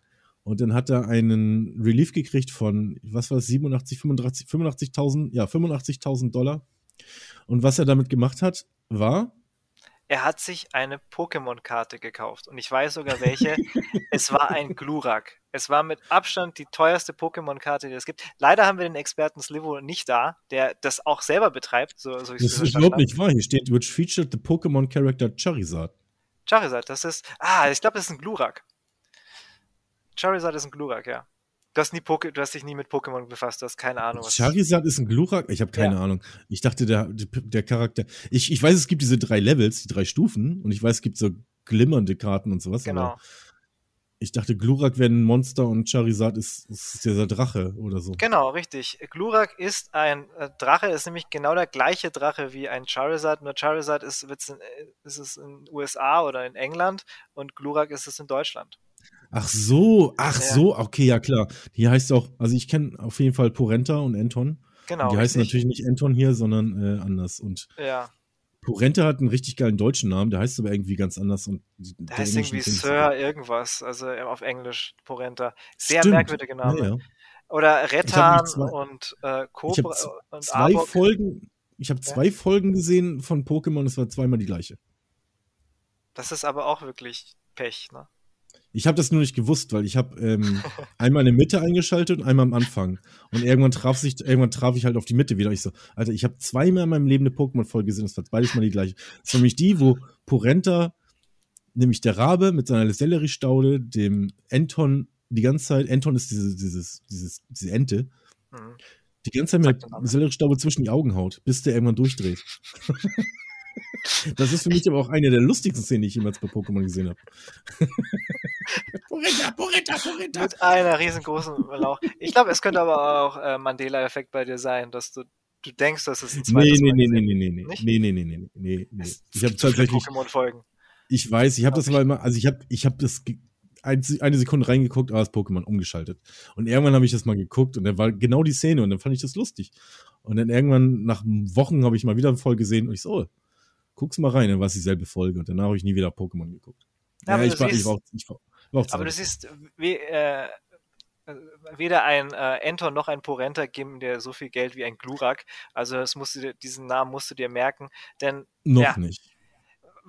Und dann hat er einen Relief gekriegt von, was war es, 87, 85, 85.000, ja, 85.000 Dollar. Und was er damit gemacht hat, war. Er hat sich eine Pokémon-Karte gekauft und ich weiß sogar welche. es war ein Glurak. Es war mit Abstand die teuerste Pokémon-Karte, die es gibt. Leider haben wir den Experten Slivo nicht da, der das auch selber betreibt. So, so das ist überhaupt nicht wahr. Hier steht, which featured the Pokémon Character Charizard. Charizard, das ist. Ah, ich glaube, das ist ein Glurak. Charizard ist ein Glurak, ja. Du hast, nie Poke du hast dich nie mit Pokémon befasst, du hast keine Ahnung. Was Charizard ist ein Glurak? Ich habe keine ja. Ahnung. Ich dachte, der, der Charakter. Ich, ich weiß, es gibt diese drei Levels, die drei Stufen, und ich weiß, es gibt so glimmernde Karten und sowas. Genau. Ich dachte, Glurak wäre ein Monster und Charizard ist, ist dieser Drache oder so. Genau, richtig. Glurak ist ein äh, Drache, ist nämlich genau der gleiche Drache wie ein Charizard, nur Charizard ist, in, äh, ist es in den USA oder in England und Glurak ist es in Deutschland. Ach so, ach ja. so, okay, ja klar. Die heißt auch, also ich kenne auf jeden Fall Porenta und Anton. Genau. Und die heißen natürlich nicht Anton hier, sondern äh, anders. Und ja. Porenta hat einen richtig geilen deutschen Namen, der heißt aber irgendwie ganz anders. Und der heißt irgendwie Sir irgendwas, also auf Englisch Porenta. Sehr Stimmt. merkwürdige Name. Ja, ja. Oder Rettan und äh, Cobra ich und zwei Arbok. Folgen. Ich habe zwei Folgen gesehen von Pokémon, es war zweimal die gleiche. Das ist aber auch wirklich Pech, ne? Ich habe das nur nicht gewusst, weil ich habe ähm, einmal in der Mitte eingeschaltet und einmal am Anfang. Und irgendwann traf sich, irgendwann traf ich halt auf die Mitte wieder. Ich so, Alter, ich habe zweimal in meinem Leben eine Pokémon-Folge gesehen, das war beides mal die gleiche. Das war nämlich die, wo Porenta, nämlich der Rabe mit seiner Sellerie-Staude, dem Anton die ganze Zeit, Anton ist diese, dieses, dieses, diese Ente, mhm. die ganze Zeit mit Sellerie-Staube zwischen die Augen haut, bis der irgendwann durchdreht. Das ist für mich aber auch eine der lustigsten Szenen, die ich jemals bei Pokémon gesehen habe. Porita, Porita, Porita. Mit einer riesengroßen Lauch. Ich glaube, es könnte aber auch äh, Mandela-Effekt bei dir sein, dass du, du denkst, dass es ein zweites nee, nee, Mal nee, nee, nee, nee, nee, nee, nee, nee, nee, nee. Ich habe tatsächlich Pokémon-Folgen. Ich weiß, ich habe das mal immer, also ich habe ich habe das eine Sekunde reingeguckt, aber das Pokémon umgeschaltet. Und irgendwann habe ich das mal geguckt und dann war genau die Szene und dann fand ich das lustig. Und dann irgendwann nach Wochen habe ich mal wieder eine Folge gesehen und ich so, oh, guck's mal rein, dann war es dieselbe Folge und danach habe ich nie wieder Pokémon geguckt. Ja, ja ich, war, siehst, ich, war, auch, ich war, war auch Aber du siehst, wie, äh, weder ein äh, Entor noch ein Porenta geben dir so viel Geld wie ein Glurak. Also das musst du, diesen Namen musst du dir merken, denn noch ja, nicht.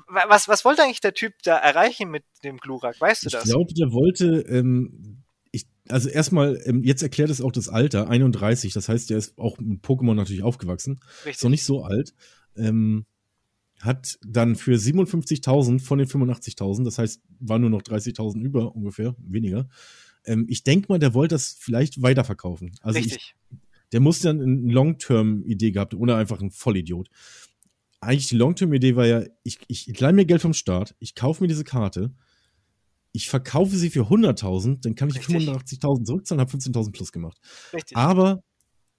Was, was wollte eigentlich der Typ da erreichen mit dem Glurak? Weißt du ich das? Ich glaube, der wollte, ähm, ich, also erstmal, ähm, jetzt erklärt es auch das Alter, 31, das heißt, der ist auch mit Pokémon natürlich aufgewachsen. Richtig. Ist noch nicht so alt. Ähm, hat dann für 57.000 von den 85.000, das heißt, war nur noch 30.000 über ungefähr, weniger. Ähm, ich denke mal, der wollte das vielleicht weiterverkaufen. Also Richtig. Ich, der muss dann eine Long-Term-Idee gehabt oder einfach ein Vollidiot. Eigentlich die Long-Term-Idee war ja, ich, ich, ich leih mir Geld vom Staat, ich kaufe mir diese Karte, ich verkaufe sie für 100.000, dann kann ich 85.000 zurückzahlen, habe 15.000 plus gemacht. Richtig. Aber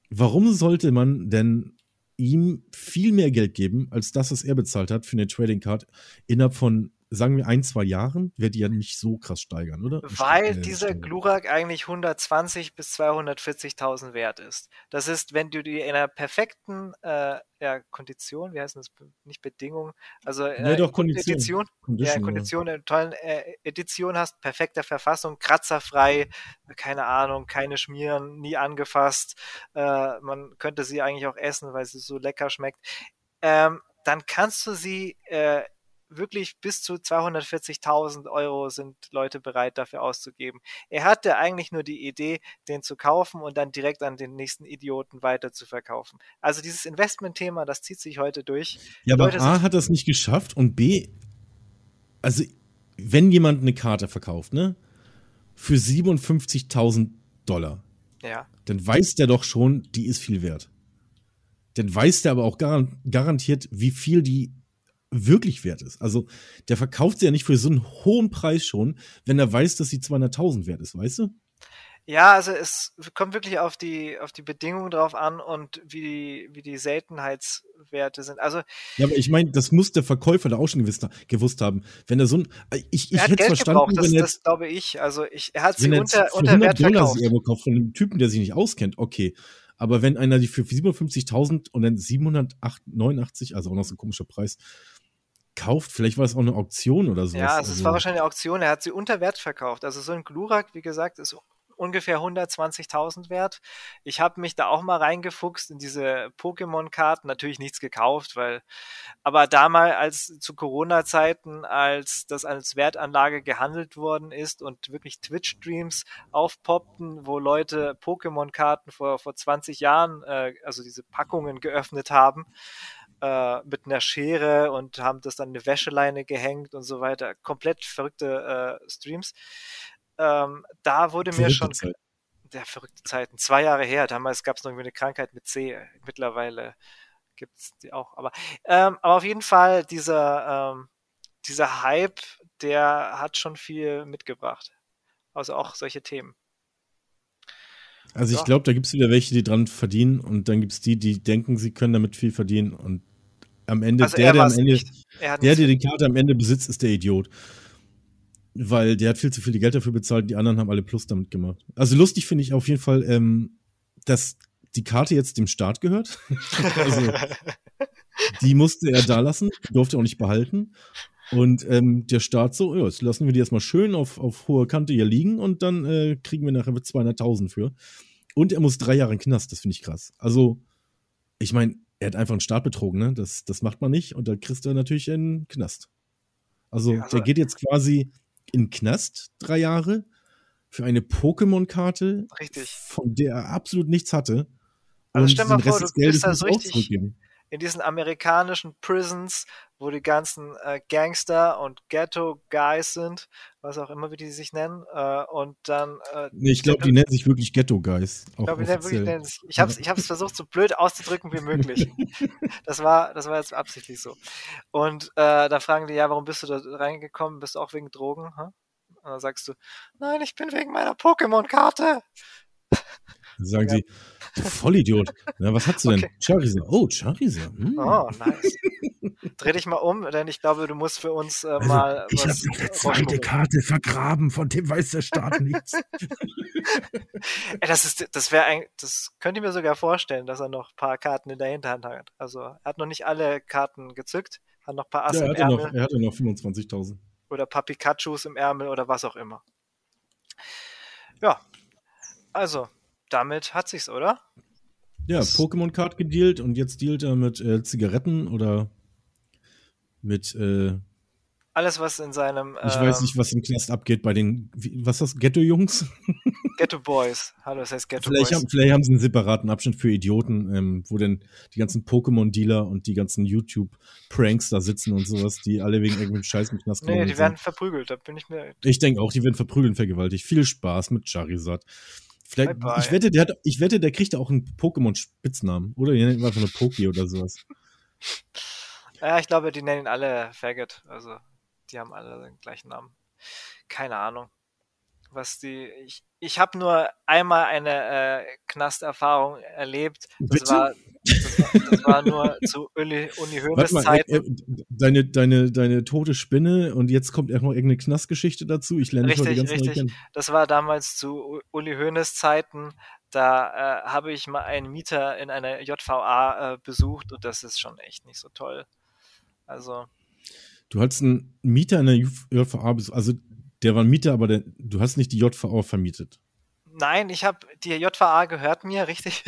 warum sollte man denn ihm viel mehr Geld geben, als das, was er bezahlt hat für eine Trading Card innerhalb von sagen wir, ein, zwei Jahren wird die ja nicht so krass steigern, oder? Weil äh, dieser Glurak eigentlich 120 bis 240.000 wert ist. Das ist, wenn du die in einer perfekten äh, ja, Kondition, wie heißt das? Nicht Bedingung, also äh, ja, doch, Kondition. Edition, Condition, ja, Kondition, ja. eine tolle äh, Edition hast, perfekter Verfassung, kratzerfrei, keine Ahnung, keine Schmieren, nie angefasst. Äh, man könnte sie eigentlich auch essen, weil sie so lecker schmeckt. Ähm, dann kannst du sie äh, wirklich bis zu 240.000 Euro sind Leute bereit dafür auszugeben. Er hatte eigentlich nur die Idee, den zu kaufen und dann direkt an den nächsten Idioten weiter zu verkaufen. Also dieses Investment-Thema, das zieht sich heute durch. Ja, aber Leute A hat das nicht geschafft und B, also wenn jemand eine Karte verkauft, ne, für 57.000 Dollar, ja. dann weiß der doch schon, die ist viel wert. Dann weiß der aber auch garantiert, wie viel die wirklich wert ist. Also der verkauft sie ja nicht für so einen hohen Preis schon, wenn er weiß, dass sie 200.000 wert ist, weißt du? Ja, also es kommt wirklich auf die, auf die Bedingungen drauf an und wie die, wie die Seltenheitswerte sind. Also, ja, aber ich meine, das muss der Verkäufer da auch schon gewusst, gewusst haben. Wenn er so ein, ich, ich hätte verstanden, gebraucht, das, wenn er, das glaube ich. Also ich, er hat sie unter, unter Wert Dollar verkauft. sie kauft von einem Typen, der sich nicht auskennt, okay. Aber wenn einer die für 57.000 und dann 789, also auch noch so ein komischer Preis, gekauft. Vielleicht war es auch eine Auktion oder so. Ja, also es war wahrscheinlich eine Auktion. Er hat sie unter Wert verkauft. Also so ein Glurak, wie gesagt, ist ungefähr 120.000 wert. Ich habe mich da auch mal reingefuchst in diese Pokémon-Karten, natürlich nichts gekauft, weil, aber damals als zu Corona-Zeiten, als das als Wertanlage gehandelt worden ist und wirklich Twitch-Streams aufpoppten, wo Leute Pokémon-Karten vor, vor 20 Jahren, äh, also diese Packungen geöffnet haben, äh, mit einer Schere und haben das dann eine Wäscheleine gehängt und so weiter. Komplett verrückte äh, Streams. Ähm, da wurde verrückte mir schon. Zeit. Der verrückte Zeiten. Zwei Jahre her. Damals gab es noch irgendwie eine Krankheit mit C. Mittlerweile gibt es die auch. Aber, ähm, aber auf jeden Fall, dieser, ähm, dieser Hype, der hat schon viel mitgebracht. Also auch solche Themen. Also ich glaube, da gibt es wieder welche, die dran verdienen und dann gibt es die, die denken, sie können damit viel verdienen und am Ende, also der, der am Ende, der, der die Karte am Ende besitzt, ist der Idiot. Weil der hat viel zu viel Geld dafür bezahlt, die anderen haben alle Plus damit gemacht. Also lustig finde ich auf jeden Fall, ähm, dass die Karte jetzt dem Staat gehört. also, die musste er da lassen, durfte er auch nicht behalten. Und ähm, der Staat so, ja, jetzt lassen wir die erstmal schön auf, auf hoher Kante hier liegen und dann äh, kriegen wir nachher 200.000 für. Und er muss drei Jahre in Knast, das finde ich krass. Also, ich meine, er hat einfach einen Staat betrogen, ne? Das, das macht man nicht und da kriegst du natürlich in den Knast. Also, ja, also der geht jetzt quasi in den Knast drei Jahre für eine Pokémon-Karte, von der er absolut nichts hatte. Also stell mal vor, du bist da so richtig, in diesen amerikanischen Prisons, wo die ganzen äh, Gangster und Ghetto-Guys sind, was auch immer, wie die sich nennen. Äh, und dann. Äh, nee, ich glaube, die nennen sich wirklich Ghetto-Guys. Ich glaube, die wirklich nennen sich. Ich habe es ich versucht, so blöd auszudrücken wie möglich. das, war, das war jetzt absichtlich so. Und äh, da fragen die, ja, warum bist du da reingekommen? Bist du auch wegen Drogen? Huh? Und dann sagst du, nein, ich bin wegen meiner Pokémon-Karte. Sagen ja. sie, du Vollidiot. Na, was hast du denn? Okay. Charizard. Oh, Charizard. Hm. Oh, nice. Dreh dich mal um, denn ich glaube, du musst für uns äh, also, mal. Ich habe noch eine zweite Karte vergraben, von dem weiß der Staat nichts. Ey, das ist, das wäre ein, das könnte ich mir sogar vorstellen, dass er noch ein paar Karten in der Hinterhand hat. Also er hat noch nicht alle Karten gezückt, hat noch ein paar Asse ja, er im Ärmel. Noch, er hatte noch 25.000. Oder ein paar Pikachus im Ärmel oder was auch immer. Ja, also, damit hat sich's, oder? Ja, Pokémon Card gedealt und jetzt dealt er mit äh, Zigaretten oder mit äh, alles, was in seinem. Ich ähm, weiß nicht, was im Knast abgeht bei den, wie, was ist das, Ghetto-Jungs? Ghetto Boys. Hallo, das heißt Ghetto vielleicht Boys. Haben, vielleicht haben sie einen separaten Abschnitt für Idioten, ähm, wo denn die ganzen Pokémon-Dealer und die ganzen YouTube-Pranks da sitzen und sowas, die alle wegen irgendeinem Scheiß im Knast Nee, die werden verprügelt, da bin ich mir. Ich denke auch, die werden verprügelt und vergewaltigt. Viel Spaß mit Charizard. Vielleicht, bye bye. ich wette, der hat, ich wette, der kriegt auch einen Pokémon-Spitznamen. Oder die nennen ihn einfach nur Poki oder sowas. Ja, ich glaube, die nennen ihn alle Faggot. Also die haben alle den gleichen Namen. Keine Ahnung. Was die. Ich, ich habe nur einmal eine äh, Knasterfahrung erlebt. Das Bitte? war, das war, das war nur zu Uli, Uni Hoeneß Zeiten. äh, äh, deine, deine, deine tote Spinne und jetzt kommt noch irgendeine Knastgeschichte dazu. Ich lerne Richtig, ganz neu richtig. kennen. Das war damals zu Uli Hoeneß Zeiten. Da äh, habe ich mal einen Mieter in einer JVA äh, besucht und das ist schon echt nicht so toll. Also, Du hattest einen Mieter in der JVA, bes- also der war ein Mieter, aber der, du hast nicht die JVA vermietet. nein, ich habe die JVA gehört mir, richtig.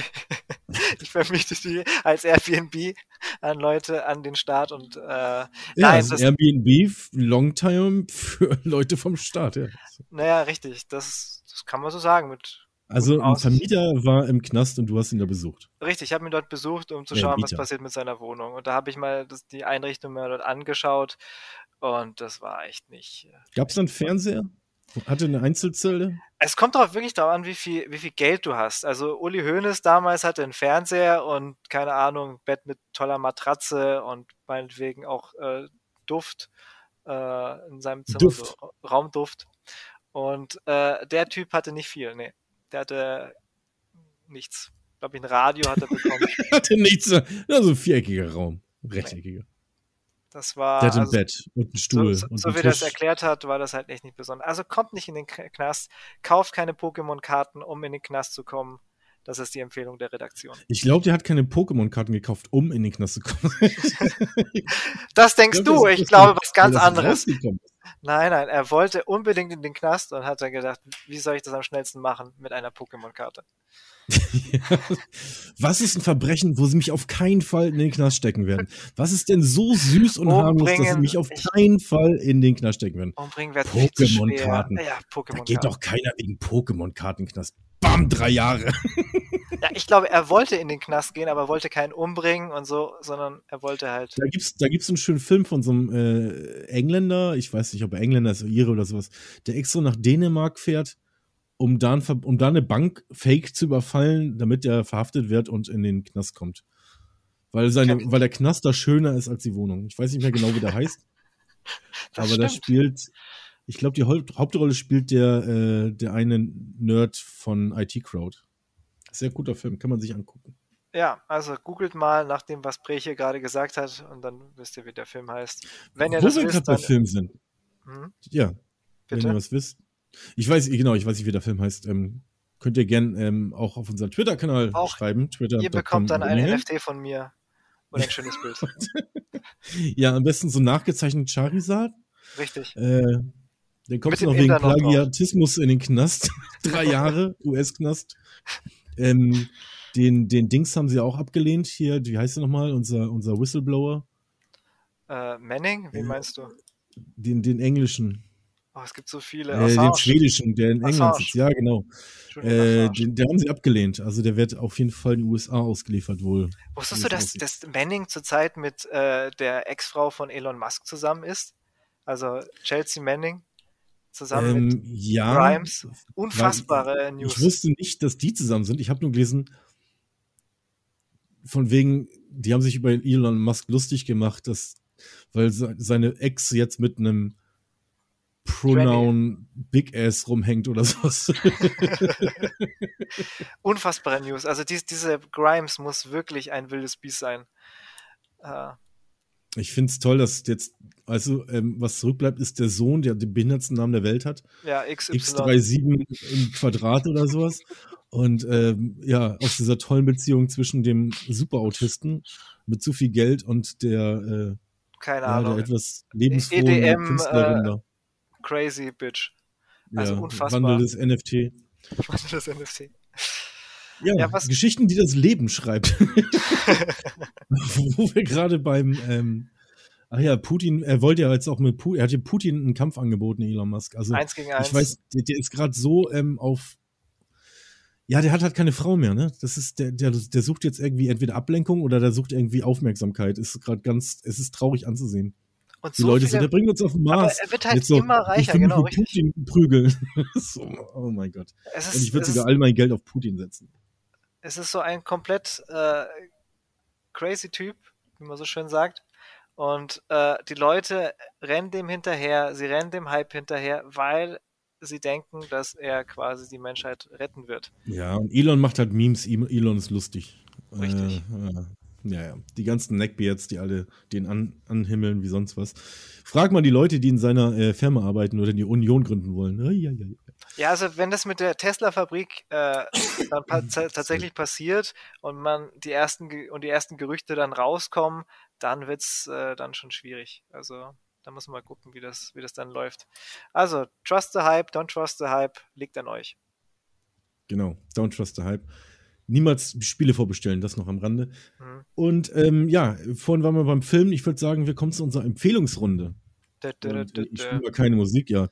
ich vermiete die als Airbnb an Leute, an den Staat und äh, Ja, nein, also Airbnb, Longtime für Leute vom Staat, ja. naja, richtig. Das, das kann man so sagen mit Also ein Vermieter war im Knast und du hast ihn da besucht. Richtig, ich habe ihn dort besucht, um zu Ja, schauen, was Mieter. passiert mit seiner Wohnung. Und da habe ich mal das, die Einrichtung mir dort angeschaut und das war echt nicht. äh, Gab es dann Fernseher? Hatte eine Einzelzelle? Es kommt doch wirklich darauf an, wie viel, wie viel Geld du hast. Also Uli Hoeneß damals hatte einen Fernseher und keine Ahnung, Bett mit toller Matratze und meinetwegen auch äh, Duft äh, in seinem Zimmer, Duft. so Raumduft. Und äh, der Typ hatte nicht viel, nee. Der hatte nichts. Ich glaube, ein Radio hat er bekommen. Hatte nichts. Also ein viereckiger Raum. Rechteckiger. Das war. Der hatte ein also, Bett und einen Stuhl so, so, und so wie er das Tisch. erklärt hat, war das halt echt nicht besonders. Also kommt nicht in den Knast, kauft keine Pokémon-Karten, um in den Knast zu kommen. Das ist die Empfehlung der Redaktion. Ich glaube, der hat keine Pokémon-Karten gekauft, um in den Knast zu kommen. Das denkst Ich du, glaub, das- ich glaube was ganz anderes. Nein, nein, er wollte unbedingt in den Knast und hat dann gedacht, wie soll ich das am schnellsten machen mit einer Pokémon-Karte? Was ist ein Verbrechen, wo sie mich auf keinen Fall in den Knast stecken werden? Was ist denn so süß und harmlos, dass sie mich auf keinen Fall in den Knast stecken werden? Pokémon-Karten. Ja, Da geht doch keiner wegen Pokémon-Karten Knast. Bam, drei Jahre. Ja, ich glaube, er wollte in den Knast gehen, aber wollte keinen umbringen und so, sondern er wollte halt. Da gibt's, da gibt's einen schönen Film von so einem äh, Engländer, ich weiß nicht, ob er Engländer ist oder Ire oder sowas, der extra nach Dänemark fährt, um da, um da eine Bank fake zu überfallen, damit er verhaftet wird und in den Knast kommt. Weil, seine, weil der Knast da schöner ist als die Wohnung. Ich weiß nicht mehr genau, wie der heißt, aber da stimmt. spielt, ich glaube, die Haupt- Hauptrolle spielt der, äh, der eine Nerd von IT Crowd. Sehr guter Film, kann man sich angucken. Ja, also googelt mal nach dem, was Breche gerade gesagt hat und dann wisst ihr, wie der Film heißt. Wenn ihr Wo das wir gerade bei. Film sind. Hm, Ja, wenn ihr bitte? was wisst. Ich weiß, genau, ich weiß nicht, wie der Film heißt. Ähm, könnt ihr gern ähm, auch auf unseren Twitter-Kanal schreiben. Twitter. Ihr bekommt dann ein NFT von mir und ein schönes Bild. Ja, am besten so nachgezeichnet Charizard. Richtig. Äh, Mit du noch wegen. Plagiatismus in den Knast. Drei Jahre US-Knast. Ähm, den, den Dings haben sie auch abgelehnt hier. Wie heißt der nochmal? Unser, unser Whistleblower. Äh, Manning, wen Ja. meinst du? Den, den englischen. Oh, es gibt so viele. Äh, den schwedischen, der in England sitzt. Ja, genau. Äh, den, den haben sie abgelehnt. Also der wird auf jeden Fall in den USA ausgeliefert wohl. Wusstest wie du, dass, dass Manning zurzeit mit äh, der Ex-Frau von Elon Musk zusammen ist? Also Chelsea Manning zusammen mit Ähm, ja. Grimes. Unfassbare News. Ich wusste nicht, dass die zusammen sind. Ich habe nur gelesen, von wegen, die haben sich über Elon Musk lustig gemacht, dass, weil se- seine Ex jetzt mit einem Pronoun Big Ass rumhängt oder sowas. Unfassbare News. Also dies, diese Grimes muss wirklich ein wildes Biest sein. Äh, Ich finde es toll, dass jetzt, also ähm, was zurückbleibt, ist der Sohn, der den behindertsten Namen der Welt hat. ja, XY. X37 im Quadrat oder sowas. Und ähm, ja, aus dieser tollen Beziehung zwischen dem Superautisten mit zu viel Geld und der, Keine äh, ja, Ahnung. der etwas lebensfrohen EDM, Künstlerin äh, da. Crazy Bitch. Also ja, unfassbar. wandelndes NFT. das NFC. Ja, Ja, was- Geschichten, die das Leben schreibt. Wo wir gerade beim, ähm, ach ja, Putin, er wollte ja jetzt auch mit Putin, er hat ja Putin einen Kampf angeboten, Elon Musk. Also Eins gegen eins. ich weiß, der, der ist gerade so ähm, auf, ja, der hat halt keine Frau mehr, ne? Das ist, der, der, der sucht jetzt irgendwie entweder Ablenkung oder der sucht irgendwie Aufmerksamkeit. Ist gerade ganz, es ist traurig anzusehen. Und Die so Leute viele, der bringt uns auf den aber Mars. er wird halt so, immer ich reicher, mich genau, richtig. Putin prügeln. so, oh mein Gott. Es Und ich ist, würde sogar ist, all mein Geld auf Putin setzen. Es ist so ein komplett äh, crazy Typ, wie man so schön sagt. Und äh, die Leute rennen dem hinterher, sie rennen dem Hype hinterher, weil sie denken, dass er quasi die Menschheit retten wird. Ja, und Elon macht halt Memes. Elon ist lustig. Richtig. Äh, ja, ja. Die ganzen Neckbeards, die alle den an, anhimmeln wie sonst was. Frag mal die Leute, die in seiner äh, Firma arbeiten oder die Union gründen wollen. Ja, ja, ja. Ja, also wenn das mit der Tesla-Fabrik äh, dann pa tatsächlich passiert und man die ersten und die ersten Gerüchte dann rauskommen, dann wird's äh, dann schon schwierig. Also da muss man mal gucken, wie das, wie das dann läuft. Also, trust the hype, don't trust the hype, liegt an euch. Genau. Don't trust the hype. Niemals Spiele vorbestellen, das noch am Rande. Mhm. Und ähm, ja, vorhin waren wir beim Film. Ich würde sagen, wir kommen zu unserer Empfehlungsrunde. Und, dö, äh, ich spiele keine Musik, ja.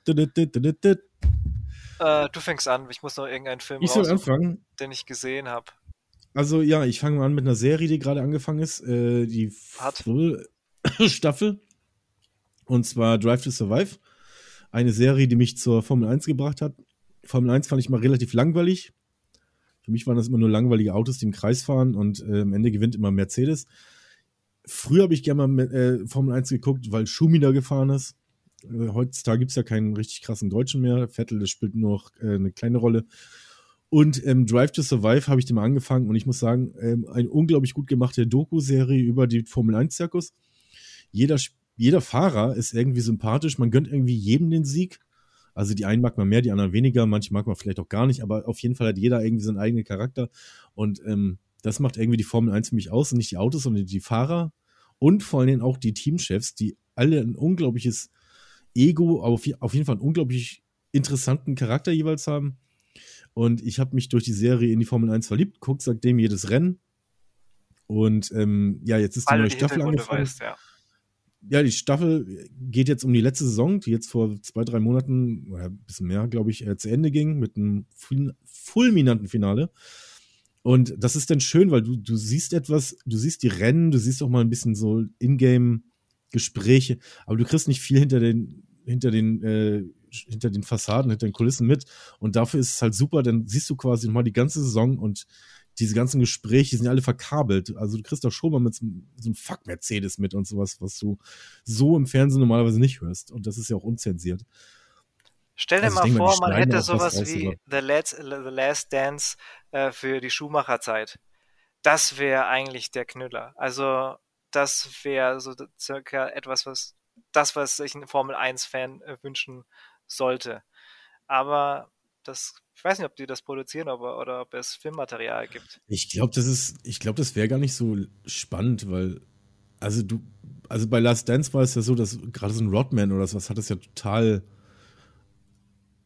Äh, du fängst an, ich muss noch irgendeinen Film Ich soll anfangen. den ich gesehen habe. Also ja, ich fange mal an mit einer Serie, die gerade angefangen ist. Äh, die Hat. Staffel. Und zwar Drive to Survive. Eine Serie, die mich zur Formel 1 gebracht hat. Formel 1 fand ich mal relativ langweilig. Für mich waren das immer nur langweilige Autos, die im Kreis fahren und äh, am Ende gewinnt immer Mercedes. Früher habe ich gerne mal äh, Formel 1 geguckt, weil Schumi da gefahren ist. Äh, heutzutage gibt es ja keinen richtig krassen Deutschen mehr. Vettel, das spielt nur noch äh, eine kleine Rolle. Und ähm, Drive to Survive habe ich dem angefangen und ich muss sagen, ähm, eine unglaublich gut gemachte Doku-Serie über die Formel 1-Zirkus. Jeder, jeder Fahrer ist irgendwie sympathisch, man gönnt irgendwie jedem den Sieg. Also die einen mag man mehr, die anderen weniger, manche mag man vielleicht auch gar nicht, aber auf jeden Fall hat jeder irgendwie seinen eigenen Charakter. Und ähm, das macht irgendwie die Formel 1 für mich aus und nicht die Autos, sondern die Fahrer und vor allen Dingen auch die Teamchefs, die alle ein unglaubliches Ego, auf, je- auf jeden Fall einen unglaublich interessanten Charakter jeweils haben. Und ich habe mich durch die Serie in die Formel 1 verliebt, guck seitdem jedes Rennen. Und ähm, ja, jetzt ist die Weil du neue die Staffel angefangen. weißt, ja. Ja, die Staffel geht jetzt um die letzte Saison, die jetzt vor zwei, drei Monaten, oder ein bisschen mehr, glaube ich, äh, zu Ende ging, mit einem ful- fulminanten Finale. Und das ist dann schön, weil du, du siehst etwas, du siehst die Rennen, du siehst auch mal ein bisschen so Ingame-Gespräche, aber du kriegst nicht viel hinter den, hinter den, äh, hinter den Fassaden, hinter den Kulissen mit. Und dafür ist es halt super, dann siehst du quasi nochmal die ganze Saison und diese ganzen Gespräche sind alle verkabelt. Also du kriegst doch schon mal mit so, so einem Fuck-Mercedes mit und sowas, was du so im Fernsehen normalerweise nicht hörst. Und das ist ja auch unzensiert. Stell dir Also mal denke vor, man hätte sowas wie The Last, The Last Dance äh, für die Schumacher-Zeit. Das wäre eigentlich der Knüller. Also, das wäre so circa etwas, was das, was sich ein Formel 1-Fan äh, wünschen sollte. Aber das, ich weiß nicht, ob die das produzieren aber, oder ob es Filmmaterial gibt. Ich glaube, das ist, ich glaube, das wäre gar nicht so spannend, weil, also du, also bei Last Dance war es ja so, dass gerade so ein Rodman oder sowas hat das ja total,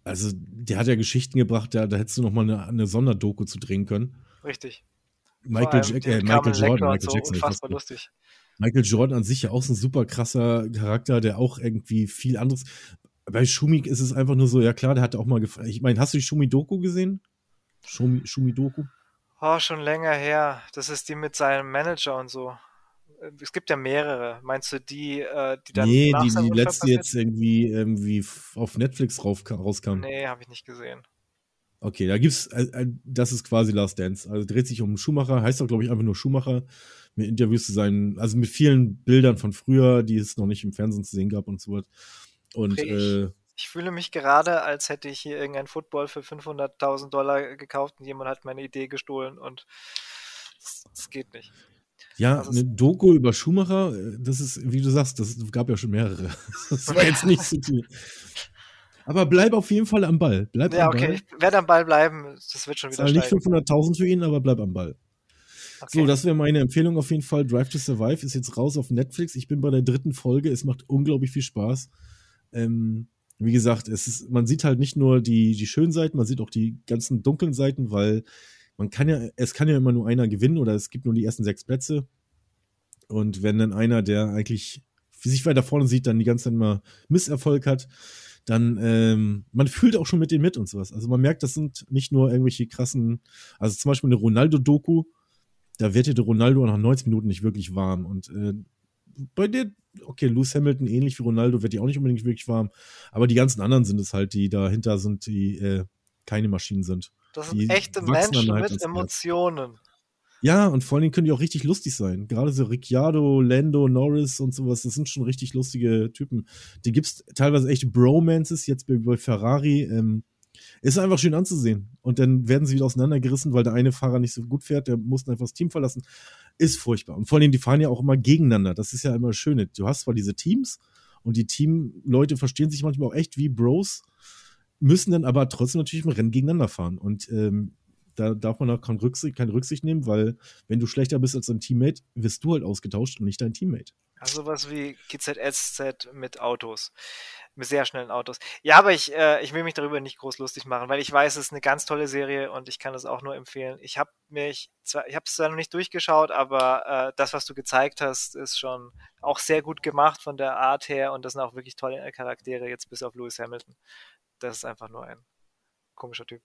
also der hat ja Geschichten gebracht, da, da hättest du noch mal eine, eine Sonderdoku zu drehen können. Richtig. Michael, Jack, äh, Michael Jordan, Michael so, Jackson. unfassbar lustig. Michael Jordan an sich ja auch so ein super krasser Charakter, der auch irgendwie viel anderes. Bei Schumi ist es einfach nur so, ja klar, der hat auch mal gefragt. Ich meine, hast du die Schumi-Doku gesehen? Schumi- Schumi-Doku? Oh, schon länger her. Das ist die mit seinem Manager und so. Es gibt ja mehrere. Meinst du die, äh, die dann nee, die, die letzte passiert jetzt irgendwie, irgendwie auf Netflix rauf, rauskam. Nee, habe ich nicht gesehen. Okay, da gibt's, äh, äh, das ist quasi Last Dance. Also dreht sich um Schumacher, heißt doch, glaube ich, einfach nur Schumacher, mit Interviews zu sein, also mit vielen Bildern von früher, die es noch nicht im Fernsehen zu sehen gab und so was. Und Okay, äh, Ich fühle mich gerade, als hätte ich hier irgendein Football für 500.000 Dollar gekauft und jemand hat meine Idee gestohlen und das, das geht nicht. ja, das eine Doku über Schumacher, äh, das ist, wie du sagst, das gab ja schon mehrere. Das war jetzt nicht so viel. Aber bleib auf jeden Fall am Ball. Bleib Ja, am Ball. okay, ich werde am Ball bleiben. Das wird schon wieder Zahl nicht steigen. 500.000 für ihn, aber bleib am Ball. Okay. So, das wäre meine Empfehlung auf jeden Fall. Drive to Survive ist jetzt raus auf Netflix. Ich bin bei der dritten Folge. Es macht unglaublich viel Spaß. Ähm, wie gesagt, es ist, man sieht halt nicht nur die, die schönen Seiten, man sieht auch die ganzen dunklen Seiten, weil man kann ja, es kann ja immer nur einer gewinnen oder es gibt nur die ersten sechs Plätze. Und wenn dann einer, der eigentlich sich weiter vorne sieht, dann die ganze Zeit immer Misserfolg hat, dann ähm, man fühlt auch schon mit denen mit und sowas. Also man merkt, das sind nicht nur irgendwelche krassen, also zum Beispiel eine Ronaldo-Doku, da wird dir der Ronaldo nach 90 Minuten nicht wirklich warm. Und äh, bei dir, okay, Lewis Hamilton ähnlich wie Ronaldo wird dir auch nicht unbedingt wirklich warm, aber die ganzen anderen sind es halt, die dahinter sind, die äh, keine Maschinen sind. Das sind echte Menschen halt mit Emotionen. Ja, und vor allen Dingen können die auch richtig lustig sein. Gerade so Ricciardo, Lando, Norris und sowas, das sind schon richtig lustige Typen. Die gibt's teilweise echte Bromances, jetzt bei, bei Ferrari. Ähm, ist einfach schön anzusehen. Und dann werden sie wieder auseinandergerissen, weil der eine Fahrer nicht so gut fährt, der muss einfach das Team verlassen. Ist furchtbar. Und vor allem, die fahren ja auch immer gegeneinander. Das ist ja immer das Schöne. Du hast zwar diese Teams und die Teamleute verstehen sich manchmal auch echt wie Bros, müssen dann aber trotzdem natürlich im Rennen gegeneinander fahren. Und ähm, da darf man auch keine Rücksicht, keine Rücksicht nehmen, weil wenn du schlechter bist als dein Teammate, wirst du halt ausgetauscht und nicht dein Teammate. Also sowas wie GZSZ mit Autos, mit sehr schnellen Autos. Ja, aber ich, äh, ich will mich darüber nicht groß lustig machen, weil ich weiß, es ist eine ganz tolle Serie und ich kann es auch nur empfehlen. Ich habe mich zwar, ich habe es zwar noch nicht durchgeschaut, aber äh, das, was du gezeigt hast, ist schon auch sehr gut gemacht von der Art her und das sind auch wirklich tolle Charaktere, jetzt bis auf Lewis Hamilton. Das ist einfach nur ein komischer Typ.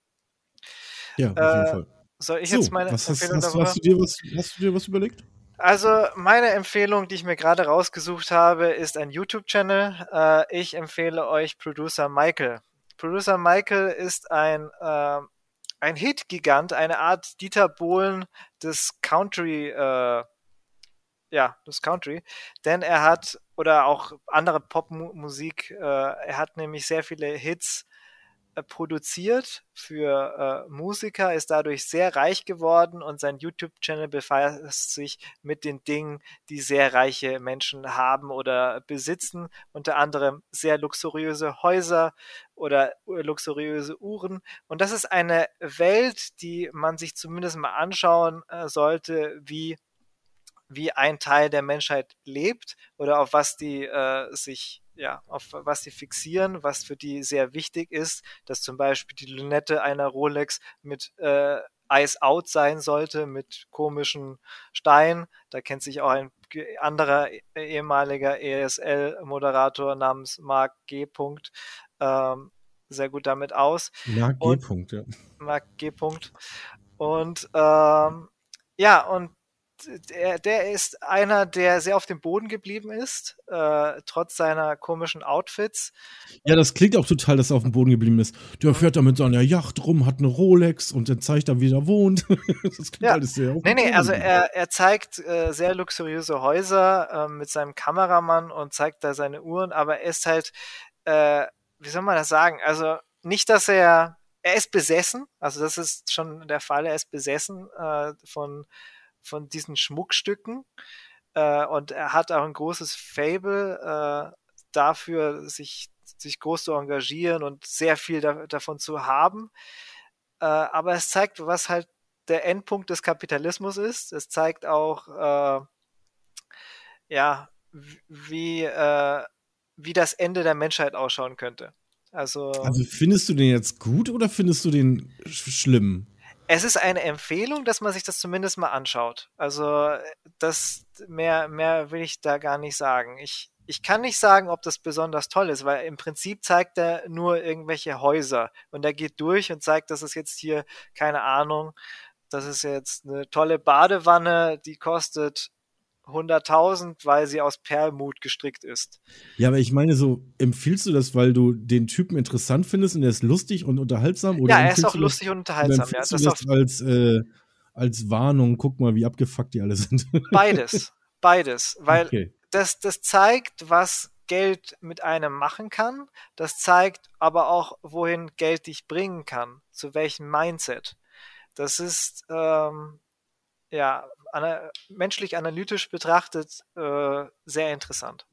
Ja, auf jeden äh, Fall. Soll ich so, jetzt meine was Empfehlung hast, hast, hast, du dir was, hast du dir was überlegt? Also meine Empfehlung, die ich mir gerade rausgesucht habe, ist ein YouTube-Channel. Äh, ich empfehle euch Producer Michael. Producer Michael ist ein, äh, ein Hit-Gigant, eine Art Dieter Bohlen des Country, äh, ja, des Country. Denn er hat, oder auch andere Popmusik, äh, er hat nämlich sehr viele Hits produziert für äh, Musiker, ist dadurch sehr reich geworden und sein YouTube-Channel befasst sich mit den Dingen, die sehr reiche Menschen haben oder besitzen, unter anderem sehr luxuriöse Häuser oder luxuriöse Uhren. Und das ist eine Welt, die man sich zumindest mal anschauen äh, sollte, wie wie ein Teil der Menschheit lebt oder auf was die äh, sich ja, auf was sie fixieren, was für die sehr wichtig ist, dass zum Beispiel die Lünette einer Rolex mit äh, Ice Out sein sollte, mit komischen Steinen. Da kennt sich auch ein anderer e-, ehemaliger ESL-Moderator namens Mark G. Ähm, sehr gut damit aus. Mark G. ja. Mark G. Und ähm, ja, und der, der ist einer, der sehr auf dem Boden geblieben ist, äh, trotz seiner komischen Outfits. Ja, das klingt auch total, dass er auf dem Boden geblieben ist. Der fährt da mit seiner Yacht rum, hat eine Rolex und dann zeigt er, wie er wohnt. das klingt ja. alles sehr Nee, nee, also er, er zeigt äh, sehr luxuriöse Häuser äh, mit seinem Kameramann und zeigt da seine Uhren, aber er ist halt, äh, wie soll man das sagen? Also nicht, dass er, er ist besessen, also das ist schon der Fall, er ist besessen äh, von von diesen Schmuckstücken. Äh, und er hat auch ein großes Fable äh, dafür, sich, sich groß zu engagieren und sehr viel da, davon zu haben. Äh, aber es zeigt, was halt der Endpunkt des Kapitalismus ist. Es zeigt auch, äh, ja, wie, äh, wie das Ende der Menschheit ausschauen könnte. Also, also findest du den jetzt gut oder findest du den sch schlimm? Es ist eine Empfehlung, dass man sich das zumindest mal anschaut. Also das mehr, mehr will ich da gar nicht sagen. Ich, ich kann nicht sagen, ob das besonders toll ist, weil im Prinzip zeigt er nur irgendwelche Häuser und er geht durch und zeigt, dass es jetzt hier, keine Ahnung, das ist jetzt eine tolle Badewanne, die kostet 100.000, weil sie aus Perlmut gestrickt ist. Ja, aber ich meine so, empfiehlst du das, weil du den Typen interessant findest und er ist lustig und unterhaltsam? Oder ja, er ist auch lustig das, und unterhaltsam. Ja, das, das als, äh, als Warnung, guck mal, wie abgefuckt die alle sind. Beides, beides, weil okay. das, das zeigt, was Geld mit einem machen kann. Das zeigt aber auch, wohin Geld dich bringen kann, zu welchem Mindset. Das ist, ähm, ja, ana menschlich analytisch betrachtet äh, sehr interessant.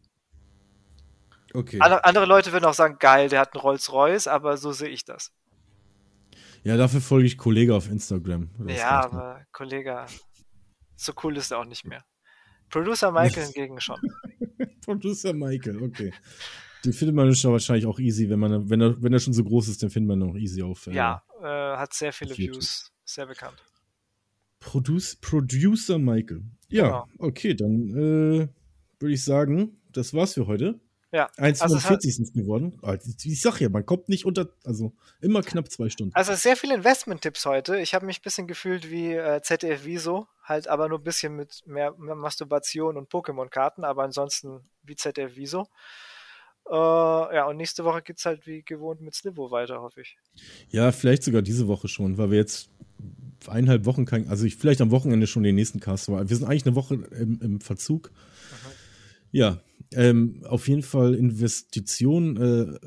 Okay. andere Leute würden auch sagen, geil, der hat einen Rolls-Royce, aber so sehe ich das. Ja, dafür folge ich Kollege auf Instagram. Ja, aber Kollege, so cool ist er auch nicht mehr. Producer Michael hingegen schon. Producer Michael, okay. Den findet man schon wahrscheinlich auch easy, wenn man, wenn er, wenn er schon so groß ist, dann findet man ihn auch easy auf. Äh, ja, äh, hat sehr viele Views, sehr bekannt. Produce, Producer Michael. Ja, genau. okay, dann äh, würde ich sagen, das war's für heute. Ja. 1,45 also sind es geworden. Ah, ich sag ja, man kommt nicht unter, also immer knapp zwei Stunden. Also sehr viele Investment-Tipps heute. Ich habe mich ein bisschen gefühlt wie äh, ZDF Wieso, halt aber nur ein bisschen mit mehr, mehr Masturbation und Pokémon-Karten, aber ansonsten wie ZDF Wieso. Äh, ja, und nächste Woche geht es halt wie gewohnt mit Slivo weiter, hoffe ich. Ja, vielleicht sogar diese Woche schon, weil wir jetzt eineinhalb Wochen kein, also ich vielleicht am Wochenende schon den nächsten Cast war. Wir sind eigentlich eine Woche im, im Verzug. Mhm. Ja, ähm, auf jeden Fall Investition. Äh,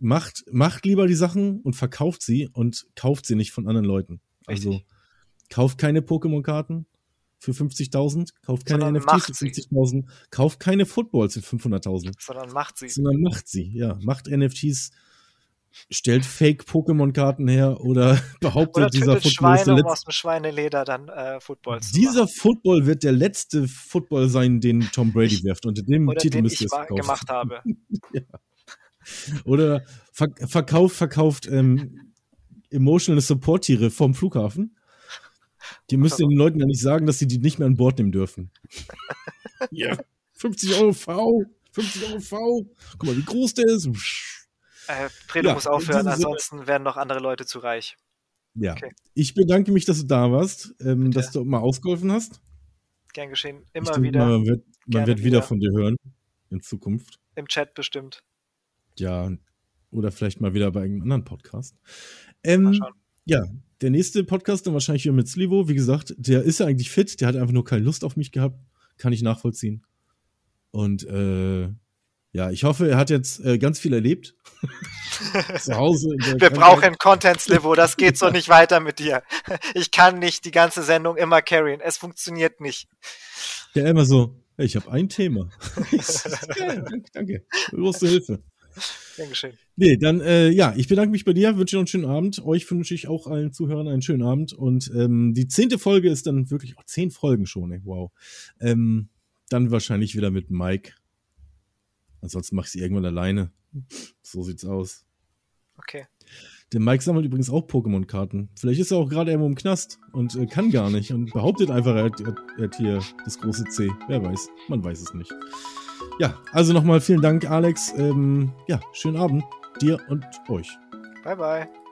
macht, macht lieber die Sachen und verkauft sie und kauft sie nicht von anderen Leuten. Also Richtig. kauft keine Pokémon-Karten für 50.000, kauft keine sondern NFTs für 50.000, kauft keine Footballs für 500.000. Sondern macht sie. Sondern macht sie, ja. Macht NFTs stellt Fake-Pokémon-Karten her oder behauptet oder dieser Football Schweine, ist der letzte. Um aus dem Schweineleder dann äh, Footballs Dieser Football wird der letzte Football sein, den Tom Brady wirft. Unter dem oder Titel müsst ihr es gemacht habe. ja. Oder ver verkauft, verkauft ähm, Emotional Support-Tiere vom Flughafen. Die müsst ihr den Leuten ja nicht sagen, dass sie die nicht mehr an Bord nehmen dürfen. ja, 50 Euro V, 50 Euro V. Guck mal, wie groß der ist. Äh, Fredo ja, muss aufhören, ansonsten werden noch andere Leute zu reich. Ja. Okay. Ich bedanke mich, dass du da warst, ähm, dass du mal ausgeholfen hast. Gern geschehen. Immer denke, wieder. Man wird, man wird wieder, wieder von dir hören in Zukunft. Im Chat bestimmt. Ja, oder vielleicht mal wieder bei einem anderen Podcast. Ähm, ja, der nächste Podcast dann wahrscheinlich wieder mit Slivo. Wie gesagt, der ist ja eigentlich fit, der hat einfach nur keine Lust auf mich gehabt. Kann ich nachvollziehen. Und äh, ja, ich hoffe, er hat jetzt äh, ganz viel erlebt. Zu Hause. Wir brauchen Content, Slivo. Das geht so nicht weiter mit dir. Ich kann nicht die ganze Sendung immer carryen. Es funktioniert nicht. Ja, immer so. Ich habe ein Thema. ja, danke, danke. Große Hilfe. Dankeschön. Nee, dann, äh, ja, ich bedanke mich bei dir, wünsche dir einen schönen Abend. Euch wünsche ich auch allen Zuhörern einen schönen Abend. Und ähm, die zehnte Folge ist dann wirklich, oh, zehn Folgen schon, ey, wow. Ähm, dann wahrscheinlich wieder mit Mike Ansonsten mache ich sie irgendwann alleine. So sieht's aus. Okay. Der Mike sammelt übrigens auch Pokémon-Karten. Vielleicht ist er auch gerade irgendwo im Knast und äh, kann gar nicht und behauptet einfach, er hat, er hat, hier das große C. Wer weiß. Man weiß es nicht. Ja, also nochmal vielen Dank, Alex. Ähm, ja, schönen Abend dir und euch. Bye, bye.